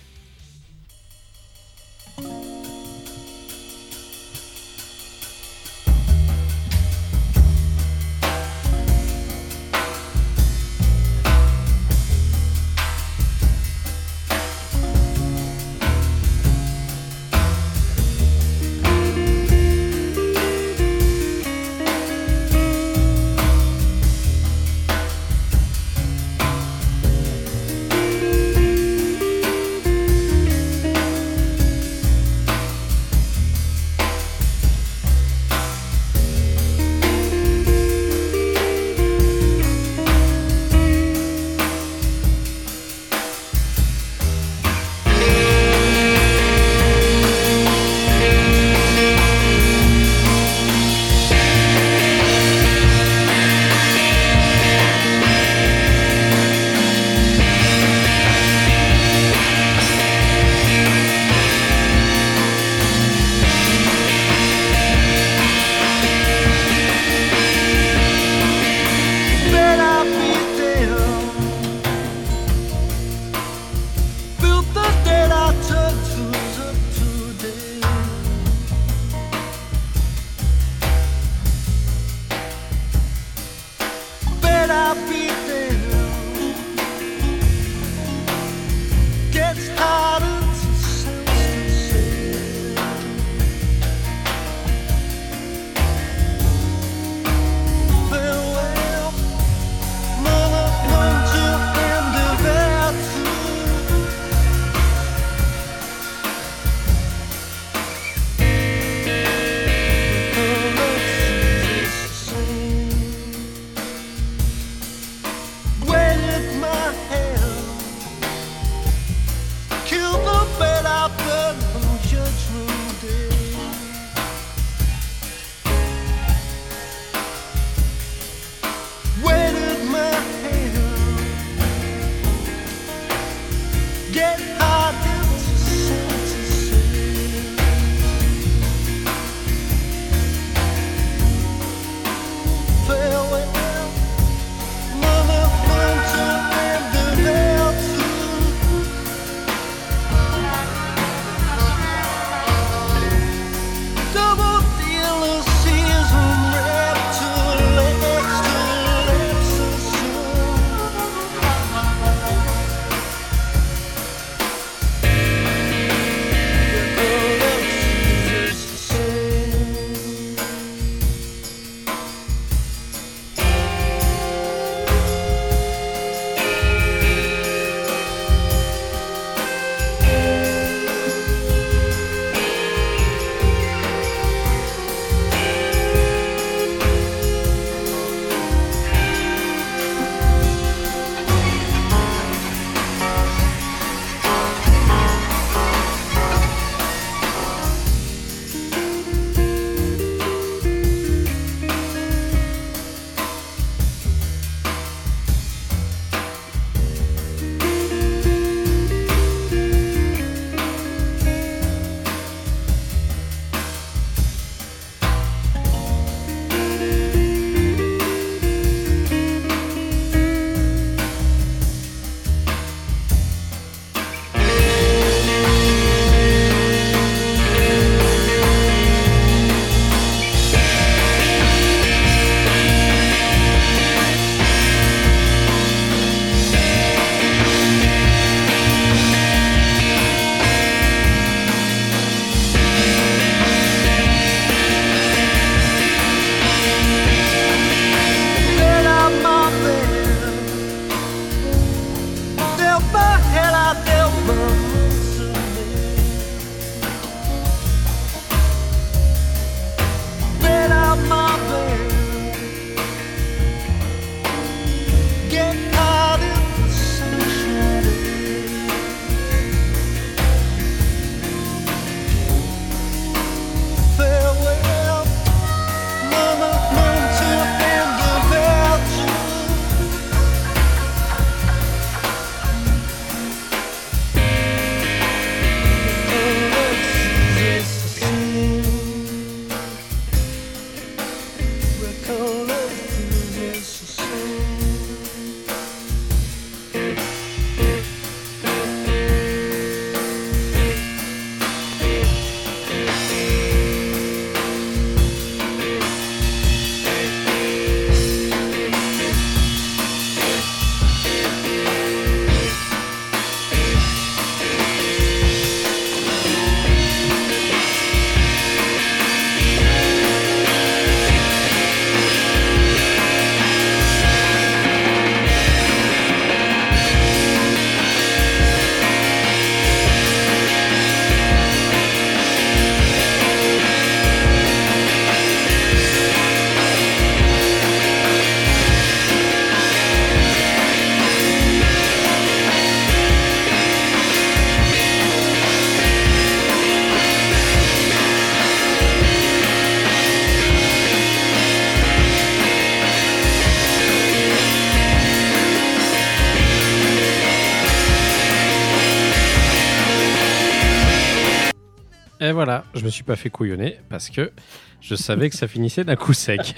Je me suis pas fait couillonner parce que je savais que ça finissait d'un coup sec.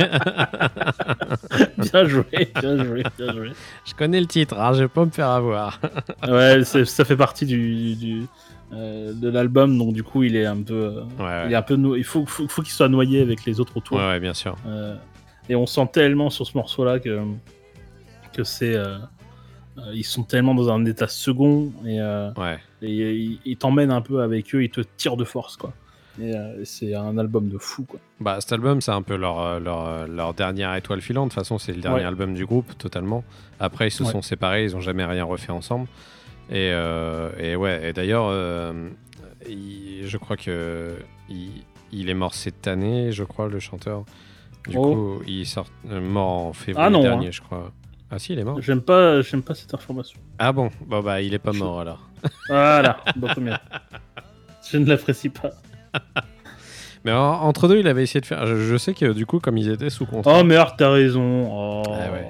Bien joué, bien joué, bien joué. je connais le titre, hein, je vais pas me faire avoir. Ouais, ça fait partie du, du, euh, de l'album, donc du coup, il est un peu. euh, Ouais, Il est un peu no- il faut, faut, faut qu'il soit noyé avec les autres autour. ouais, ouais, bien sûr. Euh, et on sent tellement sur ce morceau-là que, que c'est. ils sont tellement dans un état second et, et ils ils t'emmènent un peu avec eux, ils te tirent de force, quoi. Et euh, c'est un album de fou, quoi. Bah, cet album, c'est un peu leur, euh, leur, euh, leur dernière étoile filante. De toute façon, c'est le dernier Ouais. album du groupe, totalement. Après, ils se Ouais. sont séparés, ils ont jamais rien refait ensemble. Et, euh, et ouais, et d'ailleurs, euh, il- je crois que il, il est mort cette année, je crois, le chanteur. Du Oh. coup, il sort mort en février Ah non, dernier, hein. je crois. Ah si, il est mort. J'aime pas, j'aime pas cette information. Ah bon, bon bah il est pas mort alors. Voilà, beaucoup mieux. Je ne l'apprécie pas. Mais en- entre deux, il avait essayé de faire. Je, je sais que du coup, comme ils étaient sous contrat, Oh merde, t'as raison. Oh. Ah ouais.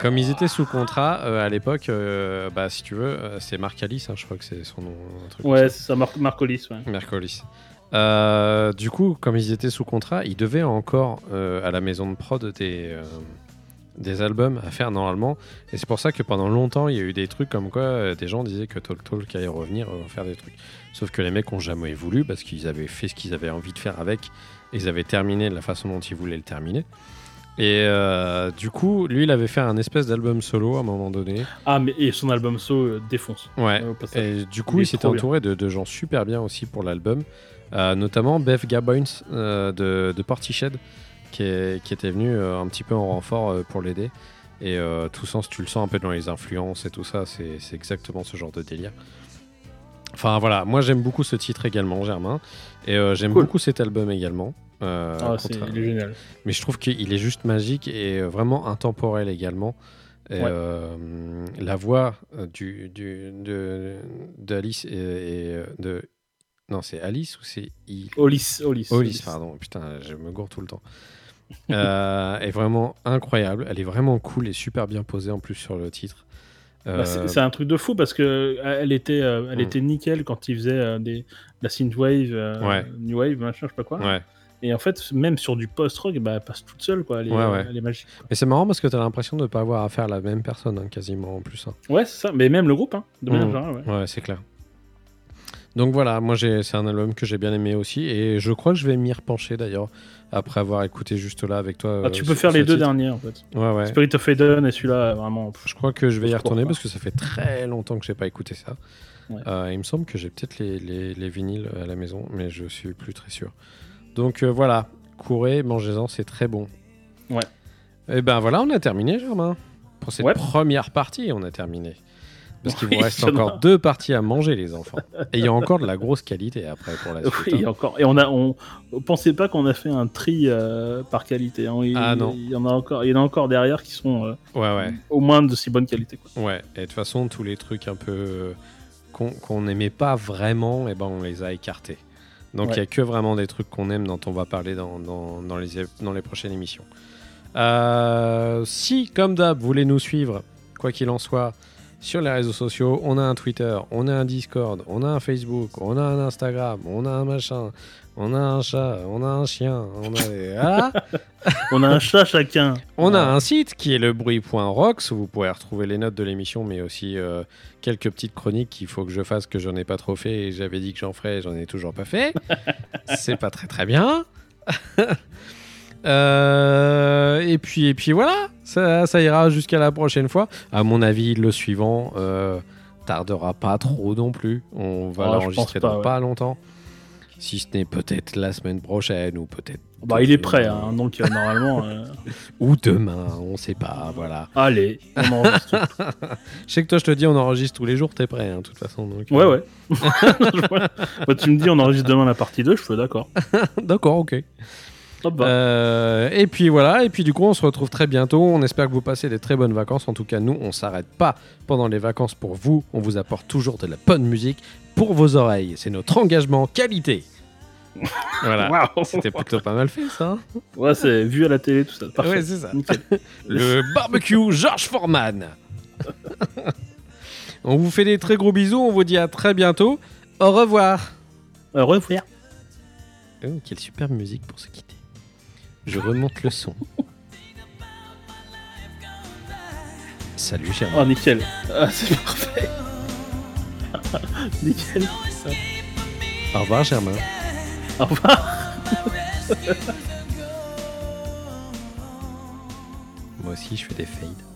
comme ils étaient sous contrat euh, à l'époque, euh, bah si tu veux, euh, c'est Marc Alice, hein, je crois que c'est son nom. un truc comme Ouais, c'est ça, Mar Marcolis, ouais. Mercolis. Euh, du coup, comme ils étaient sous contrat, ils devaient encore à la maison de prod des, des albums à faire normalement. Et c'est pour ça que pendant longtemps, il y a eu des trucs comme quoi euh, des gens disaient que Talk Talk allait revenir euh, faire des trucs. Sauf que les mecs ont jamais voulu parce qu'ils avaient fait ce qu'ils avaient envie de faire avec. Et ils avaient terminé de la façon dont ils voulaient le terminer. Et euh, du coup, lui, il avait fait un espèce d'album solo à un moment donné. Ah, mais et son album So euh, défonce. Ouais. Passage. Et du coup, Il il, s'était entouré de, de gens super bien aussi pour l'album, notamment Bev Gaboins de, de Portiched, qui, est- qui était venu euh, un petit peu en renfort euh, pour l'aider. Et euh, tout sens, tu le sens un peu dans les influences et tout ça, c'est c'est exactement ce genre de délire. Enfin voilà, moi j'aime beaucoup ce titre également, Germain, et euh, j'aime Cool. beaucoup cet album également. euh, Ah, c'est, contra- il est génial. mais je trouve qu'il est juste magique et vraiment intemporel également. Et, Ouais. euh, la voix du, du, de, d'Alice et, et, de. Non, c'est Alice ou c'est Olis. Olis, pardon. Putain, je me gourre tout le temps. Euh, est vraiment incroyable. Elle est vraiment cool et super bien posée en plus sur le titre. Bah, c'est, Euh, c'est un truc de fou parce que euh, elle était, elle Mm. était nickel quand il faisait des, la synthwave, Ouais. new wave, machin, je sais pas quoi. ouais. Et en fait, même sur du post-rock, bah, elle passe toute seule, quoi. Elle est, Ouais, ouais. Elle est magique. Mais c'est marrant parce que tu as l'impression de ne pas avoir affaire à la même personne, hein, quasiment en plus. hein. Ouais, c'est ça. Mais même le groupe, hein, de manière Mm. générale, ouais. Ouais, c'est clair. Donc voilà, moi j'ai, c'est un album que j'ai bien aimé aussi et je crois que je vais m'y repencher d'ailleurs après avoir écouté juste là avec toi. Ah, euh, tu peux sur faire les deux derniers, en fait. Ouais, ouais. Spirit of Eden et celui-là, vraiment. pff, Je crois que je vais y retourner parce que ça fait très longtemps que j'ai pas écouté ça. Ouais. Euh, il me semble que j'ai peut-être les, les, les vinyles à la maison, mais je suis plus très sûr. Donc euh, voilà, courez, mangez-en, c'est très bon. Ouais. Et ben voilà, on a terminé, Germain. Pour cette Ouais. première partie, on a terminé. Parce qu'il vous reste y a. encore deux parties à manger, les enfants. Et il y a encore de la grosse qualité après pour la suite. Oui, hein. encore. Et on a, on, pensait pas qu'on a fait un tri euh, par qualité. hein. Il, Ah, non. Il y en a encore, il y en a encore derrière qui sont euh, Ouais, ouais. au moins de si bonne qualité. Quoi. Ouais, et de toute façon, tous les trucs un peu euh, qu'on n'aimait pas vraiment, et ben on les a écartés. Donc il Ouais. n'y a que vraiment des trucs qu'on aime dont on va parler dans, dans, dans les, dans les prochaines émissions. Euh, si, comme d'hab, vous voulez nous suivre, quoi qu'il en soit, sur les réseaux sociaux, on a un Twitter, on a un Discord, on a un Facebook, on a un Instagram, on a un machin, on a un chat, on a un chien, on a des... Ah On a un chat chacun. on a un site qui est le bruit.rocks où vous pourrez retrouver les notes de l'émission, mais aussi euh, quelques petites chroniques qu'il faut que je fasse que j'en ai pas trop fait et j'avais dit que j'en ferais, et j'en ai toujours pas fait. C'est pas très très bien. Euh, et puis et puis voilà, ça, ça ira jusqu'à la prochaine fois. À mon avis, le suivant euh, tardera pas trop non plus. On va Ah, l'enregistrer pas, dans ouais. pas longtemps. Si ce n'est peut-être la semaine prochaine ou peut-être Bah, il est prêt, hein, donc euh, normalement. euh, ou demain, on sait pas, voilà. Allez, on enregistre. Je sais que toi, je te dis, on enregistre tous les jours, t'es prêt, hein, de toute façon. Donc, ouais, ouais. Bah, tu me dis, on enregistre demain la partie 2, je suis d'accord. D'accord, ok. Hop, bah. Euh, et puis voilà, et puis du coup, on se retrouve très bientôt. On espère que vous passez des très bonnes vacances. En tout cas, nous, on s'arrête pas pendant les vacances pour vous. On vous apporte toujours de la bonne musique pour vos oreilles. C'est notre engagement qualité. Voilà. Waouh. C'était plutôt pas mal fait, ça. hein Ouais, c'est vu à la télé, tout ça. Parfait. Ouais, c'est ça. Le barbecue George Foreman. on vous fait des très gros bisous. On vous dit à très bientôt. Au revoir. Au revoir. Oh, quelle superbe musique pour se quitter. Je remonte le son. Salut Germain. Oh, nickel. Ah, c'est parfait. nickel. Au revoir Germain. Au revoir. Moi aussi je fais des fades.